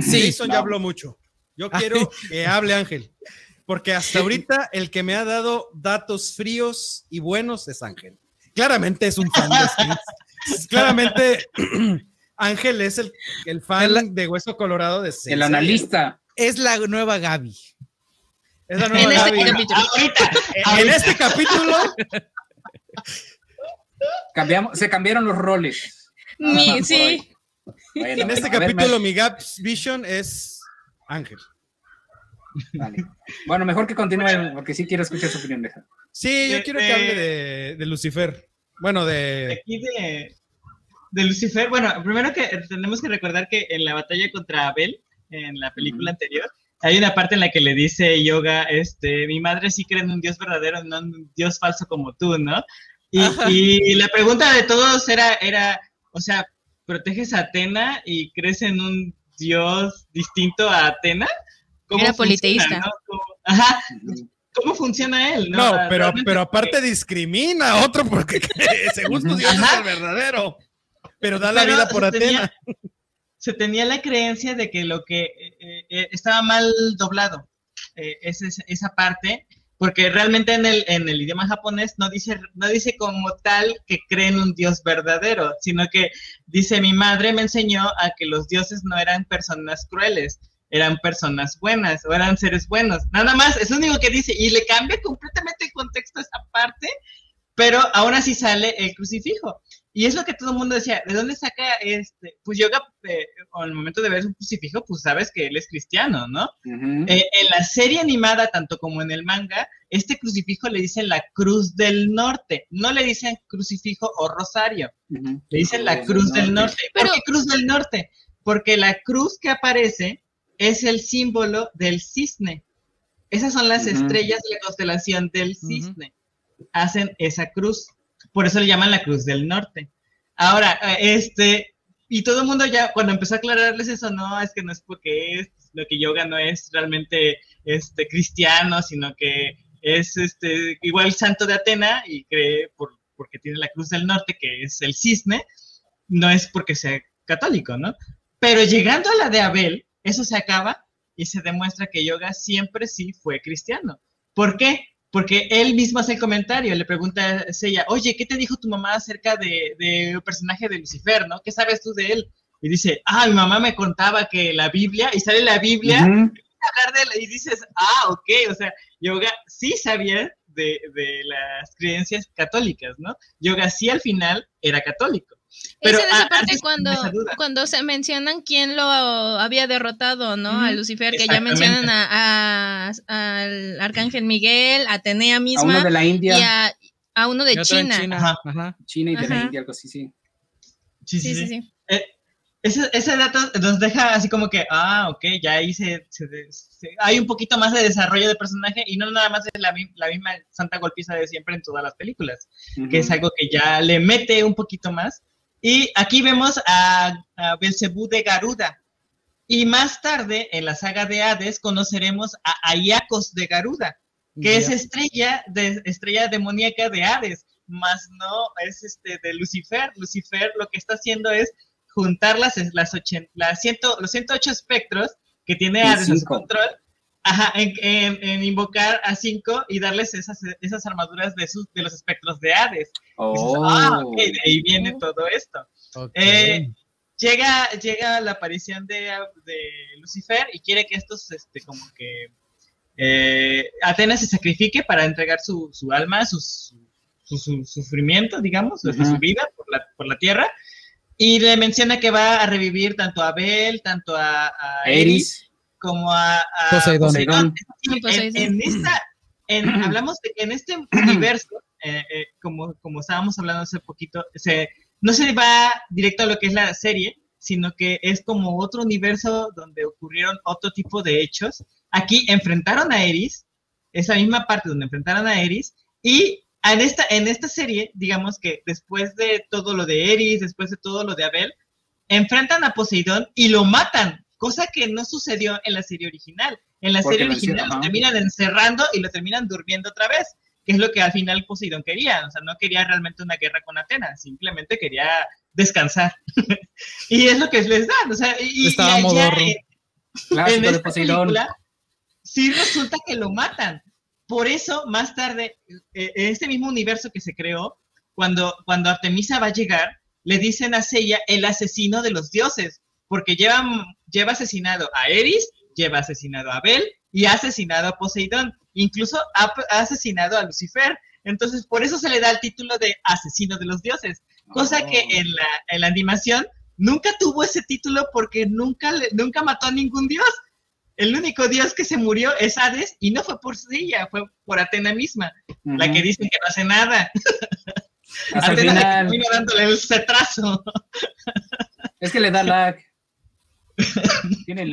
Sí. Jason No. ya habló mucho. Yo quiero que hable Ángel. Porque hasta ahorita el que me ha dado datos fríos y buenos es Ángel. Claramente es un fan de Saints. Claramente Ángel es el, el fan El- de Hueso Colorado de Saints. El analista. Es la nueva Gaby. Es la En nueva este Gaby. capítulo. Ahorita. En este capítulo, Cambiamos, se cambiaron los roles. Mi- sí. Bueno, en este ver, capítulo mi Gaps Vision es Ángel. vale. Bueno, mejor que continúe porque sí quiero escuchar su opinión. Deja. Sí, yo Eh, quiero que eh, hable de, de Lucifer. Bueno, de... aquí de, de Lucifer, bueno, primero que tenemos que recordar que en la batalla contra Abel, en la película anterior, hay una parte en la que le dice Yoga, este, mi madre sí cree en un Dios verdadero, no en un Dios falso como tú, ¿no? Y, y la pregunta de todos era, era, o sea, ¿proteges a Atena y crees en un Dios distinto a Atena? Era funciona, politeísta. no? ¿Cómo- ajá, ¿cómo funciona él? No, pero, Realmente, pero aparte discrimina a otro porque según tu Dios es el verdadero. Pero da la Pero vida por se Atena. tenía- se tenía la creencia de que lo que eh, eh, estaba mal doblado, eh, es esa, esa parte, porque realmente en el, en el idioma japonés no dice, no dice como tal que creen un dios verdadero, sino que dice, mi madre me enseñó a que los dioses no eran personas crueles, eran personas buenas o eran seres buenos. Nada más, es lo único que dice, y le cambia completamente el contexto a esa parte, pero aún así sale el crucifijo. Y es lo que todo el mundo decía, ¿de dónde saca este? Pues yoga, eh, al momento de ver un crucifijo, pues sabes que él es cristiano, ¿no? Eh, en la serie animada, tanto como en el manga, este crucifijo le dicen la cruz del norte, no le dicen crucifijo o rosario, le dicen la cruz del norte. ¿Por Pero- qué cruz del norte? Porque la cruz que aparece es el símbolo del cisne. Esas son las estrellas de la constelación del cisne. Hacen esa cruz. Por eso le llaman la cruz del norte. Ahora, este, y todo el mundo ya, cuando empezó a aclararles eso, no, es que no es porque es, lo que yoga no es realmente este, cristiano, sino que es este, igual santo de Atena y cree por, porque tiene la cruz del norte, que es el cisne, no es porque sea católico, ¿no? Pero llegando a la de Abel, eso se acaba y se demuestra que yoga siempre sí fue cristiano. ¿Por qué? Porque él mismo hace el comentario, le pregunta a Seiya, oye, ¿qué te dijo tu mamá acerca de, de personaje de Lucifer, no? ¿Qué sabes tú de él? Y dice, ah, mi mamá me contaba que la Biblia, y sale la Biblia, hablar de y dices, ah, ok, o sea, Yoga sí sabía de, de las creencias católicas, ¿no? Yoga sí al final era católico. Pero Esa es a- esa parte cuando, cuando se mencionan quién lo había derrotado, ¿no? A Lucifer, que ya mencionan a, a- al Arcángel Miguel, a Atenea A uno misma de la India, y a, a uno de Y China. Ajá. Ajá. China y de la. India, algo así, sí. Sí, Sí, sí, sí. Eh, ese, ese dato nos deja así como que, ah, ok, ya ahí se, se- se- hay un poquito más de desarrollo de personaje y no nada más es la, la misma santa golpiza de siempre en todas las películas, que es algo que ya le mete un poquito más. Y aquí vemos a, a Belcebú de Garuda. Y más tarde, en la saga de Hades, conoceremos a Ayacos de Garuda, que es estrella, de, estrella demoníaca de Hades, más no es este de Lucifer. Lucifer lo que está haciendo es juntar las, las, ochen- las ciento- los 108 espectros que tiene En Hades a su control, ajá, en, en- en invocar a cinco y darles esas, esas armaduras de, sus, de los espectros de Hades. Dices, Oh. ah, ok, de ahí viene todo esto. Eh, llega, llega la aparición de, de Lucifer y quiere que estos, este, como que eh, Atenas se sacrifique para entregar su, su alma, sus- su, su sufrimiento, digamos, Ajá. su vida por la, por la tierra. Y le menciona que va a revivir tanto a Abel, tanto a, a Eris, Eris. Como a, a Poseidón. En, esta, en- hablamos de que en este universo, eh, eh, como, como estábamos hablando hace poquito, se, no se va directo a lo que es la serie, sino que es como otro universo donde ocurrieron otro tipo de hechos. Aquí enfrentaron a Eris, esa misma parte donde enfrentaron a Eris, y en esta, en esta serie, digamos que después de todo lo de Eris, después de todo lo de Abel, enfrentan a Poseidón y lo matan, cosa que no sucedió en la serie original. En la Porque serie original lo terminan encerrando y lo terminan durmiendo otra vez, que es lo que al final Poseidón quería. O sea, no quería realmente una guerra con Atenas, simplemente quería descansar. y es lo que les dan. O sea, y, allá en- en de esta Poseidón. película, sí resulta que lo matan. Por eso, más tarde, eh, en este mismo universo que se creó, cuando, cuando Artemisa va a llegar, le dicen a Seiya el asesino de los dioses, porque lleva, lleva asesinado a Eris, lleva asesinado a Abel y ha asesinado a Poseidón, incluso ha, ha asesinado a Lucifer. Entonces, por eso se le da el título de asesino de los dioses, cosa Oh. que en la, en la animación nunca tuvo ese título porque nunca, le- nunca mató a ningún dios. El único dios que se murió es Hades y no fue por ella, fue por Atena misma, la que dicen que no hace nada. Atena final. termina dándole el cetrazo. Es que le da lag.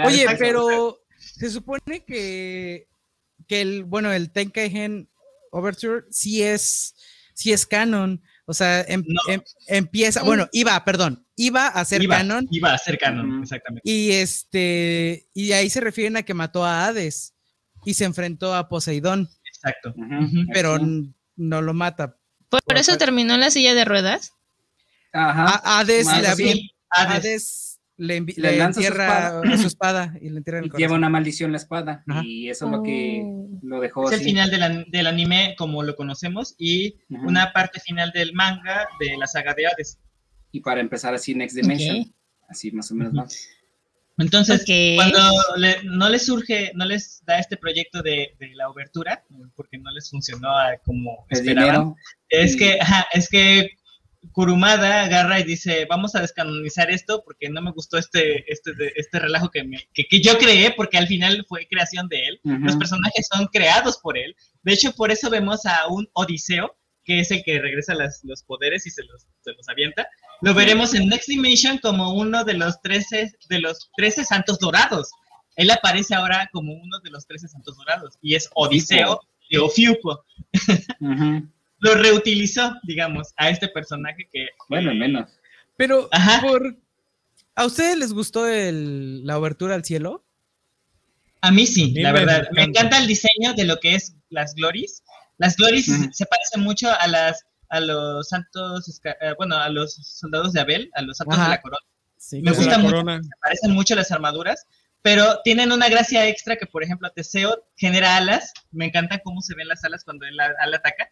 Oye, pero se supone que, que el, bueno, el Tenkaigen Overture sí es, sí es canon. O sea, em- No. em- empieza, bueno, iba, perdón, iba a ser iba, canon iba a ser canon, exactamente. y este, y ahí se refieren a que mató a Hades y se enfrentó a Poseidón, Exacto. Pero no lo mata. Por Por eso terminó en la silla de ruedas. Ajá. A Hades Más le, así. avienta- Sí, Hades. Hades le, Le le lanza su entierra espada. su espada y le entierra en Y el lleva una maldición la espada. Ajá. Y eso es lo que Oh. lo dejó Es el así. final del, an- del anime como lo conocemos y Ujú. una parte final del manga de la saga de Hades. Y para empezar así, Next Dimension. Ok. Así más o menos va. Entonces, Ok. cuando le- no les surge, no les da este proyecto de, de la obertura, porque no les funcionó como El esperaban, dinero. es y- que, ajá, es que Kurumada agarra y dice, vamos a descanonizar esto porque no me gustó este, este, este relajo que, me- que, que yo creé, porque al final fue creación de él. Los personajes son creados por él. De hecho, por eso vemos a un Odiseo, que es el que regresa las- los poderes y se los, se los avienta. Lo veremos en Next Dimension como uno de los 13, de los 13 santos dorados. Él aparece ahora como uno de los 13 santos dorados y es Odiseo de Ofiuco. Ujú. Lo reutilizó, digamos, a este personaje que... Bueno, al menos. Pero, Ajá. por, ¿a ustedes les gustó el- la obertura al cielo? A mí sí, mí la me verdad. Me encanta. encanta el diseño de lo que es las glories. Las glories se parecen mucho a las a los santos, eh, bueno, a los soldados de Abel, a los santos Ajá. de la corona. Sí, Me Desde gusta la mucho. Se parecen mucho las armaduras, pero tienen una gracia extra que, por ejemplo, Teseo genera alas. Me encanta cómo se ven las alas cuando él, a- él ataca.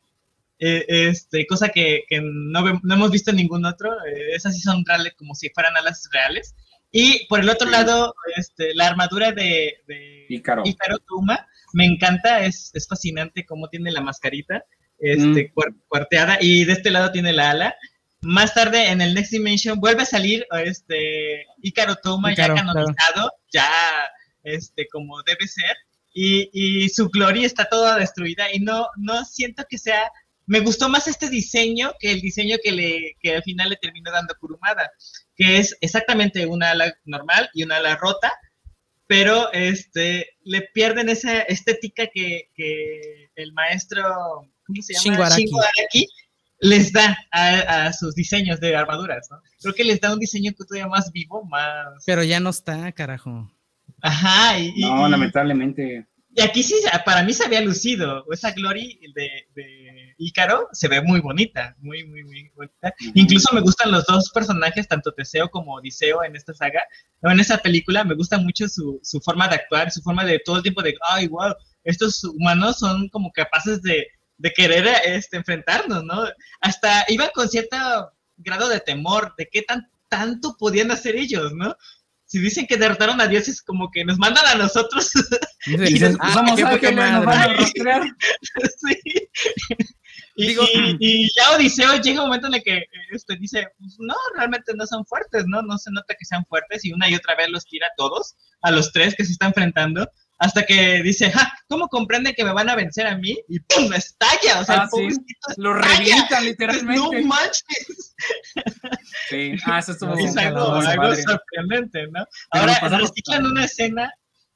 Eh, este, cosa que, que no, no hemos visto en ningún otro. Eh, esas sí son reales, como si fueran alas reales. Y por el otro Sí. lado, este, la armadura de, de Ícaro. Ícaro Tuma, me encanta, es, es fascinante cómo tiene la mascarita este, Mm. cuar- cuarteada y de este lado tiene la ala. Más tarde en el Next Dimension vuelve a salir este Ícaro Tuma Ícaro, ya canonizado, ya este como debe ser y, y su gloria está toda destruida y no no siento que sea me gustó más este diseño que el diseño que le que al final le terminó dando Kurumada. que es exactamente una ala normal y una ala rota, pero este, le pierden esa estética que, que el maestro, ¿cómo se llama? Shingo Araki. Shingo Araki les da a, a sus diseños de armaduras, ¿no? Creo que les da un diseño que todavía más vivo, más... Pero ya no está, carajo. Ajá, y, y- No, y- lamentablemente. Y aquí sí, para mí se había lucido. Esa Glory de, de Ícaro se ve muy bonita, muy, muy, muy bonita. Incluso me gustan los dos personajes, tanto Teseo como Odiseo en esta saga, en esta película. Me gusta mucho su, su forma de actuar, su forma de todo el tiempo de, ay, wow, estos humanos son como capaces de, de querer este, enfrentarnos, ¿no? Hasta iban con cierto grado de temor de qué tan, tanto podían hacer ellos, ¿no? Si dicen que derrotaron a dioses, como que nos mandan a nosotros Y Y dices, nos- "Ah, Somos qué poca ángeles, nos van a madre". rastrear. sí. Y, Digo- y- y ya Odiseo llega un momento en el que este, dice, pues no, realmente no son fuertes, ¿no? No se nota que sean fuertes y una y otra vez los tira a todos, a los tres que se están enfrentando, hasta que dice, ja, ¿cómo comprenden que me van a vencer a mí? Y ¡pum! estalla, o sea, Ah, sí. Lo revientan No literalmente. manches, Sí. Ah, eso estuvo No, es algo, sorprendente, ¿no? Pero Ahora reciclan una escena,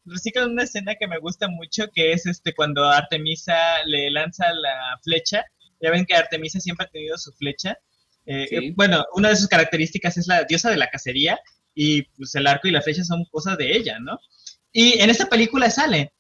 reciclan una escena que me gusta mucho, que es este cuando Artemisa le lanza la flecha. Ya ven que Artemisa siempre ha tenido su flecha. Eh, Sí. eh, bueno, una de sus características es la diosa de la cacería y pues el arco y la flecha son cosas de ella, ¿no? Y en esta película sale,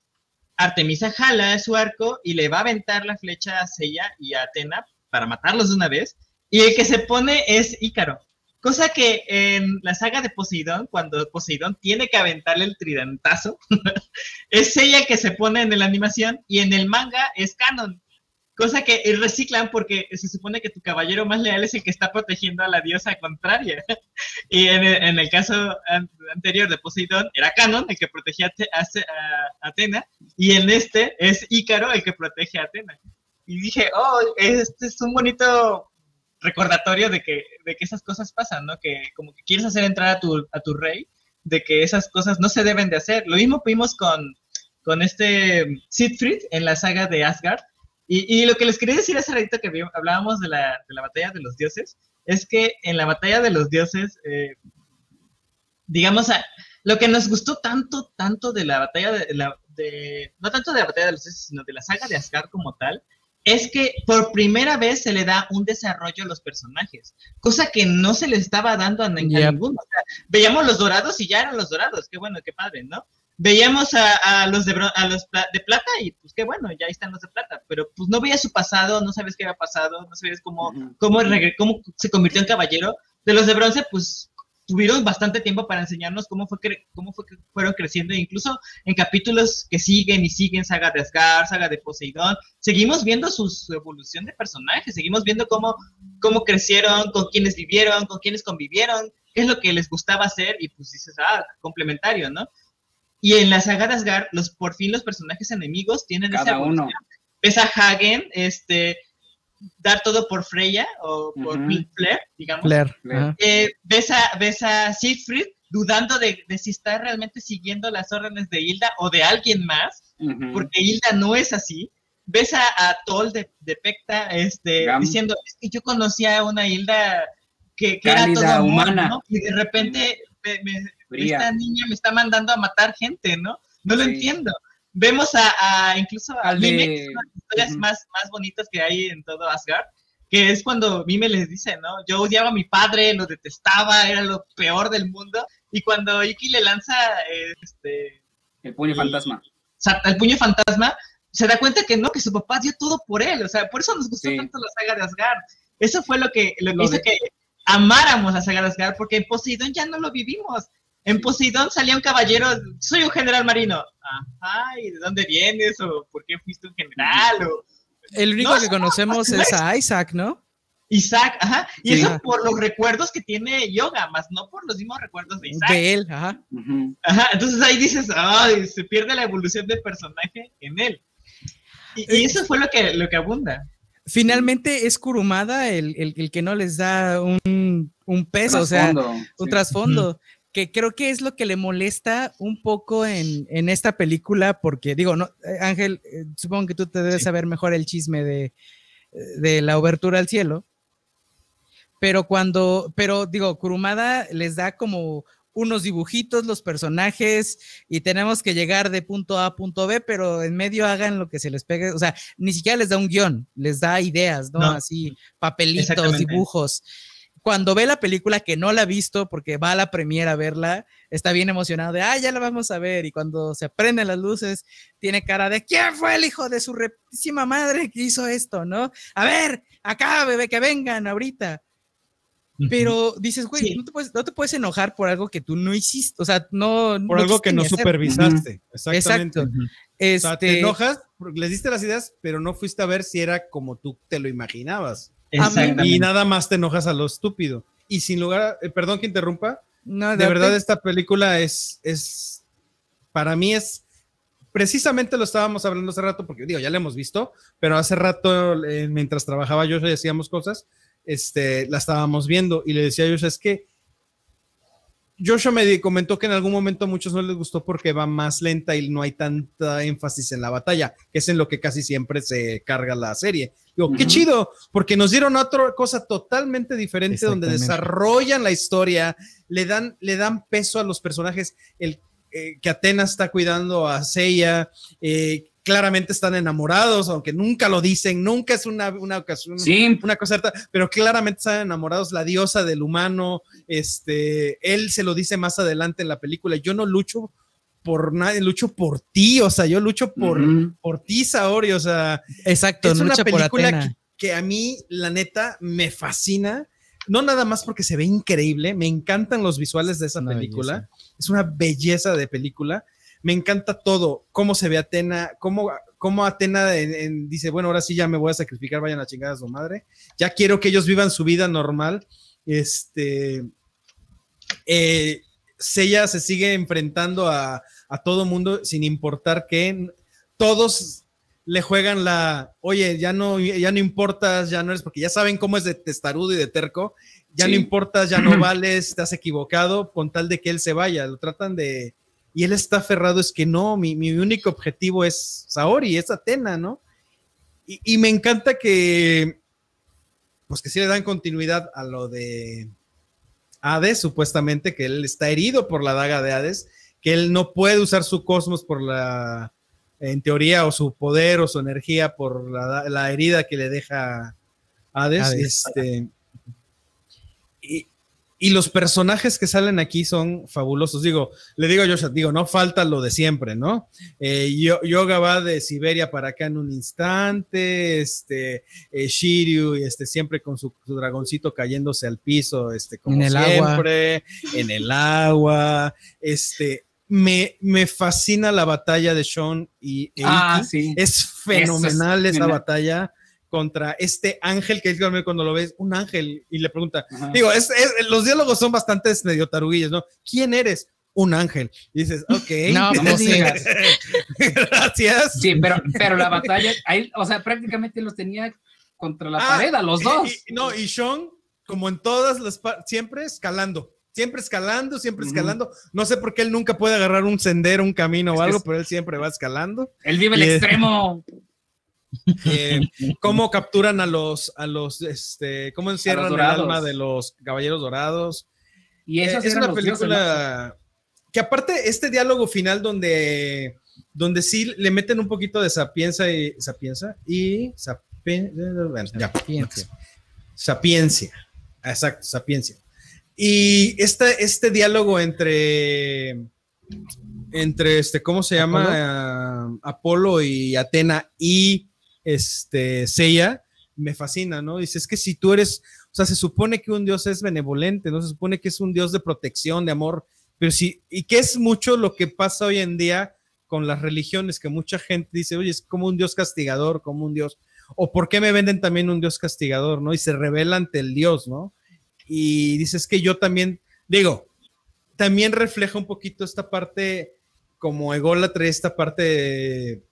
Artemisa jala su arco y le va a aventar la flecha a Seiya y a Atena para matarlos de una vez. Y el que se pone es Ícaro. Cosa que en la saga de Poseidón, cuando Poseidón tiene que aventarle el tridentazo, es ella el que se pone en la animación y en el manga es canon. Cosa que reciclan porque se supone que tu caballero más leal es el que está protegiendo a la diosa contraria. Y en el, caso an- anterior de Poseidón era Canon el que protegía a, Atena y en este es Ícaro el que protege a Atena. Y dije, oh, este es un bonito recordatorio de que, de que esas cosas pasan, ¿no? Que como que quieres hacer entrar a tu, a tu rey, de que esas cosas no se deben de hacer. Lo mismo vimos con, con este Siegfried en la saga de Asgard. Y, y lo que les quería decir hace ratito que hablábamos de la, de la batalla de los dioses, es que en la batalla de los dioses, eh, digamos, lo que nos gustó tanto, tanto de la batalla de, la, de- no tanto de la batalla de los dioses, sino de la saga de Asgard como tal, es que por primera vez se le da un desarrollo a los personajes, cosa que no se le estaba dando a, Yep. ninguno. O sea, veíamos los dorados y ya eran los dorados, qué bueno, qué padre, ¿no? Veíamos a, a los, de, a los pla- de plata y pues qué bueno, ya ahí están los de plata, pero pues no veías su pasado, no sabes qué había pasado, no sabías cómo, cómo, se convirtió en caballero. De los de bronce, pues tuvieron bastante tiempo para enseñarnos cómo fue que, cómo fue que fueron creciendo, e incluso en capítulos que siguen y siguen, saga de Asgard, saga de Poseidón, seguimos viendo su, su evolución de personajes, seguimos viendo cómo, cómo crecieron, con quiénes vivieron, con quiénes convivieron, qué es lo que les gustaba hacer, y pues dices, ah, complementario, ¿no? Y en la saga de Asgard, los, por fin los personajes enemigos tienen esa Cada evolución. uno. Ves a Hagen, este, dar todo por Freya o por Ujú. Flair, digamos. Ajá. Eh, ves, a, ves a Siegfried dudando de, de si está realmente siguiendo las órdenes de Hilda o de alguien más, porque Hilda no es así. Ves a, a Tol de, de Pecta este, Gam. diciendo, es que yo conocía a una Hilda que, que era amor, humana. ¿no? Y de repente me- me- esta niña me está mandando a matar gente, ¿no? No lo Sí. entiendo. Vemos a, a incluso a Mime, de- que es una de las historias Ujú. más, más bonitas que hay en todo Asgard, que es cuando Mime les dice, ¿no? Yo odiaba a mi padre, lo detestaba, era lo peor del mundo, y cuando Iki le lanza este, El puño y- fantasma. el puño fantasma, se da cuenta que no, que su papá dio todo por él, o sea, por eso nos gustó Sí. tanto la saga de Asgard. Eso fue lo que, lo que Lo hizo de- que amáramos la saga de Asgard, porque en Poseidón ya no lo vivimos. En. Poseidón salía un caballero, soy un general marino. Ajá, ¿y de dónde vienes? ¿O por qué fuiste un general? O El único No, que conocemos no es a Isaac, ¿no? Isaac, ajá. Y Sí. eso por los recuerdos que tiene Yoga, más no por los mismos recuerdos de Isaac. De él, ajá. Ajá, entonces ahí dices, ay, se pierde la evolución del personaje en él. Y, y eso fue lo que, lo que abunda. Finalmente es Kurumada el, el- el que no les da un, un peso, o sea, Trasfondo, un sí. trasfondo, que creo que es lo que le molesta un poco en, en esta película, porque digo, no, eh, Ángel, eh, supongo que tú te debes Sí. saber mejor el chisme de, de la obertura al cielo, pero cuando, pero digo, Kurumada les da como unos dibujitos, los personajes, y tenemos que llegar de punto A a punto B, pero en medio hagan lo que se les pegue, o sea, ni siquiera les da un guion, les da ideas, ¿no? No. Así, papelitos, dibujos. Cuando ve la película que no la ha visto, porque va a la premiera a verla, está bien emocionado de, ah, ya la vamos a ver, y cuando se prenden las luces, tiene cara de, ¿quién fue el hijo de su reptísima madre que hizo esto, no? A ver, acá, bebé, que vengan ahorita. Pero dices, güey, Sí. no, te puedes, no te puedes enojar por algo que tú no hiciste, o sea, no... Por algo que no hacer. supervisaste. Exactamente. Exacto. Ujú. O sea, te Este, enojas, les diste las ideas, pero no fuiste a ver si era como tú te lo imaginabas. Exactamente. Y nada más te enojas a lo estúpido. Y sin lugar, eh, perdón que interrumpa, no, de date- verdad esta película es, es, para mí es, precisamente lo estábamos hablando hace rato, porque digo, ya la hemos visto, pero hace rato, eh, mientras trabajaba yo y hacíamos cosas, este, la estábamos viendo y le decía a Joshua, es que Joshua me comentó que en algún momento a muchos no les gustó porque va más lenta y no hay tanta énfasis en la batalla, que es en lo que casi siempre se carga la serie. Digo, qué Ujú. chido, porque nos dieron otra cosa totalmente diferente donde desarrollan la historia, le dan, le dan peso a los personajes, el eh, que Atenas está cuidando a Seiya, eh, claramente están enamorados, aunque nunca lo dicen, nunca es una, una ocasión, Sí, una cosa harta, pero claramente están enamorados, la diosa del humano, este, él se lo dice más adelante en la película, yo no lucho por nadie, lucho por ti, o sea, yo lucho por, por ti, Saori, o sea, Exacto, es no una película que, que a mí, la neta, me fascina. No nada más porque se ve increíble, me encantan los visuales de esa Una película. Es una belleza de película. Me encanta todo, cómo se ve Atena, cómo, cómo Atena en- en- dice, bueno, ahora sí ya me voy a sacrificar, vayan a chingar a su madre. Ya quiero que ellos vivan su vida normal. Este, eh, Seiya se sigue enfrentando a, a todo mundo sin importar que todos le juegan la, oye, ya no, ya no importas, ya no eres, porque ya saben cómo es de testarudo y de terco, ya Sí. no importas, ya no vales, has equivocado, con tal de que él se vaya, lo tratan de, y él está aferrado, es que no, mi, mi único objetivo es Saori, es Atena, ¿no? Y, y me encanta que, pues que sí le dan continuidad a lo de Hades, supuestamente, que él está herido por la daga de Hades, que él no puede usar su cosmos por la, en teoría, o su poder o su energía por la, la herida que le deja Hades. Hades. Este, y los personajes que salen aquí son fabulosos. Digo, le digo a Joshua, digo, no falta lo de siempre, ¿no? Eh, Yo- Yoga va de Siberia para acá en un instante, este, eh, Shiryu, este, siempre con su, su dragoncito cayéndose al piso, este, como En el agua. siempre, en el agua, este, me, me fascina la batalla de Sean y Eiki. Ah, sí. Es fenomenal esa genial. batalla contra este ángel que es cuando lo ves, un ángel, y le pregunta, Ajá. digo, es, es- los diálogos son bastante medio taruguillos, ¿no? ¿Quién eres? Un ángel. Y dices, ok. No, No pues sí. digas. Gracias. Sí, pero, pero la batalla, ahí, o sea, prácticamente los tenía contra la Ah, pared a los dos. y- no, y Sean, como en todas las siempre escalando. Siempre escalando, siempre escalando. No sé por qué él nunca puede agarrar un sendero, un camino Es o algo, pero él siempre va escalando. Él vive el y es- extremo. Eh, cómo capturan a los, a los, este, cómo encierran el alma de los caballeros dorados. Y Eh, esos es una película que aparte este diálogo final donde donde sí le meten un poquito de sapienza y sapienza y sapien- bueno, ya, Sapiencia. sapiencia. Exacto sapiencia. Y este este diálogo entre entre este cómo se llama Ah, Apolo y Atena y este Seiya me fascina no dice es que si tú eres o sea, se supone que un dios es benevolente, ¿no? Se supone que es un dios de protección, de amor, pero sí, y que es mucho lo que pasa hoy en día con las religiones, que mucha gente dice, oye, es como un dios castigador, como un dios, o por qué me venden también un dios castigador, ¿no? Y se revela ante el dios, ¿no? Y dices que yo también, digo, también refleja un poquito esta parte como ególatra, esta parte de-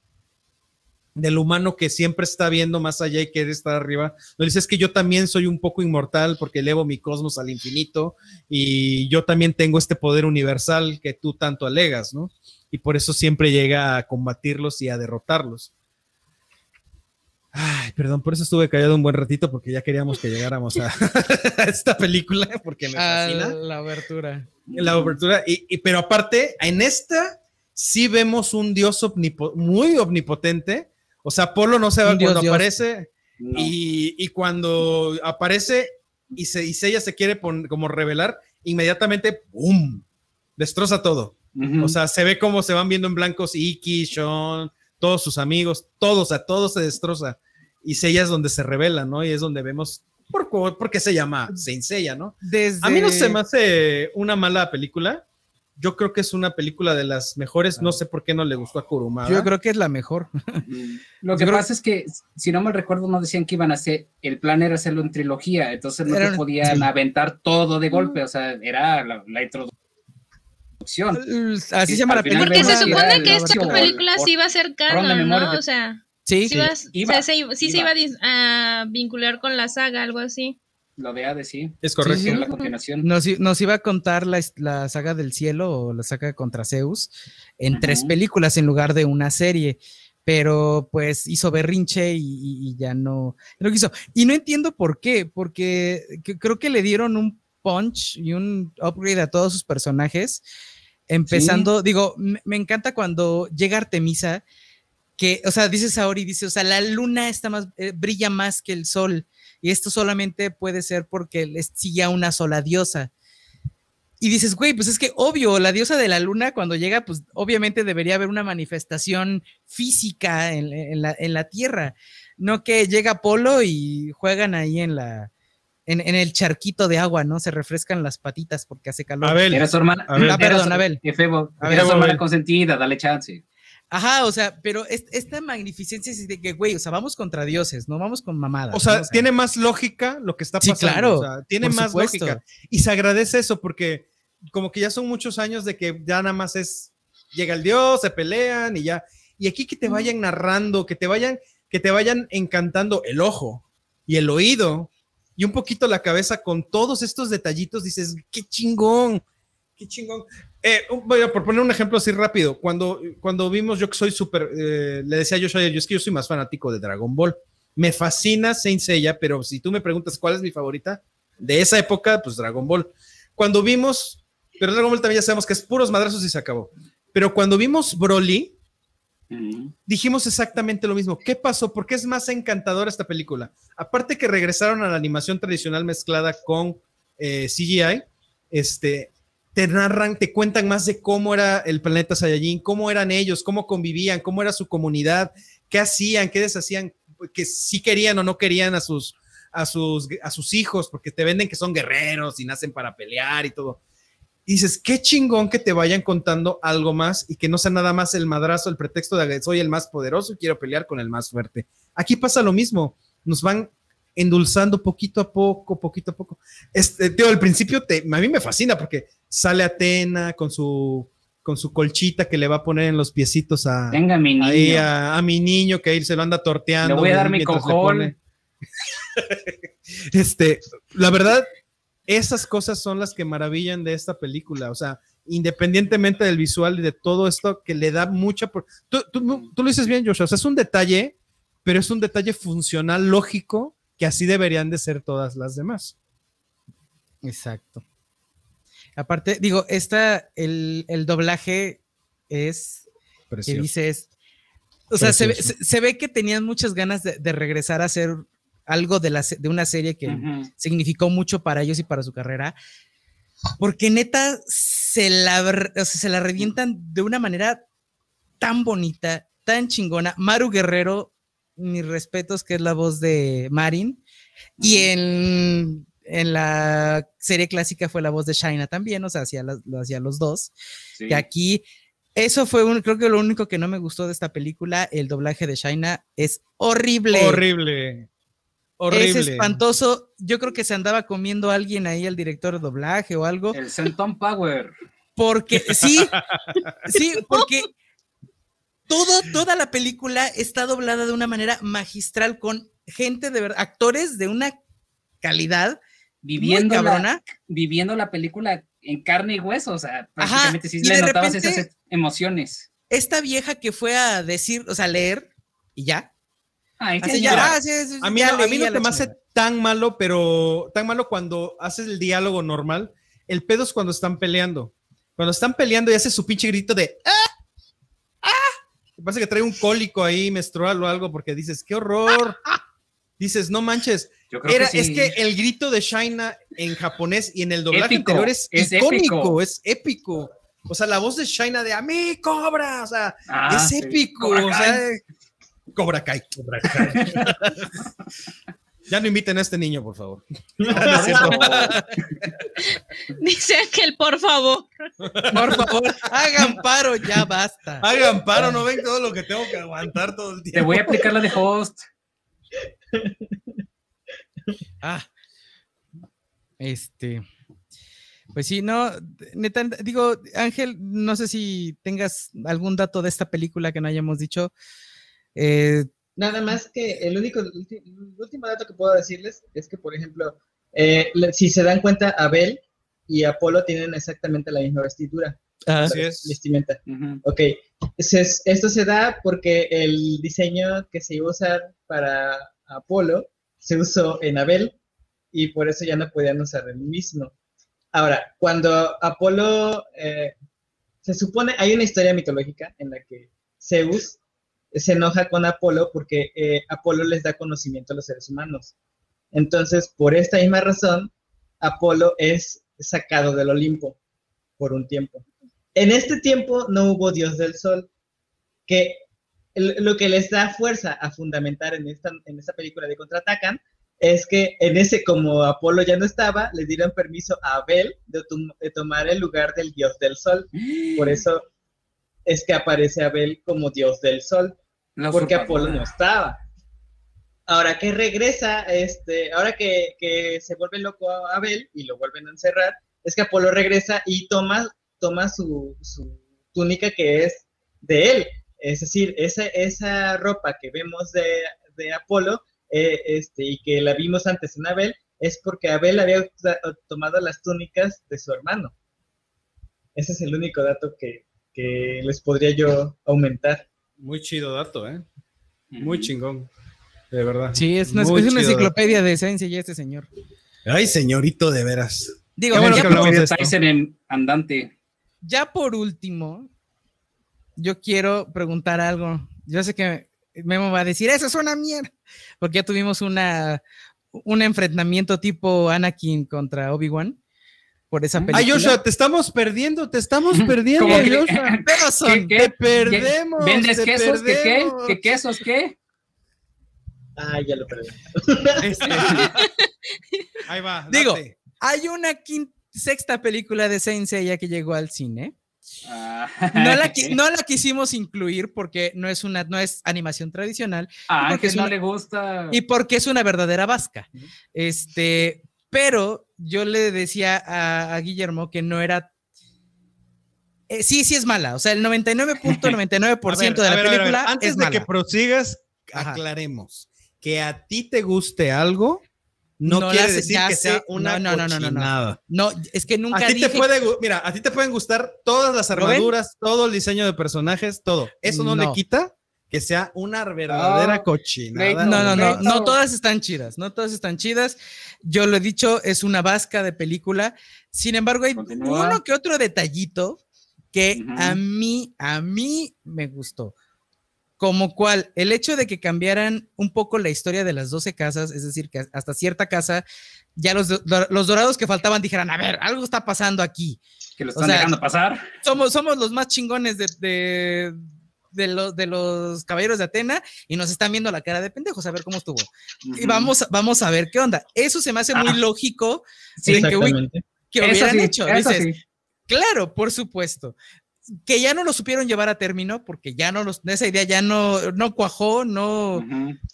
del humano que siempre está viendo más allá y quiere estar arriba. No dices que yo también soy un poco inmortal porque elevo mi cosmos al infinito y yo también tengo este poder universal que tú tanto alegas, ¿no? Y por eso siempre llega a combatirlos y a derrotarlos. Ay, perdón, por eso estuve callado un buen ratito porque ya queríamos que llegáramos a, a esta película porque me A fascina. la abertura. la obertura. Y, y- pero aparte, en esta sí vemos un dios omnipo- muy omnipotente. O sea, Apolo no se va dios, cuando dios. aparece No. y, y cuando aparece y, se, y ella se quiere pon- como revelar, inmediatamente ¡pum! destroza todo. Ujú. O sea, se ve cómo se van viendo en blancos Iki, Sean, todos sus amigos, todos, a todos se destroza. Y ella es donde se revela, ¿no? Y es donde vemos por, por qué se llama Saint Seiya, ¿no? Desde... A mí no se me hace una mala película. Yo creo que es una película de las mejores. No sé por qué no le gustó a Kurumada. Yo creo que es la mejor. Mm. Lo Yo que creo- pasa es que, si no mal recuerdo, no decían que iban a hacer, el plan era hacerlo en trilogía, entonces no Era- te podían sí. aventar todo de golpe, o sea, era la, la introducción. Así se llama la película. Porque se supone era que esta película sí iba a ser canon, ¿no? de- O sea, Sí, sí, iba- Iba, o sea, se iba- sí se iba. iba a dis- a vincular con la saga, algo así. Lo de Hades, sí, es correcto. Sí, sí. la continuación. Nos, iba a contar la, saga del cielo o la saga contra Zeus en tres películas en lugar de una serie, pero pues hizo berrinche y, y- y ya no lo quiso. Y no entiendo por qué, porque que- creo que le dieron un punch y un upgrade a todos sus personajes. Empezando, digo, me, me encanta cuando llega Artemisa, que, o sea, dice Saori, dice, o sea, la luna está más, eh, brilla más que el sol. Y esto solamente puede ser porque les sigue a una sola diosa. Y dices, güey, pues es que obvio, la diosa de la luna cuando llega, pues obviamente debería haber una manifestación física en, en la, en la Tierra. No que llega Apolo y juegan ahí en la... En, en el charquito de agua, ¿no? Se refrescan las patitas porque hace calor. Abel, Era su hermana. Ah, era perdón, su- Abel. Efebo, era su hermana consentida, dale chance. Ajá, o sea, pero es- esta magnificencia es de que, güey, o sea, vamos contra dioses, no vamos con mamadas. o sea, ¿no? tiene más lógica lo que está Sí, pasando. claro, o sea, tiene más supuesto. lógica. Y se agradece eso porque como que ya son muchos años de que ya nada más es, llega el dios, se pelean y ya. Y aquí que te vayan narrando, que te vayan, que te vayan encantando el ojo y el oído y un poquito la cabeza con todos estos detallitos, dices, qué chingón, qué chingón. Eh, voy a por poner un ejemplo así rápido. Cuando, cuando vimos, yo que soy súper, eh, le decía yo, yo es que yo soy más fanático de Dragon Ball. Me fascina Saint Seiya, pero si tú me preguntas cuál es mi favorita de esa época, pues Dragon Ball. Cuando vimos, pero Dragon Ball también ya sabemos que es puros madrazos y se acabó. Pero cuando vimos Broly, dijimos exactamente lo mismo. ¿Qué pasó? ¿Por qué es más encantadora esta película? Aparte que regresaron a la animación tradicional mezclada con eh, CGI, este, te narran, te cuentan más de cómo era el planeta Saiyajin, cómo eran ellos, cómo convivían, cómo era su comunidad, qué hacían, qué deshacían, que sí querían o no querían a sus, a sus, a sus hijos, porque te venden que son guerreros y nacen para pelear y todo. Dices, qué chingón que te vayan contando algo más y que no sea nada más el madrazo, el pretexto de soy el más poderoso y quiero pelear con el más fuerte. Aquí pasa lo mismo, nos van endulzando poquito a poco, poquito a poco. Este, tío, al principio te, a mí me fascina porque sale Atena con su, con su colchita que le va a poner en los piecitos a, Venga, mi niño. ahí a, a mi niño que ahí se lo anda torteando. Le voy a dar mi cojón. este, la verdad, esas cosas son las que maravillan de esta película. O sea, independientemente del visual y de todo esto que le da mucha. por- Tú, tú- tú lo dices bien, Joshua. O sea, es un detalle, pero es un detalle funcional, lógico, que así deberían de ser todas las demás. Exacto. Aparte, digo, esta, el, el doblaje es que Precioso. dices, o sea, se ve, Precioso. se, se ve que tenían muchas ganas de, de regresar a hacer algo de, la, de una serie que significó mucho para ellos y para su carrera, porque neta se la, r- o sea, se la revientan de una manera tan bonita, tan chingona. Maru Guerrero, mis respetos, que es la voz de Marin, y en, en la serie clásica fue la voz de Shaina también, o sea, hacía las- hacía los dos Sí. que aquí eso fue un, creo que lo único que no me gustó de esta película, el doblaje de Shaina es horrible. Horrible. Horrible. Es espantoso. Yo creo que se andaba comiendo a alguien ahí, el director de doblaje o algo, El Senton Power. porque sí, sí, porque todo, toda la película está doblada de una manera magistral con gente de verdad, actores de una calidad Viviendo muy la, viviendo la película en carne y hueso, o sea, prácticamente sí le notabas repente- esas emociones. Esta vieja que fue a decir, o sea, leer y ya, Ay, Así sí, ya, Mira, ah, sí, sí, A mí, ya no, a mí la me hace tan malo, pero tan malo cuando haces el diálogo normal. El pedo es cuando están peleando. Cuando están peleando y hace su pinche grito de ¡Ah! ¡Ah! Me parece que trae un cólico ahí menstrual o algo porque dices, ¡qué horror! Dices, no manches. Yo creo Era, que Es que el grito de Shaina en japonés y en el doblaje Épico, anterior es, es icónico, épico. es épico. O sea, la voz de Shaina de a mí, cobra, o sea, Ah, es sí. épico. Cobra o Kai. sea, Cobra Kai. ya no inviten a este niño, por favor. No es cierto. Dice Ángel, por favor. Por favor, hagan paro, ya basta. Hagan paro, no ven todo lo que tengo que aguantar todo el Te tiempo. voy a aplicar la de host. Ah. Este. Pues sí, no, neta, digo, Ángel, no sé si tengas algún dato de esta película que no hayamos dicho. Eh, Nada más que el único, el último dato que puedo decirles es que, por ejemplo, eh, si se dan cuenta, Abel y Apolo tienen exactamente la misma vestidura, ah, Así es. vestimenta. Ujú. Ok, esto se da porque el diseño que se iba a usar para Apolo se usó en Abel y por eso ya no podían usar el mismo. Ahora, cuando Apolo, eh, se supone, hay una historia mitológica en la que Zeus se enoja con Apolo porque eh, Apolo les da conocimiento a los seres humanos. Entonces, por esta misma razón, Apolo es sacado del Olimpo por un tiempo. En este tiempo no hubo dios del sol, que lo que les da fuerza a fundamentar en esta, en esta película de Contraatacan es que en ese, como Apolo ya no estaba, le dieron permiso a Abel de tomar el lugar del dios del sol. Por eso es que aparece Abel como dios del sol, La porque. Apolo no estaba. Ahora que regresa, este, ahora que, que se vuelve loco a Abel y lo vuelven a encerrar, es que Apolo regresa y toma, toma su, su túnica que es de él. Es decir, esa, esa ropa que vemos de, de Apolo eh, este, y que la vimos antes en Abel, es porque Abel había tomado las túnicas de su hermano. Ese es el único dato que, que les podría yo aumentar. Muy chido dato, ¿eh? Muy chingón. De verdad. sí, es una, es una enciclopedia de ciencia ya este señor. Ay, señorito, de veras. Digo, bueno ya, que de. Tyson en andante. ya por último, yo quiero preguntar algo. Yo sé que Memo va a decir, eso es una mierda, porque ya tuvimos una, un enfrentamiento tipo Anakin contra Obi-Wan por esa película. Ay, Joshua, te estamos perdiendo, te estamos perdiendo, Como que- Joshua. Son- ¿Qué, Te qué? perdemos. ¿Vendes te quesos? ¿Qué qué? perdemos. ¿Qué quesos qué? Ah, ya lo perdí. Este, Ahí va. Digo. Hay una quin- sexta película de Saint Seiya que llegó al cine. Ah, No la, ¿qué? no la quisimos incluir porque no es una no es animación tradicional Ah, porque que es no le gusta. y porque es una verdadera vasca. Este, pero yo le decía a, a Guillermo que no era eh, sí, sí es mala. O sea, el 99.99% A ver, de la ver, a ver, película Antes es de mala. que prosigas, Ajá. aclaremos que a ti te guste algo no, No quiere decir que sea una No, no, no, no, no, es que nunca A ti dije te puede, mira, a ti te pueden gustar todas las armaduras, todo el diseño de personajes, todo. Eso no, le quita que sea una verdadera Ah, cochinada. No, no, no, no todas están chidas, no todas están chidas. Yo lo he dicho, es una vasca de película. Sin embargo, hay Continúa. uno que otro detallito que Ujú. a mí, a mí me gustó. Como cual, el hecho de que cambiaran un poco la historia de las 12 casas, es decir, que hasta cierta casa, ya los, los dorados que faltaban dijeran, a ver, algo está pasando aquí. Que lo o están sea, dejando pasar. Somos, somos los más chingones de, de, de los, de los caballeros de Atena y nos están viendo la cara de pendejos a ver cómo estuvo. Y Ujú. vamos, vamos a ver qué onda. Eso se me hace muy Ah. lógico Sí, de que, hubieran sí, hecho. eso Dices, sí. claro, por supuesto. Que ya no lo supieron llevar a término porque ya no los, esa idea ya no, no cuajó, no,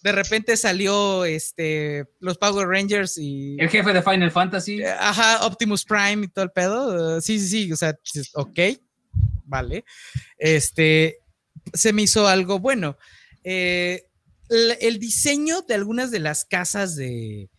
de repente salió este, los Power Rangers y... El jefe de Final Fantasy. Eh, Ajá, Optimus Prime y todo el pedo. eh, sí, sí, sí, o sea, ok, vale. Este, se me hizo algo bueno. Eh, el, el diseño de algunas de las casas de,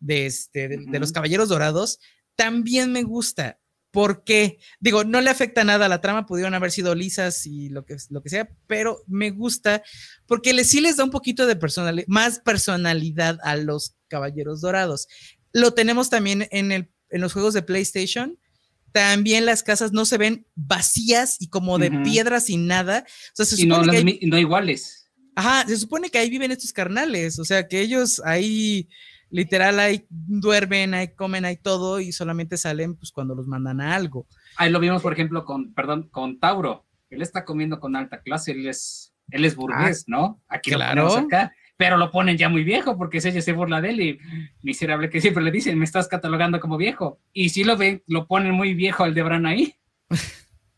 de, este, de, de los. Caballeros Dorados también me gusta. ¿Por qué? Digo, no le afecta nada a la trama, pudieron haber sido lisas y lo que, lo que sea, pero me gusta porque le, sí les da un poquito de personalidad, más personalidad a los Caballeros Dorados. Lo tenemos también en, el, en los juegos de PlayStation. También las casas no se ven vacías y como de Ujú. piedra sin nada. O sea, se Y no, que hay- no iguales. Ajá, se supone que ahí viven estos carnales, o sea, que ellos ahí literal ahí duermen, ahí comen, ahí todo y solamente salen pues cuando los mandan a algo. Ahí lo vimos, por ejemplo, con, perdón, con Tauro. Él está comiendo con alta clase, él es, él es burgués, ¿no? Aquí claro. lo acá, pero lo ponen ya muy viejo porque ella se burla de él y miserable que siempre le dicen, me estás catalogando como viejo. Y si lo ven, lo ponen muy viejo al de Bran ahí.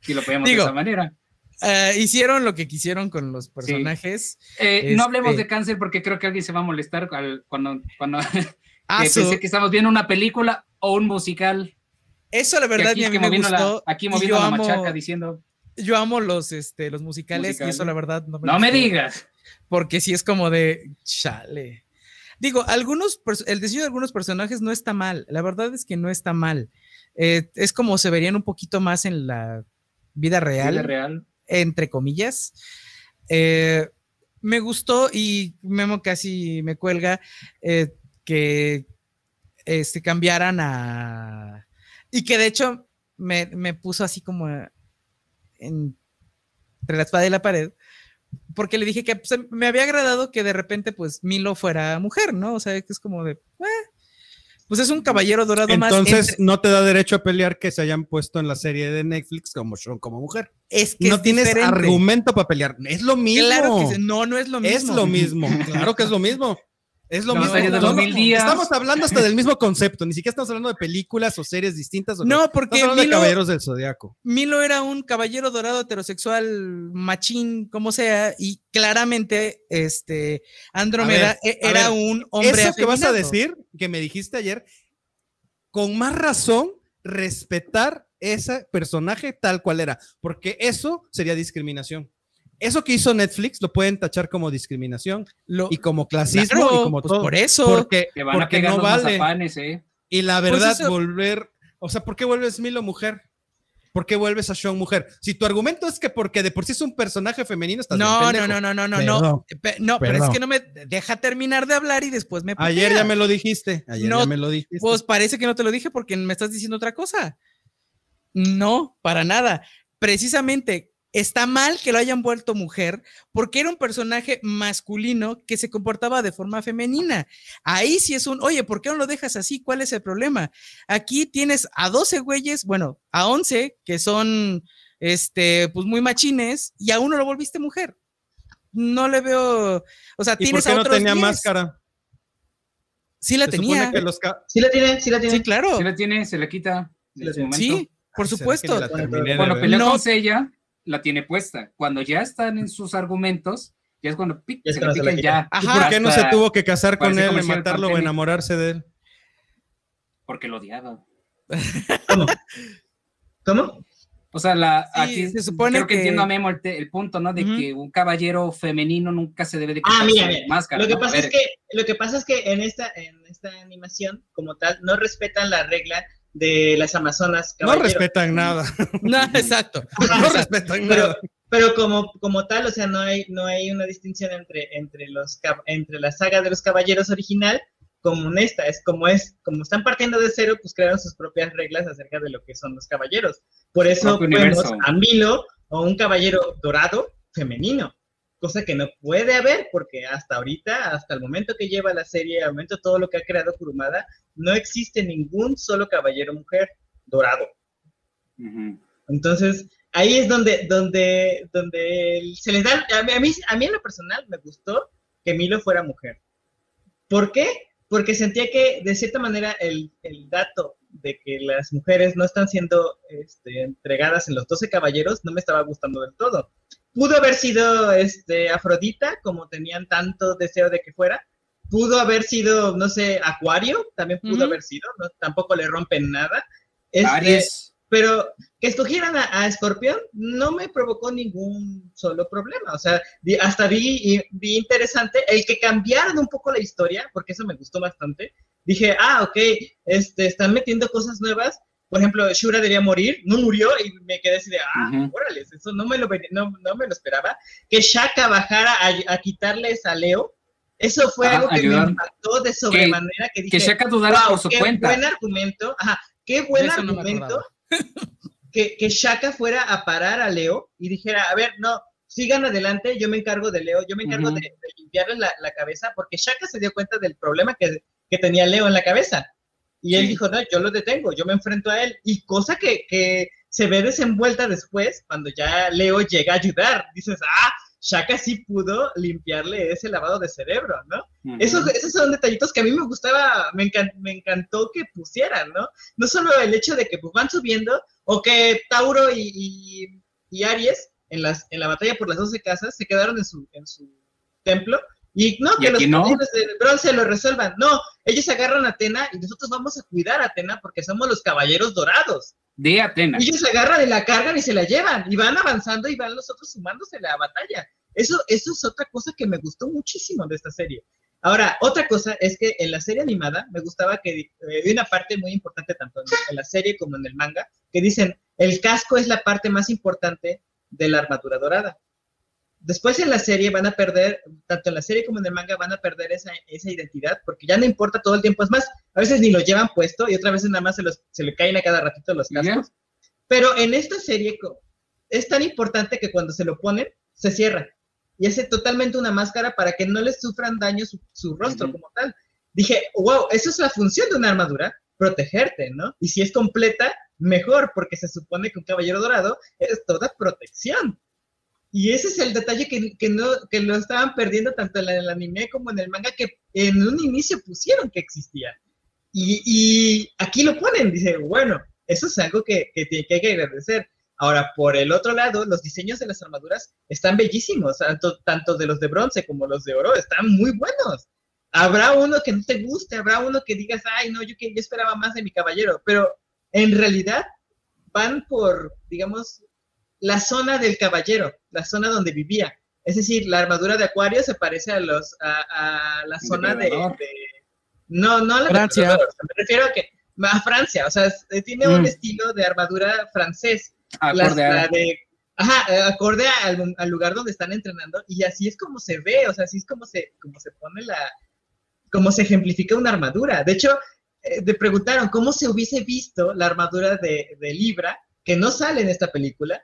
Si lo Digo, de esa manera. Ah, hicieron lo que quisieron con los personajes. Eh, No hablemos Este- de cáncer porque creo que alguien se va a molestar al- cuando, cuando Ah, su- pensé que estamos viendo una película o un musical. eso la Que verdad aquí, a mí me moviendo la- gustó. aquí y moviendo yo la amo, machaca diciendo, yo amo los, este, los musicales, y eso la verdad no me no me gustó, digas. Porque sí es como de chale. Digo, algunos, el diseño de algunos personajes no está mal. La verdad es que no está mal. Eh, es como se verían un poquito más en la vida real. Vida real. entre comillas. Eh, me gustó y Memo casi me cuelga eh, que este, cambiaran a... Y que de hecho me, me puso así como en- entre la espada y la pared, porque le dije que pues, me había agradado que de repente pues Milo fuera mujer, ¿no? O sea, que es como de... "Eh, pues es un caballero dorado más. Entonces entre- no te da derecho a pelear que se hayan puesto en la serie de Netflix como como mujer. es que no es tienes diferente. argumento para pelear. Es lo mismo. Claro que sí. no, no es lo mismo. Es lo mismo. Claro que es lo mismo. Es lo mismo. serie de No, los no, mil días. Estamos hablando hasta del mismo concepto. Ni siquiera estamos hablando de películas o series distintas. O No, porque hablando de Milo, Caballeros del Zodiaco. Milo era un caballero dorado heterosexual, machín, como sea, y claramente este Andrómeda ver, e- era ver, un hombre Eso que vas a decir, que me dijiste ayer, con más razón, respetar ese personaje tal cual era, porque eso sería discriminación. Eso que hizo Netflix lo pueden tachar como discriminación Lo- y como clasismo Claro, y como pues todo. por eso. Porque, Que van a porque pegar no los vale. mazapanes, ¿eh? Y la verdad, Pues eso- volver, o sea, ¿por qué vuelves Milo mujer? ¿Por qué vuelves a Sean mujer? Si tu argumento es que porque de por sí es un personaje femenino, estás no, no, no, no, no, no, Perdón, no, Pe- no, pero es que no me deja terminar de hablar y después me Ayer putea. ya me lo dijiste. Ayer No, ya me lo dijiste. Pues parece que no te lo dije porque me estás diciendo otra cosa. No, para nada. Precisamente está mal que lo hayan vuelto mujer porque era un personaje masculino que se comportaba de forma femenina. Ahí sí es un, oye, ¿por qué no lo dejas así? ¿Cuál es el problema? Aquí tienes a 12 güeyes, bueno, a 11 que son, este, pues muy machines y a uno lo volviste mujer. No le veo, o sea, ¿Y por tienes qué a no otros tenía 10. máscara? Sí la Se tenía. que los ca- Sí la tiene, sí la tiene. Sí, claro. Si la tiene, se la quita. Sí en la. Sí, por Ay, ¿será que supuesto. Cuando pelea No. con ella, la tiene puesta. Cuando ya están en sus argumentos, ya es cuando pic, Ya se pican ya. Ajá. ¿Y por qué no se tuvo que casar con él, matarlo o enamorarse de él? Porque lo odiaba. ¿Cómo? ¿Cómo? O sea, la, Sí, aquí se supone creo que, que- entiendo a Memo el, te- el punto, ¿no? De que un caballero femenino nunca se debe de Ah, quitar mira, su mira. máscara. Lo que ¿no? pasa es que lo que pasa es que en esta en esta animación como tal no respetan la regla de las amazonas No respetan nada. No, exacto. No respetan Pero, nada. pero como, como tal, o sea, no hay, no hay una distinción entre, entre, los, entre la saga de los caballeros original como en esta. Es como es, como están partiendo de cero, pues crearon sus propias reglas acerca de lo que son los caballeros. Por eso vemos a Milo o un caballero dorado femenino. Cosa que no puede haber, porque hasta ahorita, hasta el momento que lleva la serie, al momento todo lo que ha creado Kurumada, no existe ningún solo caballero mujer dorado. Entonces, ahí es donde, donde, donde se les da, a mí, a mí, a mí en lo personal me gustó que Milo fuera mujer. ¿Por qué? Porque sentía que de cierta manera el, el dato de que las mujeres no están siendo este, entregadas en los 12 caballeros no me estaba gustando del todo. Pudo haber sido este, Afrodita, como tenían tanto deseo de que fuera. Pudo haber sido, no sé, Acuario, también pudo haber sido, ¿no? tampoco le rompen nada. Este, Aries. pero que escogieran a, Escorpión no me provocó ningún solo problema. O sea, hasta vi, vi interesante el que cambiaron un poco la historia, porque eso me gustó bastante. Dije, ah, ok, este, están metiendo cosas nuevas, por ejemplo, Shura debía morir, no murió y me quedé así de, ah, Ujú. órale, eso no me lo, no, no me lo esperaba. Que Shaka bajara a, a quitarles a Leo, eso fue algo que ayudar. me impactó de sobremanera, que, dije, Que Shaka dudara "Wow, por su qué cuenta. buen argumento, ajá, qué buen eso argumento que, que Shaka fuera a parar a Leo y dijera, a ver, no, sigan adelante, yo me encargo de Leo, yo me encargo de, de limpiarle la, la cabeza, porque Shaka se dio cuenta del problema que, que tenía Leo en la cabeza. Y él Sí. dijo, no, yo lo detengo, yo me enfrento a él. Y cosa que, que se ve desenvuelta después, cuando ya Leo llega a ayudar. Dices, ah, Shaka sí pudo limpiarle ese lavado de cerebro, ¿no? Ujú. Eso- esos son detallitos que a mí me gustaba, me, encan- me encantó que pusieran, ¿no? No solo el hecho de que pues, van subiendo, o que Tauro y, y- y Aries en, las, en la batalla por las 12 casas se quedaron en su, en su templo, y no, ¿Y que los aquí no? de bronce lo resuelvan. No, ellos agarran a Atena y nosotros vamos a cuidar a Atena porque somos los caballeros dorados. De Atenas. Ellos se agarran y la cargan y se la llevan, y van avanzando y van los otros sumándose a la batalla. Eso, eso es otra cosa que me gustó muchísimo de esta serie. Ahora, otra cosa es que en la serie animada me gustaba que eh, hay una parte muy importante tanto en, en la serie como en el manga, que dicen, el casco es la parte más importante de la armadura dorada. Después en la serie van a perder, tanto en la serie como en el manga, van a perder esa, esa identidad, porque ya no importa todo el tiempo. Es más, a veces ni lo llevan puesto y otras veces nada más se, los, se le caen a cada ratito los cascos. Pero en esta serie es tan importante que cuando se lo ponen, se cierra y hace totalmente una máscara para que no les sufran daño su, su rostro como tal. Dije, wow, eso es la función de una armadura, protegerte, ¿no? Y si es completa, mejor, porque se supone que un caballero dorado es toda protección. Y ese es el detalle que, que no, que lo estaban perdiendo tanto en el anime como en el manga, que en un inicio pusieron que existía. Y, y aquí lo ponen, dice, bueno, eso es algo que, que, que hay que agradecer. Ahora, por el otro lado, los diseños de las armaduras están bellísimos, tanto, tanto de los de bronce como los de oro, están muy buenos. Habrá uno que no te guste, habrá uno que digas, ay, no, yo, yo esperaba más de mi caballero, pero en realidad van por, digamos, la zona del caballero, la zona donde vivía. Es decir, la armadura de Acuario se parece a, los, a, a la zona de, No, no a la de Francia. Me refiero a que a Francia, o sea, eh, tiene un Mm. estilo de armadura francés. Las- Acorde a- la de, ajá, eh, acorde al, al lugar donde están entrenando y así es como se ve, o sea, así es como se, como se pone la, como se ejemplifica una armadura. De hecho, eh, te preguntaron cómo se hubiese visto la armadura de, de Libra, que no sale en esta película,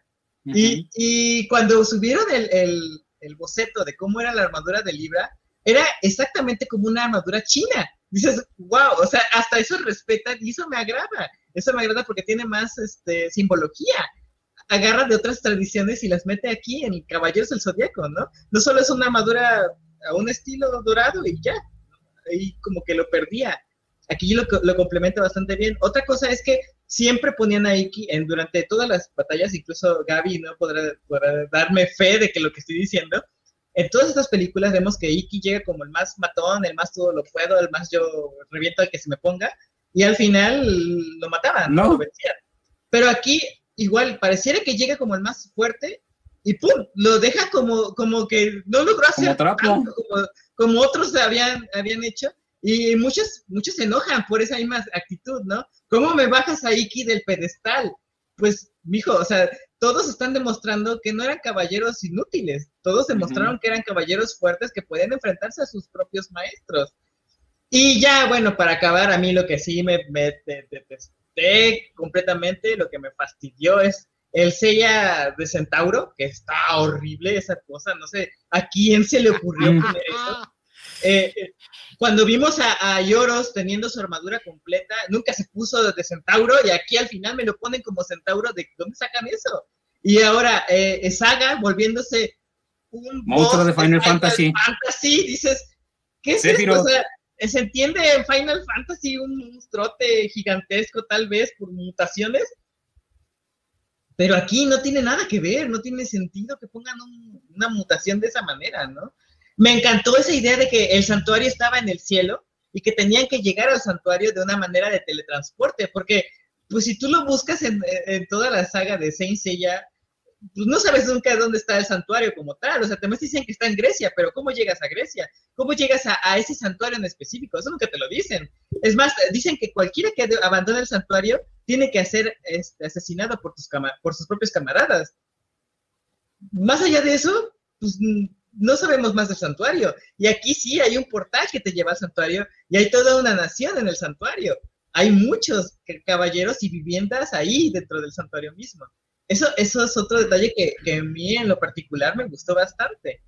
y, cuando subieron el, el- el boceto de cómo era la armadura de Libra, era exactamente como una armadura china. Dices, wow, o sea, hasta eso respetan y eso me agrada. Eso me agrada porque tiene más este, simbología. Agarra de otras tradiciones y las mete aquí en Caballeros del Zodíaco, ¿no? No solo es una armadura a un estilo dorado y ya. Ahí como que lo perdía. Aquí lo complementa bastante bien. Otra cosa es que siempre ponían a Iki en, durante todas las batallas, incluso Gaby no podrá, podrá darme fe de que lo que estoy diciendo. En todas estas películas vemos que Iki llega como el más matón, el más todo lo puedo, el más yo reviento al que se me ponga, y al final lo mataban, ¿no? Lo vencían. Pero aquí igual pareciera que llega como el más fuerte y ¡pum! Lo deja como, como que no logró hacer Como tanto como, como otros habían, habían hecho. Y muchos, muchos se enojan por esa misma actitud, ¿no? ¿Cómo me bajas a Iki del pedestal? Pues, mijo, o sea, todos están demostrando que no eran caballeros inútiles. Todos demostraron que eran caballeros fuertes que podían enfrentarse a sus propios maestros. Y ya, bueno, para acabar, a mí lo que sí me, me de- detesté completamente, lo que me fastidió es el sella de Centauro, que está horrible esa cosa, no sé a quién se le ocurrió poner eso. Eh, cuando vimos a, a Yoros teniendo su armadura completa, nunca se puso de Centauro y aquí al final me lo ponen como Centauro, ¿de dónde sacan eso? Y ahora eh, Saga volviéndose un Monstruo de Final Fantasy. Fantasy, dices, ¿qué es Sephiroth. esto? O sea, se entiende en Final Fantasy un monstruote gigantesco tal vez por mutaciones, pero aquí no tiene nada que ver, no tiene sentido que pongan un- una mutación de esa manera, ¿no? Me encantó esa idea de que el santuario estaba en el cielo y que tenían que llegar al santuario de una manera de teletransporte, porque pues si tú lo buscas en, toda la saga de Saint Seiya, pues no sabes nunca dónde está el santuario como tal. O sea, te dicen que está en Grecia, pero ¿cómo llegas a Grecia? ¿Cómo llegas a, a ese santuario en específico? Eso nunca te lo dicen. Es más, dicen que cualquiera que abandone el santuario tiene que ser este, asesinado por, por sus propios camaradas. Más allá de eso, pues no sabemos más del santuario. Y aquí sí hay un portal que te lleva al santuario y hay toda una nación en el santuario. Hay muchos ca- caballeros y viviendas ahí dentro del santuario mismo. Eso, eso es otro detalle que, que a mí en lo particular me gustó bastante.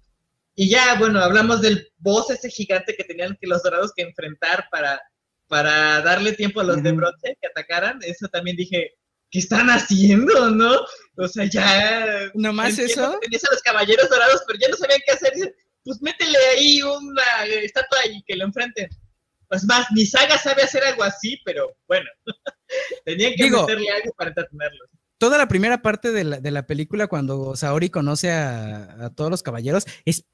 Y ya, bueno, hablamos del boss ese gigante que tenían que los dorados que enfrentar para, para darle tiempo a los de bronce que atacaran. Eso también dije, ¿qué están haciendo, no? O sea, ya... Nomás eso. Tenías a los caballeros dorados, pero ya no sabían qué hacer. Dicen, Pues métele ahí una eh, estatua y que lo enfrenten. Pues más, ni Saga sabe hacer algo así, pero bueno. Tenían que Digo- meterle algo para entretenerlos. Toda la primera parte de la, de la película, cuando Saori conoce a, a todos los caballeros, es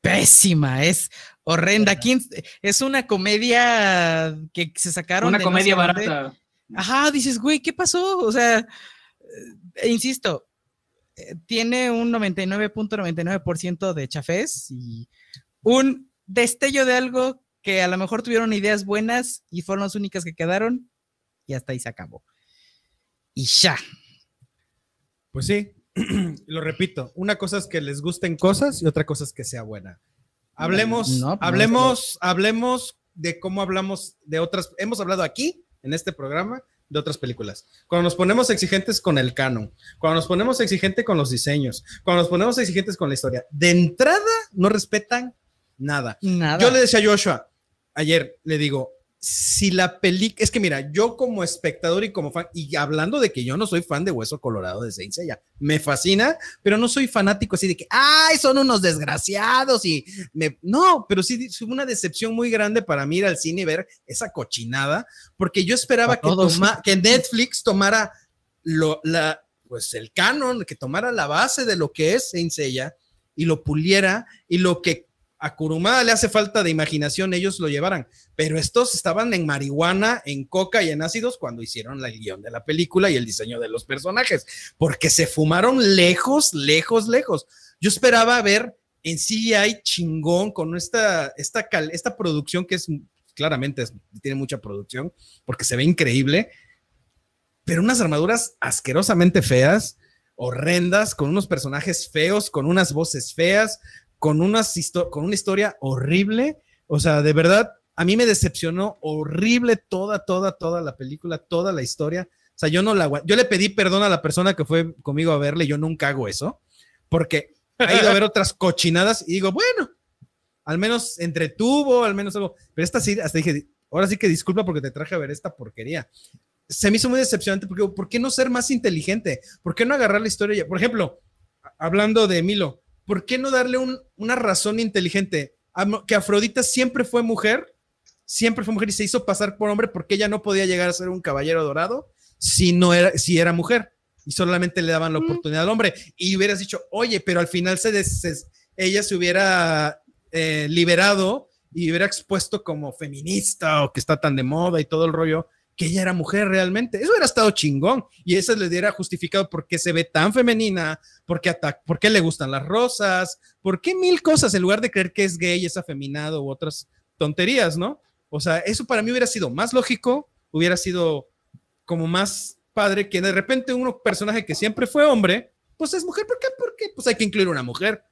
pésima, es horrenda. ¿Quién- es una comedia que se sacaron. Una de no comedia sé dónde. Ajá, dices, güey, ¿qué pasó? O sea, eh, insisto, eh, tiene un 99.99% de chafés y un destello de algo que a lo mejor tuvieron ideas buenas y fueron las únicas que quedaron y hasta ahí se acabó. Y ya. Pues sí, lo repito, una cosa es que les gusten cosas y otra cosa es que sea buena. Hablemos, No, pues no, hablemos, hablemos de cómo hablamos de otras, hemos hablado aquí, en este programa, de otras películas. Cuando nos ponemos exigentes con el canon, cuando nos ponemos exigentes con los diseños, cuando nos ponemos exigentes con la historia, de entrada no respetan nada. Nada. Yo le decía a Joshua ayer, le digo, si la película, es que mira, yo como espectador y como fan, y hablando de que yo no soy fan de Hueso Colorado de Saint Seiya, me fascina, pero no soy fanático así de que, ay, son unos desgraciados y me, no, pero sí fue una decepción muy grande para mí ir al cine y ver esa cochinada, porque yo esperaba toma- que Netflix tomara lo, la, pues el canon, que tomara la base de lo que es Saint Seiya y lo puliera y lo que a Kurumada le hace falta de imaginación, ellos lo llevaran. Pero estos estaban en marihuana, en coca y en ácidos cuando hicieron la guion de la película y el diseño de los personajes, porque se fumaron lejos, lejos, lejos. Yo esperaba ver en CGI chingón con esta, esta, cal- esta producción que es claramente tiene mucha producción, porque se ve increíble, pero unas armaduras asquerosamente feas, horrendas, con unos personajes feos, con unas voces feas, con, unas con una historia horrible. O sea, de verdad, a mí me decepcionó horrible toda, toda, toda la película, toda la historia. O sea, yo no la Yo le pedí perdón a la persona que fue conmigo a verle, yo nunca hago eso, porque ha ido a ver otras cochinadas y digo, bueno, al menos entretuvo, al menos algo. Pero esta sí, hasta dije, ahora sí que disculpa porque te traje a ver esta porquería. Se me hizo muy decepcionante porque, ¿por qué no ser más inteligente? ¿Por qué no agarrar la historia? Por ejemplo, hablando de Milo, ¿por qué no darle un- una razón inteligente? Que Afrodita siempre fue mujer, siempre fue mujer y se hizo pasar por hombre porque ella no podía llegar a ser un caballero dorado si no era, si era mujer y solamente le daban la oportunidad al hombre. Y hubieras dicho, oye, pero al final se des- se- ella se hubiera eh, liberado y hubiera expuesto como feminista o que está tan de moda y todo el rollo, que ella era mujer realmente. Eso hubiera estado chingón y eso le diera justificado por qué se ve tan femenina, por qué, ata- por qué le gustan las rosas, por qué mil cosas en lugar de creer que es gay, es afeminado u otras tonterías, ¿no? O sea, eso para mí hubiera sido más lógico, hubiera sido como más padre que de repente un personaje que siempre fue hombre, pues es mujer. ¿Por qué? Porque pues hay que incluir una mujer.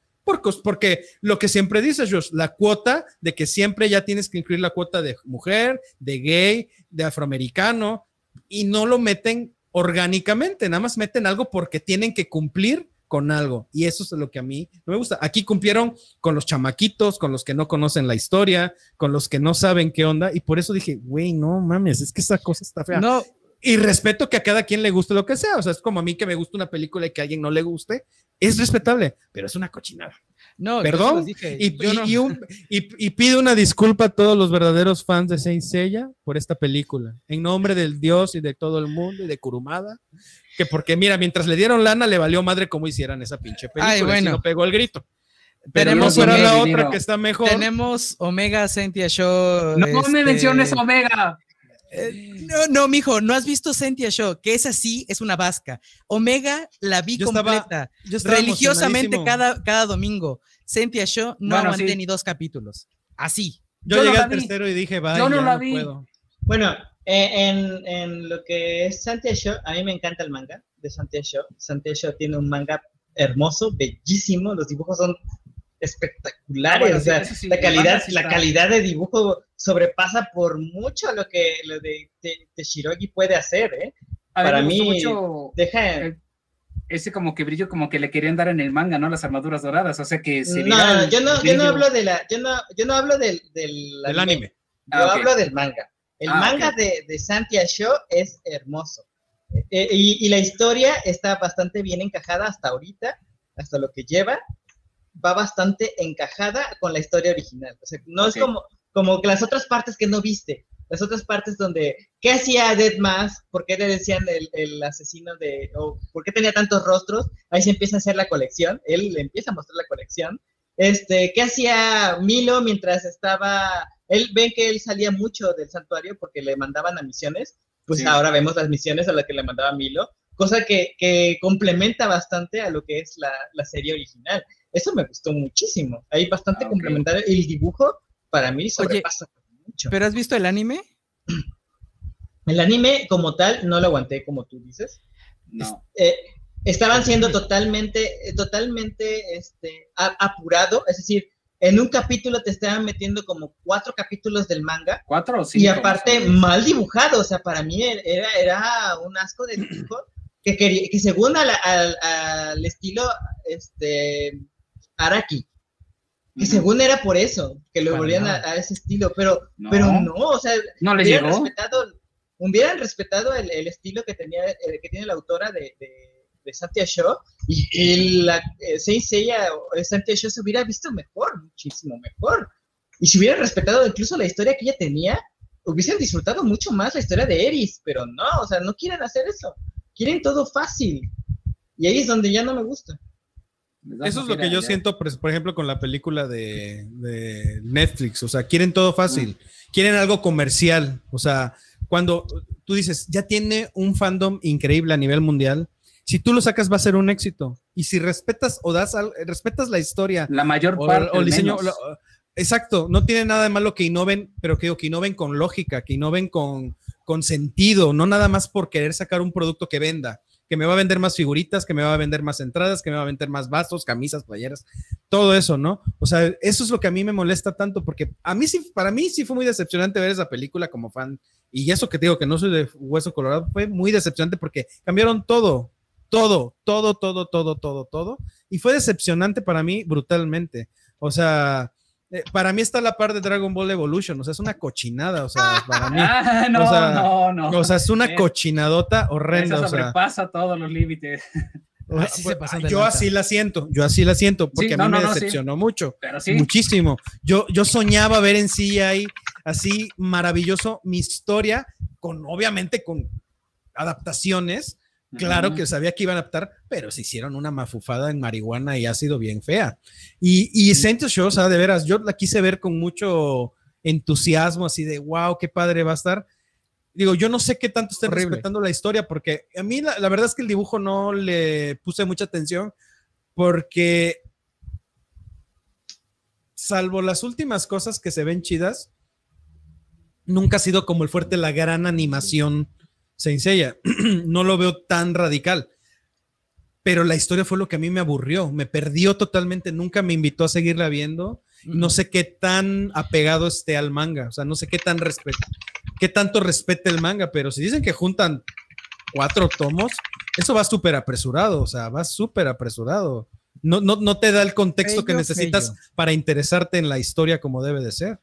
Porque lo que siempre dices, Josh, la cuota de que siempre ya tienes que incluir la cuota de mujer, de gay, de afroamericano, y no lo meten orgánicamente, nada más meten algo porque tienen que cumplir con algo. Y eso es lo que a mí no me gusta. Aquí cumplieron con los chamaquitos, con los que no conocen la historia, con los que no saben qué onda, y por eso dije, güey, no mames, es que esa cosa está fea. No, Y respeto que a cada quien le guste lo que sea. O sea, es como a mí que me gusta una película y que a alguien no le guste. Es respetable, pero es una cochinada. no, Perdón, dije, Y, y- no- y un- y- y pido una disculpa a todos los verdaderos fans de Saint Seiya por esta película. En nombre del Dios y de todo el mundo y de Kurumada. Que porque, mira, mientras le dieron lana, le valió madre cómo hicieran esa pinche película. Ay, bueno. no pegó el grito. Pero Tenemos no fuera la dinero. otra que está mejor. tenemos Omega Sentia Show. No me este, menciones Omega. Eh, no, no, mijo, no has visto Sentia Show, que es así, es una vasca. Omega la vi Yo estaba- completa, Yo estaba religiosamente cada, cada domingo. Sentia Show no Bueno, aguanté sí. ni dos capítulos. Así. Yo, llegué al vi. tercero y dije, vaya, Yo no la no vi. puedo. Bueno, eh, en, en lo que es Santia Show, a mí me encanta el manga de Santia Show. Santia Show tiene un manga hermoso, bellísimo, los dibujos son espectaculares, bueno, o sea, sí, eso sí, la calidad, sí la calidad de dibujo sobrepasa por mucho lo que lo de, de, de Shirogi puede hacer, ¿eh? A Para mí- mucho Deja, Eh, ese como que brillo como que le querían dar en el manga, ¿no? Las armaduras doradas, o sea que se no, yo no, yo no hablo de la, yo no, yo no hablo del, del El anime. Yo Ah, hablo del manga. El Ah, manga de, de Santia Show es hermoso. Eh, y, y la historia está bastante bien encajada hasta ahorita, hasta lo que lleva, va bastante encajada con la historia original. O sea, no es como, como que las otras partes que no viste. Las otras partes donde, ¿qué hacía Dead Mask? ¿Por qué le decían el, el asesino de, o por qué tenía tantos rostros? Ahí se empieza a hacer la colección, él le empieza a mostrar la colección. Este, ¿qué hacía Milo mientras estaba, él ven que él salía mucho del santuario porque le mandaban a misiones, pues Sí. ahora vemos las misiones a las que le mandaba Milo, cosa que, que complementa bastante a lo que es la, la serie original. Eso me gustó muchísimo. Hay bastante Ah, ok. complementario. El dibujo, para mí, sobrepasa mucho. ¿Pero has visto el anime? El anime, como tal, no lo aguanté, como tú dices. No. Eh, estaban siendo totalmente, totalmente este, apurado, es decir, en un capítulo te estaban metiendo como cuatro capítulos del manga ¿Cuatro o cinco? y aparte mal dibujado, o sea, para mí era, era un asco de dibujo que, quería, que según al, al- al estilo este, Araki, que según era por eso, que lo volvían a, ese estilo, pero No. pero no, o sea, No le hubieran llegó. respetado, hubieran respetado el, el estilo que tenía, que tiene la autora de, de, de Santia Show y, y la eh, Seiya o Santia Show se hubiera visto mejor, muchísimo mejor. Y si hubieran respetado incluso la historia que ella tenía, hubiesen disfrutado mucho más la historia de Eris, pero no, o sea, no quieren hacer eso. Quieren todo fácil. Y ahí es donde ya no me gusta. Eso es lo que yo ya. siento, por ejemplo, con la película de, de Netflix. O sea, quieren todo fácil. Quieren algo comercial. O sea, cuando tú dices, ya tiene un fandom increíble a nivel mundial, si tú lo sacas va a ser un éxito. Y si respetas o das respetas la historia La mayor parte. o el diseño. menos. lo- exacto, no tiene nada de malo que innoven, pero que, que innoven con lógica, que innoven con, con sentido, no nada más por querer sacar un producto que venda, que me va a vender más figuritas, que me va a vender más entradas, que me va a vender más vasos, camisas, playeras, todo eso, ¿no? O sea, eso es lo que a mí me molesta tanto, porque a mí sí, para mí sí fue muy decepcionante ver esa película como fan. Y eso que te digo que no soy de hueso colorado, fue muy decepcionante porque cambiaron todo, todo, todo, todo, todo, todo, todo. Y fue decepcionante para mí brutalmente. O sea, eh, para mí está a la par de Dragon Ball Evolution. O sea, es una cochinada. O sea, para mí. Ah, no, O sea, no, no. O sea, es una Eh, cochinadota horrenda. Eso O sea, sobrepasa todos los límites. Así se pasan de yo así la siento. Yo así la siento porque Sí, a mí no, me no, sí. decepcionó mucho. Pero sí. Muchísimo. Yo, yo soñaba ver en CGI así maravilloso mi historia, con obviamente con adaptaciones. Claro que sabía que iban a adaptar, pero se hicieron una mafufada en marihuana y ha sido bien fea. Y, y Show, o sea, de veras, yo la quise ver con mucho entusiasmo, así de wow, qué padre va a estar. Digo, yo no sé qué tanto estén Horrible. respetando la historia, porque a mí la, la verdad es que el dibujo no le puse mucha atención, porque salvo las últimas cosas que se ven chidas, nunca ha sido como el fuerte la gran animación Saint Seiya. no lo veo tan radical. Pero la historia fue lo que a mí me aburrió, me perdió totalmente, nunca me invitó a seguirla viendo. No sé qué tan apegado esté al manga, o sea, no sé qué tan respe- qué tanto respete el manga, pero si dicen que juntan cuatro tomos, eso va súper apresurado, o sea, va súper apresurado. No, no, no te da el contexto que necesitas bello. para interesarte en la historia como debe de ser.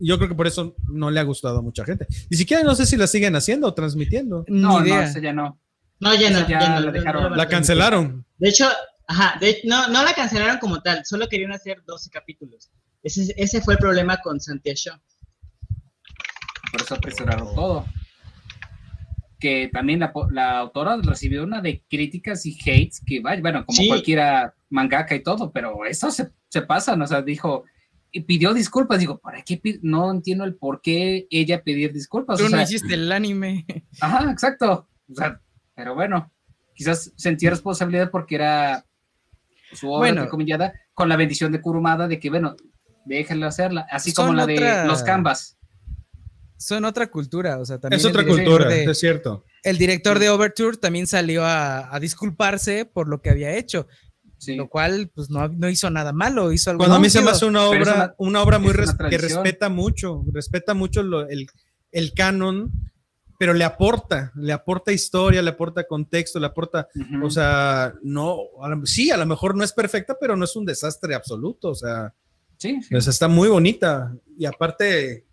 Yo creo que por eso no le ha gustado a mucha gente. Ni siquiera no sé si la siguen haciendo o transmitiendo. No, no, idea. ese ya no. No, ya no, ya ya no, la no, dejaron. no La cancelaron. De hecho, ajá, de- no, no la cancelaron como tal, solo querían hacer 12 capítulos. Ese, ese fue el problema con Santia Show. Por eso apresuraron todo. Que también la, po- la autora recibió una de críticas y hates que vaya, bueno, como Sí. cualquiera mangaka y todo, pero eso se, se pasa, ¿no? o sea, dijo, y pidió disculpas. Digo, ¿para qué? No entiendo el por qué ella pedir disculpas. Tú o no sea, hiciste el anime. Ajá, exacto. O sea, pero bueno, quizás sentía responsabilidad porque era su obra Bueno. con la bendición de Kurumada de que, bueno, déjenla hacerla, así como la de los canvas. Son otra cultura, o sea, también Es otra director cultura, de- es cierto. el director de Overture también salió a, a disculparse por lo que había hecho, Sí. lo cual pues no, no hizo nada malo, hizo algo Cuando a mí se me hace una es obra, una- una, obra muy es una res- que respeta mucho, respeta mucho lo- el, el canon, pero le aporta, le aporta historia, le aporta contexto, le aporta, Ujú. o sea, no, a lo- sí, a lo mejor no es perfecta, pero no es un desastre absoluto, o sea, sí, sí. o sea, está muy bonita y aparte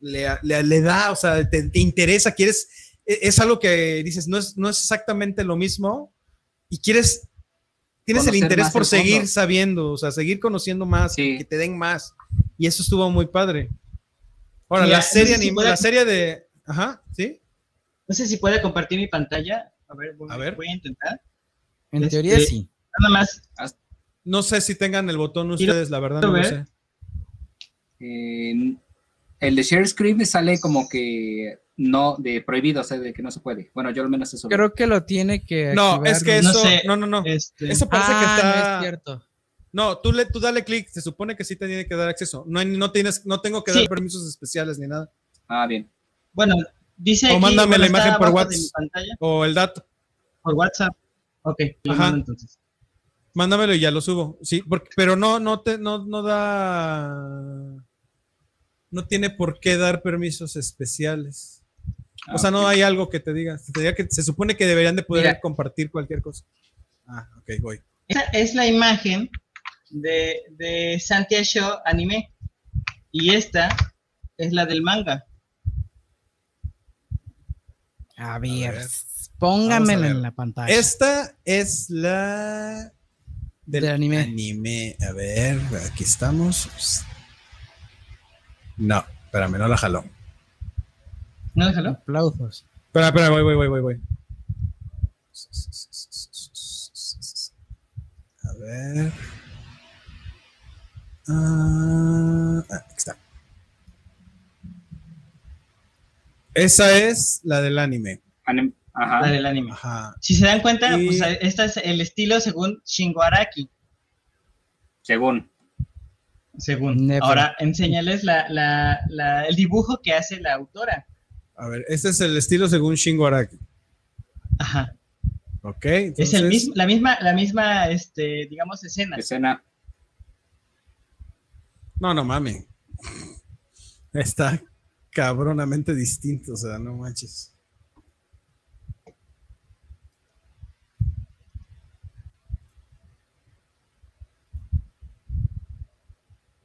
le, le- le da, o sea, te, te interesa, quieres, e- es algo que dices, no es, no es exactamente lo mismo y quieres, tienes el interés por el fondo. seguir sabiendo, o sea, seguir conociendo más, Sí. que te den más y eso estuvo muy padre. Ahora, Mira, la serie, no sé si anim- puede- la serie de, ajá, ¿sí? No sé si puede compartir mi pantalla. A ver, voy, A ver. voy a intentar. En Este, teoría sí. Nada más. No sé si tengan el botón ustedes, la verdad, no lo sé. El de share screen sale como que no, de prohibido, o sea, de que no se puede. Bueno, yo al menos eso. Creo que lo tiene que No, activar, es que no eso, sé. no, no, no. Este, Eso parece Ah, que no está. es cierto. No, tú, le, tú dale clic, se supone que sí te tiene que dar acceso. No, hay- no, tienes, no tengo que Sí. dar permisos especiales ni nada. Ah, bien. Bueno, dice. O aquí, mándame bueno, la imagen por WhatsApp. O el dato. por WhatsApp. Ok, Ajá. entonces. Mándamelo y ya lo subo. Sí, porque, pero no, no te, no, no da. No tiene por qué dar permisos especiales. O sea, no Ah, ok. hay algo que te diga. Te diga que se supone que deberían de poder Mira. compartir cualquier cosa. Ah, ok, voy. Esta es la imagen de, de Santia Show anime. Y esta es la del manga. A A ver, ver. en la pantalla. Esta es la del Del anime. anime. A ver, aquí estamos. No, espérame, no la jaló. ¿No déjalo? Aplausos. Espera, espera, voy, voy, voy, voy, voy. A ver. Ah, ah, aquí está. Esa es la del anime. Anim- Ajá. La del anime. Ajá. Si se dan cuenta, Y- pues este es el estilo según Shingo Araki. Según. Según. Never. Ahora, enséñales la, la, la- el dibujo que hace la autora. A ver, este es el estilo según Shingo Araki. Ajá. Ok. es el mismo, la misma, la misma, este, digamos, escena. Escena. No, no mames. Está cabronamente distinto, o sea, no manches.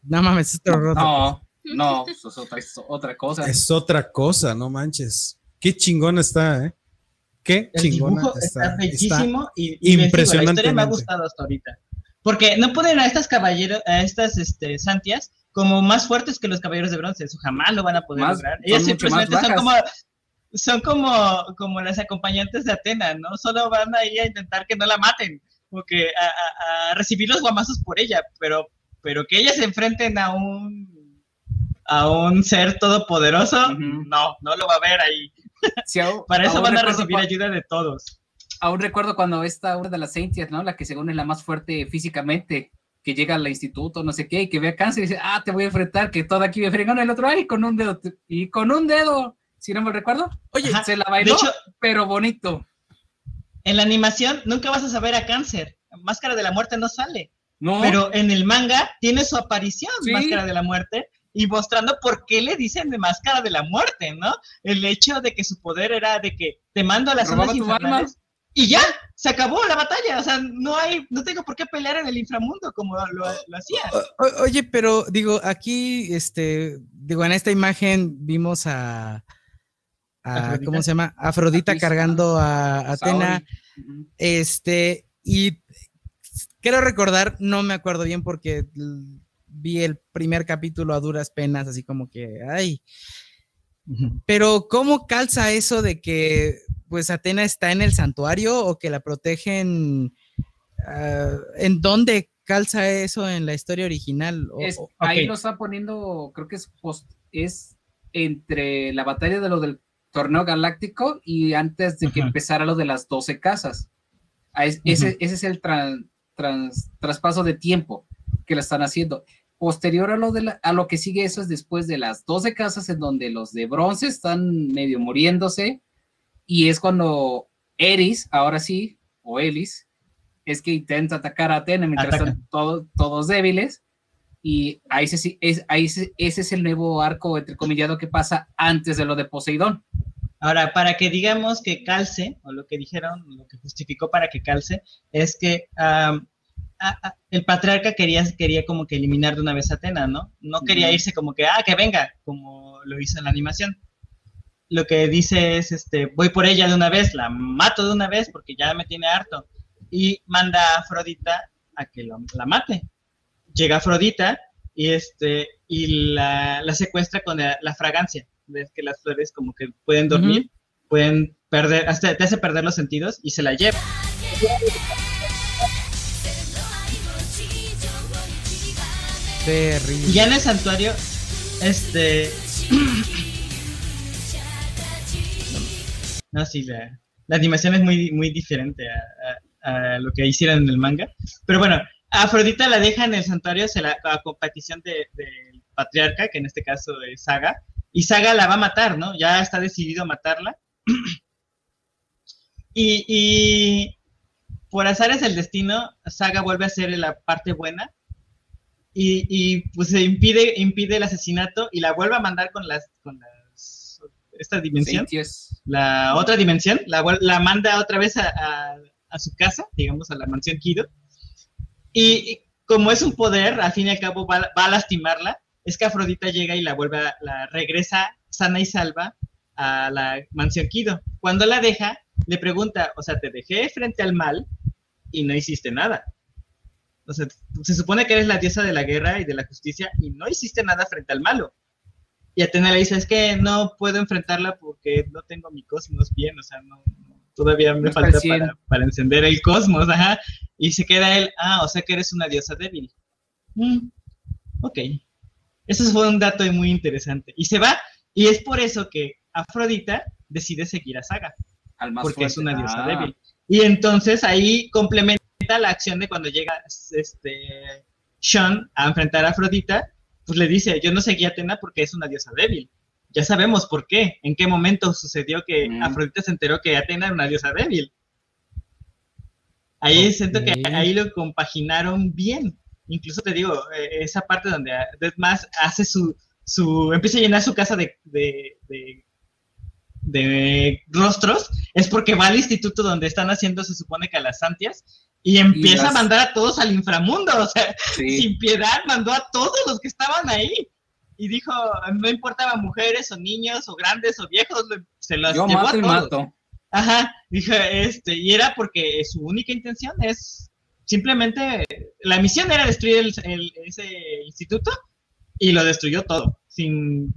No mames, esto es roto. No, no, eso es otra, es otra cosa. Es otra cosa, no manches. Qué chingona está, ¿eh? Qué El chingona dibujo está. está, bellísimo y, y les digo, la historia me ha gustado hasta ahorita. Porque no ponen a estas caballeros, a estas este, santias como más fuertes que los caballeros de bronce. Eso jamás lo van a poder Más- lograr. Ellas simplemente son como, son como, como las acompañantes de Atena, ¿no? Solo van ahí a intentar que no la maten o que a, a- a recibir los guamazos por ella, pero, pero que ellas se enfrenten a un a un ser todopoderoso, Ujú. no, no lo va a ver ahí. Sí, aún- Para eso van a recibir ayuda de todos. Aún recuerdo cuando esta una de las Saintias, ¿no? La que según es la más fuerte físicamente, que llega al instituto, no sé qué, y que ve a cáncer y dice, ah, te voy a enfrentar, que toda aquí me fregón el otro, ay, con un dedo, y con un dedo, si no me recuerdo, Oye, se la de bailó, hecho, pero bonito. en la animación nunca vas a saber a cáncer. Máscara de la muerte no sale. No, Pero en el manga tiene su aparición, Sí. Máscara de la Muerte, y mostrando por qué le dicen de Máscara de la Muerte, ¿no? El hecho de que su poder era de que te mando a las tu infernales y ya, se acabó la batalla. O sea, no hay, no tengo por qué pelear en el inframundo como lo, lo hacía. O- oye, pero digo, aquí, este, digo, en esta imagen vimos a, a-. ¿cómo se llama? Afrodita cargando a Atena, Saori. Ujú. este, y quiero recordar, no me acuerdo bien porque vi el primer capítulo a duras penas, así como que, ay, pero ¿cómo calza eso de que pues Atena está en el santuario o que la protegen? ah, ¿En dónde calza eso en la historia original? O- Es- o- Ahí lo está poniendo, creo que es, post- es entre la batalla de lo del torneo galáctico y antes de que Ajá. empezara lo de las 12 casas. Ah, es- ese, ese es el tran- trans- traspaso de tiempo que lo están haciendo. Posterior a lo, de la- a lo que sigue, eso es después de las 12 casas en donde los de bronce están medio muriéndose y es cuando Eris, ahora sí, o Elis, es que intenta atacar a Atena mientras Ataca. están todos, todos débiles y ahí, se, es, ahí se- ese es el nuevo arco entrecomillado que pasa antes de lo de Poseidón. Ahora, para que digamos que calce, o lo que dijeron, lo que justificó para que calce, es que a- a- el patriarca quería, quería como que eliminar de una vez a Atena, ¿no? No quería irse como que, ah, que venga, como lo hizo en la animación. Lo que dice es, este, voy por ella de una vez, la mato de una vez porque ya me tiene harto. Y manda a Afrodita a que lo- la mate. Llega Afrodita y, este, y la, la secuestra con la, la fragancia. Ves que las flores como que pueden dormir, pueden perder, hasta te hace perder los sentidos y se la lleva. Ya en el santuario, este... No, sí, la, la animación es muy, muy diferente a, a- lo que hicieron en el manga. Pero bueno, Afrodita la deja en el santuario se la, a competición de- del patriarca, que en este caso es Saga. Y Saga la va a matar, ¿no? Ya está decidido a matarla. y, y por azares del destino, Saga vuelve a ser la parte buena y, y, pues se impide, impide el asesinato y la vuelve a mandar con las, con las esta dimensión, la otra dimensión, la, la manda otra vez a, a- a su casa, digamos a la mansión Kido. Y, y como es un poder, al fin y al cabo va, va a lastimarla, es que Afrodita llega y la vuelve, a, la regresa sana y salva a la mansión Kido. Cuando la deja, le pregunta, o sea, te dejé frente al mal y no hiciste nada. O sea, se supone que eres la diosa de la guerra y de la justicia y no hiciste nada frente al malo. Y Atena le dice, es que no puedo enfrentarla porque no tengo mi cosmos bien, o sea, no, no- todavía me No falta para, para encender el cosmos, ajá. Y se queda él, ah, o sea que eres una diosa débil. Mm, ok. Eso fue un dato muy interesante. Y se va, y es por eso que Afrodita decide seguir a Saga Al más porque es una diosa Ah, débil. Y entonces ahí complementa la acción de cuando llega este Sean a enfrentar a Afrodita, pues le dice, yo no seguí a Atena porque es una diosa débil. Ya sabemos por qué, en qué momento sucedió que Mm. Afrodita se enteró que Atena era una diosa débil. Ahí siento que ahí lo compaginaron bien. Incluso te digo, eh, esa parte donde más hace su, su, empieza a llenar su casa de, de, de, de rostros, es porque va al instituto donde están haciendo, se supone que a las santias, y empieza las- a mandar a todos al inframundo, o sea, sí. sin piedad, mandó a todos los que estaban ahí. Y dijo, no importaba mujeres o niños o grandes o viejos, lo- se los Yo llevó mato a y mato. Ajá, dijo, este, y era porque su única intención es simplemente, la misión era destruir el- el- ese instituto y lo destruyó todo, sin,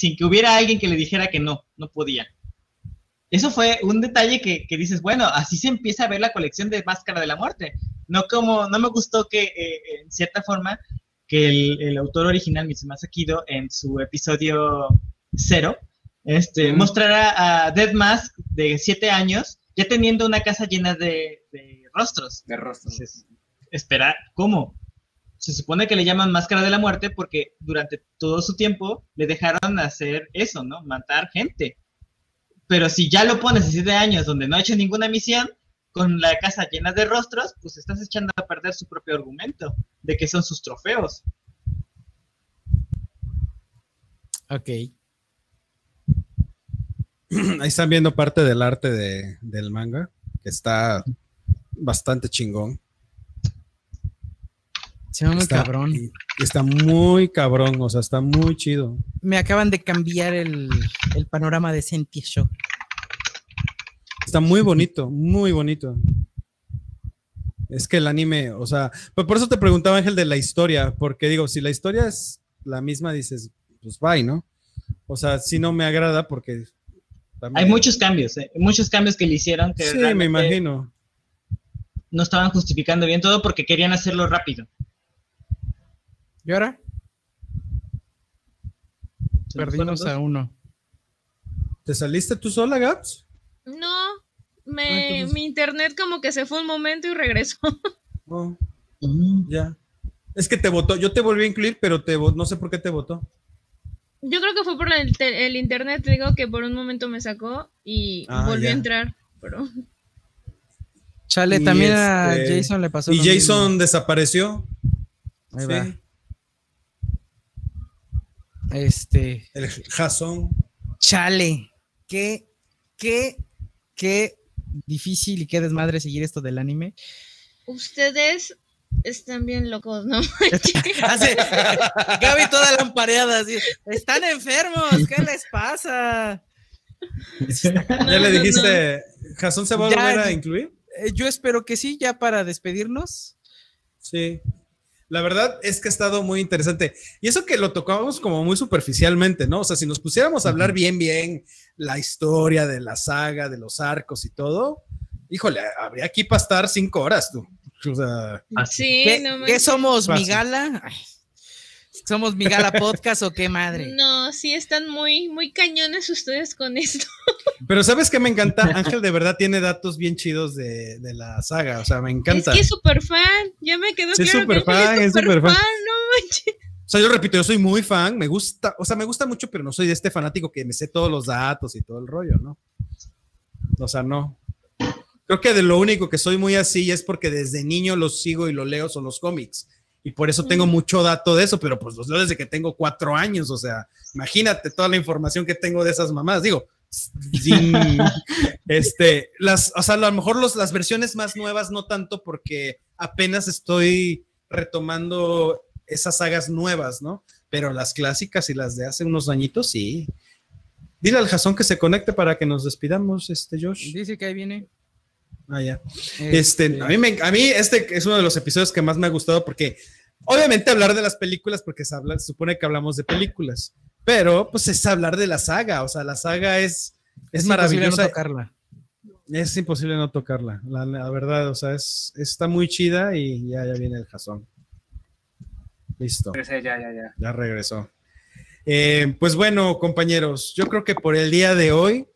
sin que hubiera alguien que le dijera que no, no podía. Eso fue un detalle que, que dices, bueno, así se empieza a ver la colección de Máscara de la Muerte. No como, no me gustó que, eh, en cierta forma, que el, el autor original, Mitsumasa Kido, en su episodio cero, este, Mm. mostrara a Dead Mask de siete años ya teniendo una casa llena de, de rostros. De rostro. Entonces, espera, ¿cómo? Se supone que le llaman máscara de la muerte porque durante todo su tiempo le dejaron hacer eso, ¿no? Matar gente. Pero si ya lo pones a siete años donde no ha hecho ninguna misión, con la casa llena de rostros, pues estás echando a perder su propio argumento de que son sus trofeos. Ok. Ahí están viendo parte del arte de- del manga, que está bastante chingón. Se ve muy está, cabrón. Está muy cabrón, o sea, está muy chido. Me acaban de cambiar el, el panorama de Sentia Show. Está muy bonito, muy bonito. Es que el anime, o sea, pues por eso te preguntaba Ángel de la historia, porque digo, si la historia es la misma, dices, pues bye, ¿no? O sea, si no me agrada porque... también- Hay muchos cambios, ¿eh? muchos cambios que le hicieron que Sí, me imagino. no estaban justificando bien todo porque querían hacerlo rápido. ¿Y ahora? ¿Se nos Perdimos a uno. ¿Te saliste tú sola, Gaps? No, me, Ah, entonces- mi internet como que se fue un momento y regresó. Oh? Mm. ya. Es que te votó, yo te volví a incluir, pero te no sé por qué te votó. Yo creo que fue por el, te- el internet, te digo que por un momento me sacó y Ah, volvió ya. a entrar. Pero Chale, Y también a este- Jason le pasó Y Jason desapareció. Ahí Sí. va. Este, El Jason. chale, qué, qué, qué difícil y qué desmadre seguir esto del anime. ustedes están bien locos, ¿no? Hace Gaby toda lampareada así. Están enfermos, ¿qué les pasa? ¿Ya le dijiste, Jason se va a Ya, volver a incluir? Eh, yo espero que sí, ya para despedirnos. Sí. La verdad es que ha estado muy interesante. Y eso que lo tocamos como muy superficialmente, ¿no? O sea, si nos pusiéramos a hablar bien, bien la historia de la saga, de los arcos y todo, híjole, habría aquí para estar cinco horas, tú. O sea, Sí, ¿Qué, no qué somos. Migala? Ay, ¿Somos Migala Podcast o qué madre? No, sí están muy, muy cañones ustedes con esto. pero ¿sabes qué me encanta? Ángel de verdad tiene datos bien chidos de, de la saga, o sea, me encanta. Es que es súper fan. Ya me quedó Sí, es claro que súper Ángel fan, es súper súper fan. no manches. O sea, yo repito, yo soy muy fan, me gusta, o sea, me gusta mucho, pero no soy de este fanático que me sé todos los datos y todo el rollo, ¿no? O sea, no. Creo que de lo único que soy muy así es porque desde niño los sigo y lo leo son los cómics. Y por eso tengo mucho dato de eso, pero pues los leo desde que tengo cuatro años. O sea, imagínate toda la información que tengo de esas mamás. Digo, sin, este, las, o sea, a lo mejor los, las versiones más nuevas no tanto porque apenas estoy retomando esas sagas nuevas, ¿no? Pero las clásicas y las de hace unos añitos, sí. Dile al Jason que se conecte para que nos despidamos, este Josh. Dice que ahí viene. Ah, ya. Este, a mí, me- a mí este es uno de los episodios que más me ha gustado porque obviamente hablar de las películas porque se, habla, se supone que hablamos de películas, pero pues es hablar de la saga, o sea, la saga es, es, imposible maravillosa. no tocarla. Es imposible no tocarla, la, la verdad, o sea, es, está muy chida y ya, ya viene el jazón. Listo, Ya, ya, ya. ya regresó. Eh, pues bueno, compañeros, yo creo que por el día de hoy,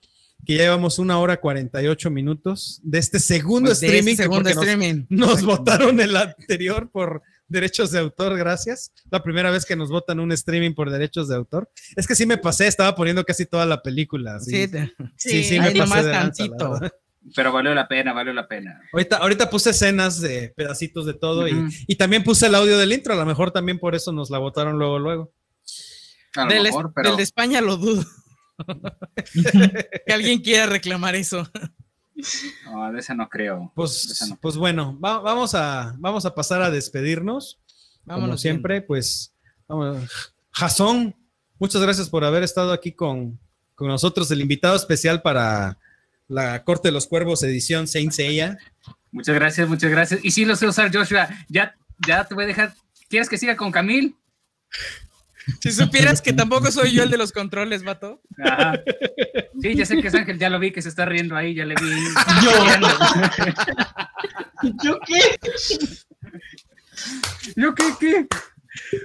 que ya llevamos una hora 48 minutos de este segundo Pues de este streaming, que segundo porque nos- streaming. nos votaron el anterior por derechos de autor, gracias. La primera vez que nos votan un streaming por derechos de autor. Es que sí me pasé, estaba poniendo casi toda la película. Sí, Sí, me pasé la verdad. Pero valió la pena, valió la pena. Ahorita, ahorita puse escenas de pedacitos de todo y- también puse el audio del intro. A lo mejor también por eso nos la votaron luego, luego. A lo Del, mejor, pero del de España lo dudo. Que alguien quiera reclamar eso. no, de ese no creo. Pues, Esa no. pues bueno, va- vamos, a, vamos a pasar a despedirnos. Como Vámonos siempre, pues, vamos. Jason, muchas gracias por haber estado aquí con, con nosotros, el invitado especial para la Corte de los Cuervos edición Saint Seiya. Muchas gracias, muchas gracias. Y sí lo sé usar, Joshua. Ya, ya te voy a dejar. ¿Quieres que siga con Camil? Si supieras que tampoco soy yo el de los controles, vato. Ajá. Sí, ya sé que es Ángel, ya lo vi que se está riendo ahí, ya le vi. ¿Yo qué? ¿Yo qué, qué?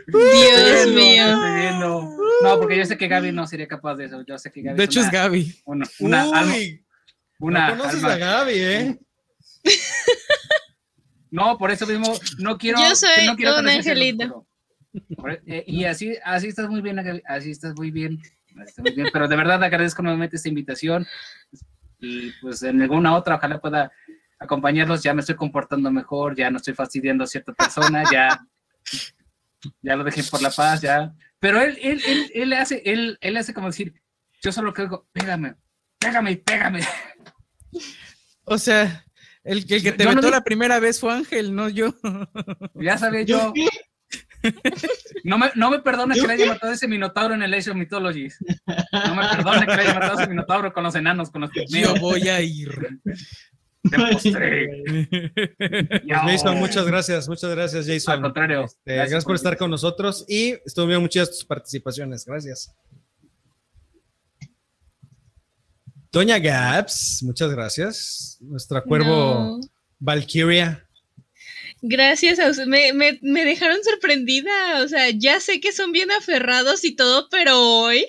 Dios mío. No, porque yo sé que Gaby no sería capaz de eso. Yo sé que Gaby De hecho, es una, Gaby. una, una alma- Uy, una no conoces alma- a Gaby, ¿eh? No, por eso mismo no quiero. Yo soy no quiero un angelito. Por- eh, y así, así estás muy bien, así estás muy bien. así estás muy bien, Pero de verdad agradezco nuevamente esta invitación. Y pues en alguna otra, ojalá pueda acompañarlos. Ya me estoy comportando mejor, ya no estoy fastidiando a cierta persona, ya, ya lo dejé por la paz, ya. Pero él, él, él, él hace, él, él hace como decir, yo solo creo, pégame, pégame y pégame. O sea, el, que- el que te Yo vetó la primera vez fue Ángel, no yo. Ya sabía yo. No me, no me perdona que le haya matado ese minotauro en el Age of Mythologies. No me perdona que le haya matado ese minotauro con los enanos, con los Yo pigmeos. voy a ir. Te mostré. Pues, Yo. Jason, muchas gracias, muchas gracias, Jason. Al contrario. Este, gracias, por estar con nosotros y estuvieron muy chidas tus participaciones. Gracias. Doña Gaps, muchas gracias. Nuestra cuervo, No. Valkyria. Gracias a usted. Me, me, me dejaron sorprendida. O sea, ya sé que son bien aferrados y todo, pero hoy,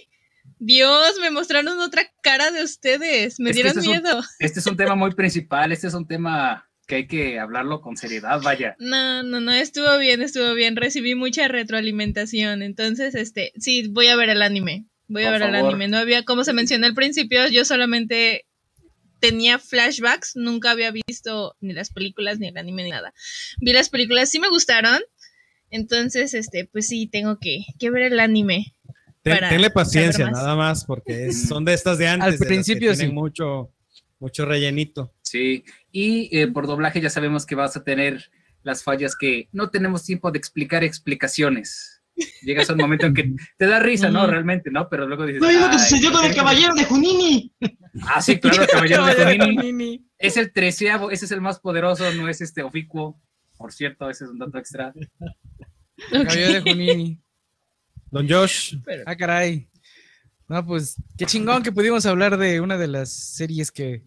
Dios, me mostraron otra cara de ustedes. Me Es dieron este es un- miedo. Este es un tema muy principal, este es un tema que hay que hablarlo con seriedad, vaya. No, no, no, estuvo bien, estuvo bien. Recibí mucha retroalimentación. Entonces, este, sí, voy a ver el anime. Voy a ver el anime. No había, como se mencionó al principio, yo solamente tenía flashbacks, nunca había visto ni las películas, ni el anime, ni nada. Vi las películas, sí me gustaron. Entonces, este, pues sí, tengo que, que ver el anime. Ten- Para tenle paciencia, más. nada más, porque es- son de estas de antes. Al de principio sí. mucho, mucho rellenito. Sí, y eh, por doblaje ya sabemos que vas a tener las fallas que no tenemos tiempo de explicar explicaciones. Llegas a un momento en que te da risa, ¿no? Realmente, ¿no? Pero luego dices. ¿No lo que "Ay, sucedió con el caballero de Junini? Ah, sí, claro, el caballero de Caballero de Konini. Konini. Es el treceavo, ese es el más poderoso, no es este oficuo. Por cierto, ese es un dato extra. Caballero de Junini. Don Josh, Pero- Ah, caray. No, pues qué chingón que pudimos hablar de una de las series que,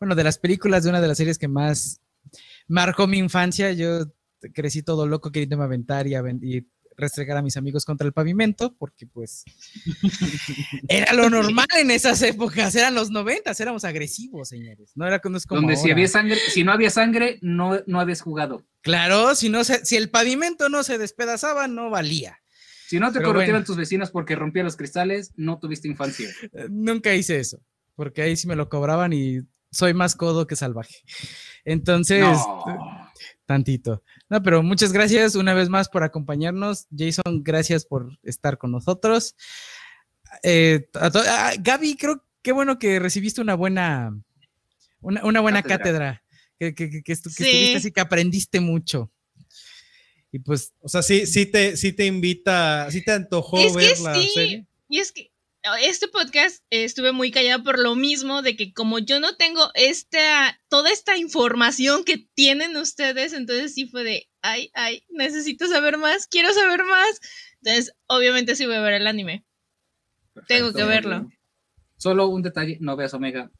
bueno, de las películas de una de las series que más marcó mi infancia. Yo crecí todo loco queriendo aventar y, y restregar a mis amigos contra el pavimento, porque pues era lo normal en esas épocas, eran los noventas, éramos agresivos, señores. No era como, es como Donde si había sangre, si no había sangre, no, no habías jugado. Claro, si no se- si el pavimento no se despedazaba, no valía. Si no te bueno. tus vecinos porque rompían los cristales, no tuviste infancia. Nunca hice eso, porque ahí sí me lo cobraban y soy más codo que salvaje. Entonces, No. Tantito. No, pero muchas gracias una vez más por acompañarnos. Jason, gracias por estar con nosotros. Eh, a ah, Gaby, creo que bueno que recibiste una buena, una, una buena Cátedra. cátedra, que, que, que, que estu- que Sí. estuviste así, que aprendiste mucho. Y pues, o sea, sí, sí te, sí te invita, sí te antojó Es que ver la sí. serie. Y es que este podcast eh, estuve muy callada por lo mismo de que como yo no tengo esta toda esta información que tienen ustedes, entonces sí fue de, ay, ay, necesito saber más, quiero saber más. Entonces, obviamente sí voy a ver el anime. Tengo que Perfecto. verlo. Solo un detalle, no veas Omega.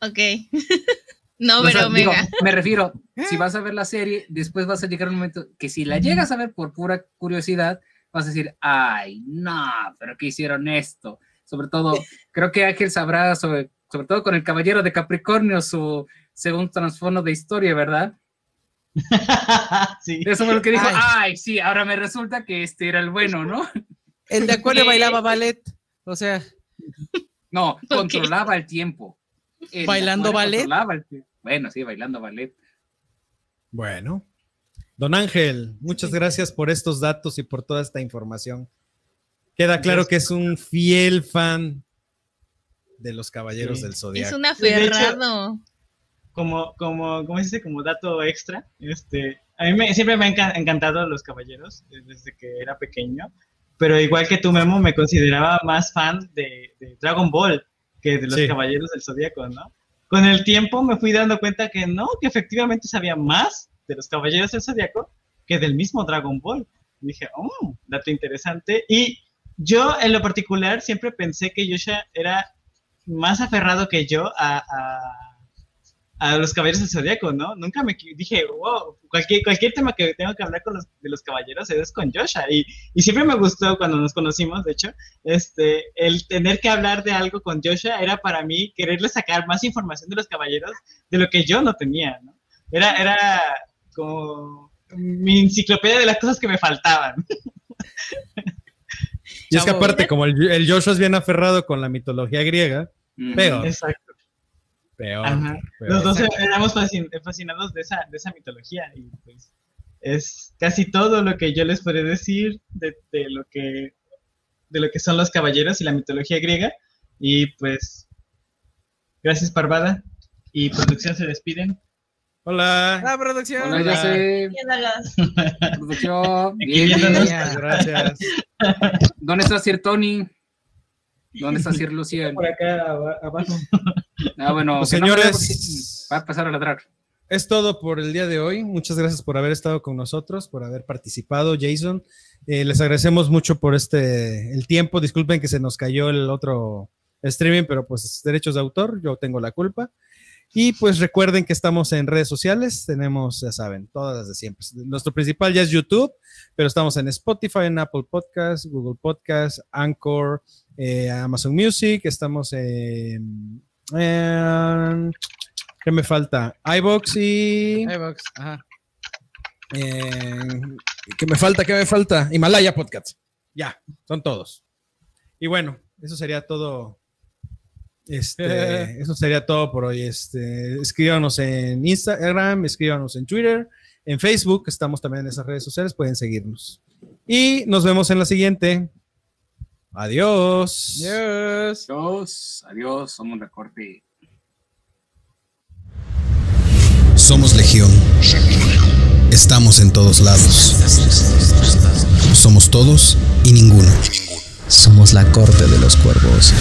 Ok. no O ver sea, digo, Omega. me refiero, si vas a ver la serie, después vas a llegar a un momento que si la llegas a ver por pura curiosidad, vas a decir, ay, no, pero ¿qué hicieron esto? Sobre todo, creo que Ángel sabrá, sobre, sobre todo con el Caballero de Capricornio, su segundo trasfondo de historia, ¿verdad? sí. Eso fue lo que dijo, Ay. ay, sí, ahora me resulta que este era el bueno, ¿no? el de acuerdo bailaba ballet, o sea, No, controlaba el tiempo. El ¿Bailando ballet? controlaba el tiempo. Bueno, sí, bailando ballet. Bueno. Don Ángel, muchas gracias por estos datos y por toda esta información. Queda claro que es un fiel fan de los Caballeros Sí. del Es Zodiaco. un de hecho- aferrado. como, como, ¿cómo se dice? Como dato extra, este, a mí me- siempre me han enca- encantado los caballeros eh, desde que era pequeño, pero igual que tú, Memo, me consideraba más fan de, de Dragon Ball que de los Sí. caballeros del Zodíaco, ¿no? Con el tiempo me fui dando cuenta que no, que efectivamente sabía más de los caballeros del Zodíaco que del mismo Dragon Ball. Y dije, oh, dato interesante. Y yo, en lo particular, siempre pensé que Yosha era más aferrado que yo a, a- a los caballeros del zodiaco, ¿no? Nunca me dije, wow, cualquier, cualquier tema que tengo que hablar con los, de los caballeros es con Yosha. Y, y siempre me gustó cuando nos conocimos, de hecho, este, el tener que hablar de algo con Yosha era para mí quererle sacar más información de los caballeros de lo que yo no tenía, ¿no? Era, era como mi enciclopedia de las cosas que me faltaban. Y es que aparte, como el, el Joshua es bien aferrado con la mitología griega, Mm. Peor. Exacto. peor. Ajá. peor. Los dos éramos fascin- fascinados de esa, de esa mitología y pues es casi todo lo que yo les podré decir de, de lo que de lo que son los caballeros y la mitología griega y pues gracias Parvada y producción se despiden. Hola. la producción. Hola, ya sé, Bien, producción. Bien. Muchas gracias. ¿Dónde está Sir Tony? ¿Dónde está Sir Lucian? Por acá aba- abajo. Ah, bueno, Pues, no señores. Va a pasar a ladrar. Es todo por el día de hoy. Muchas gracias por haber estado con nosotros, por haber participado, Jason. Eh, les agradecemos mucho por este el tiempo. Disculpen que se nos cayó el otro streaming, pero pues derechos de autor, yo tengo la culpa. Y pues recuerden que estamos en redes sociales, tenemos, ya saben, todas las de siempre. Nuestro principal ya es YouTube, pero estamos en Spotify, en Apple Podcasts, Google Podcasts, Anchor, eh, Amazon Music, estamos en, en- ¿Qué me falta? iBox y... iVoox, ajá. ¿Qué me falta? ¿Qué me falta? Himalaya Podcast. Ya, son todos. Y bueno, eso sería todo. Este, eso sería todo por hoy. Este, escríbanos en Instagram, escríbanos en Twitter, en Facebook, estamos también en esas redes sociales, pueden seguirnos. Y nos vemos en la siguiente. Adiós. Adiós. Adiós, adiós, somos recorte. Somos Legión. Estamos en todos lados. Somos todos y ninguno. Somos la corte de los cuervos.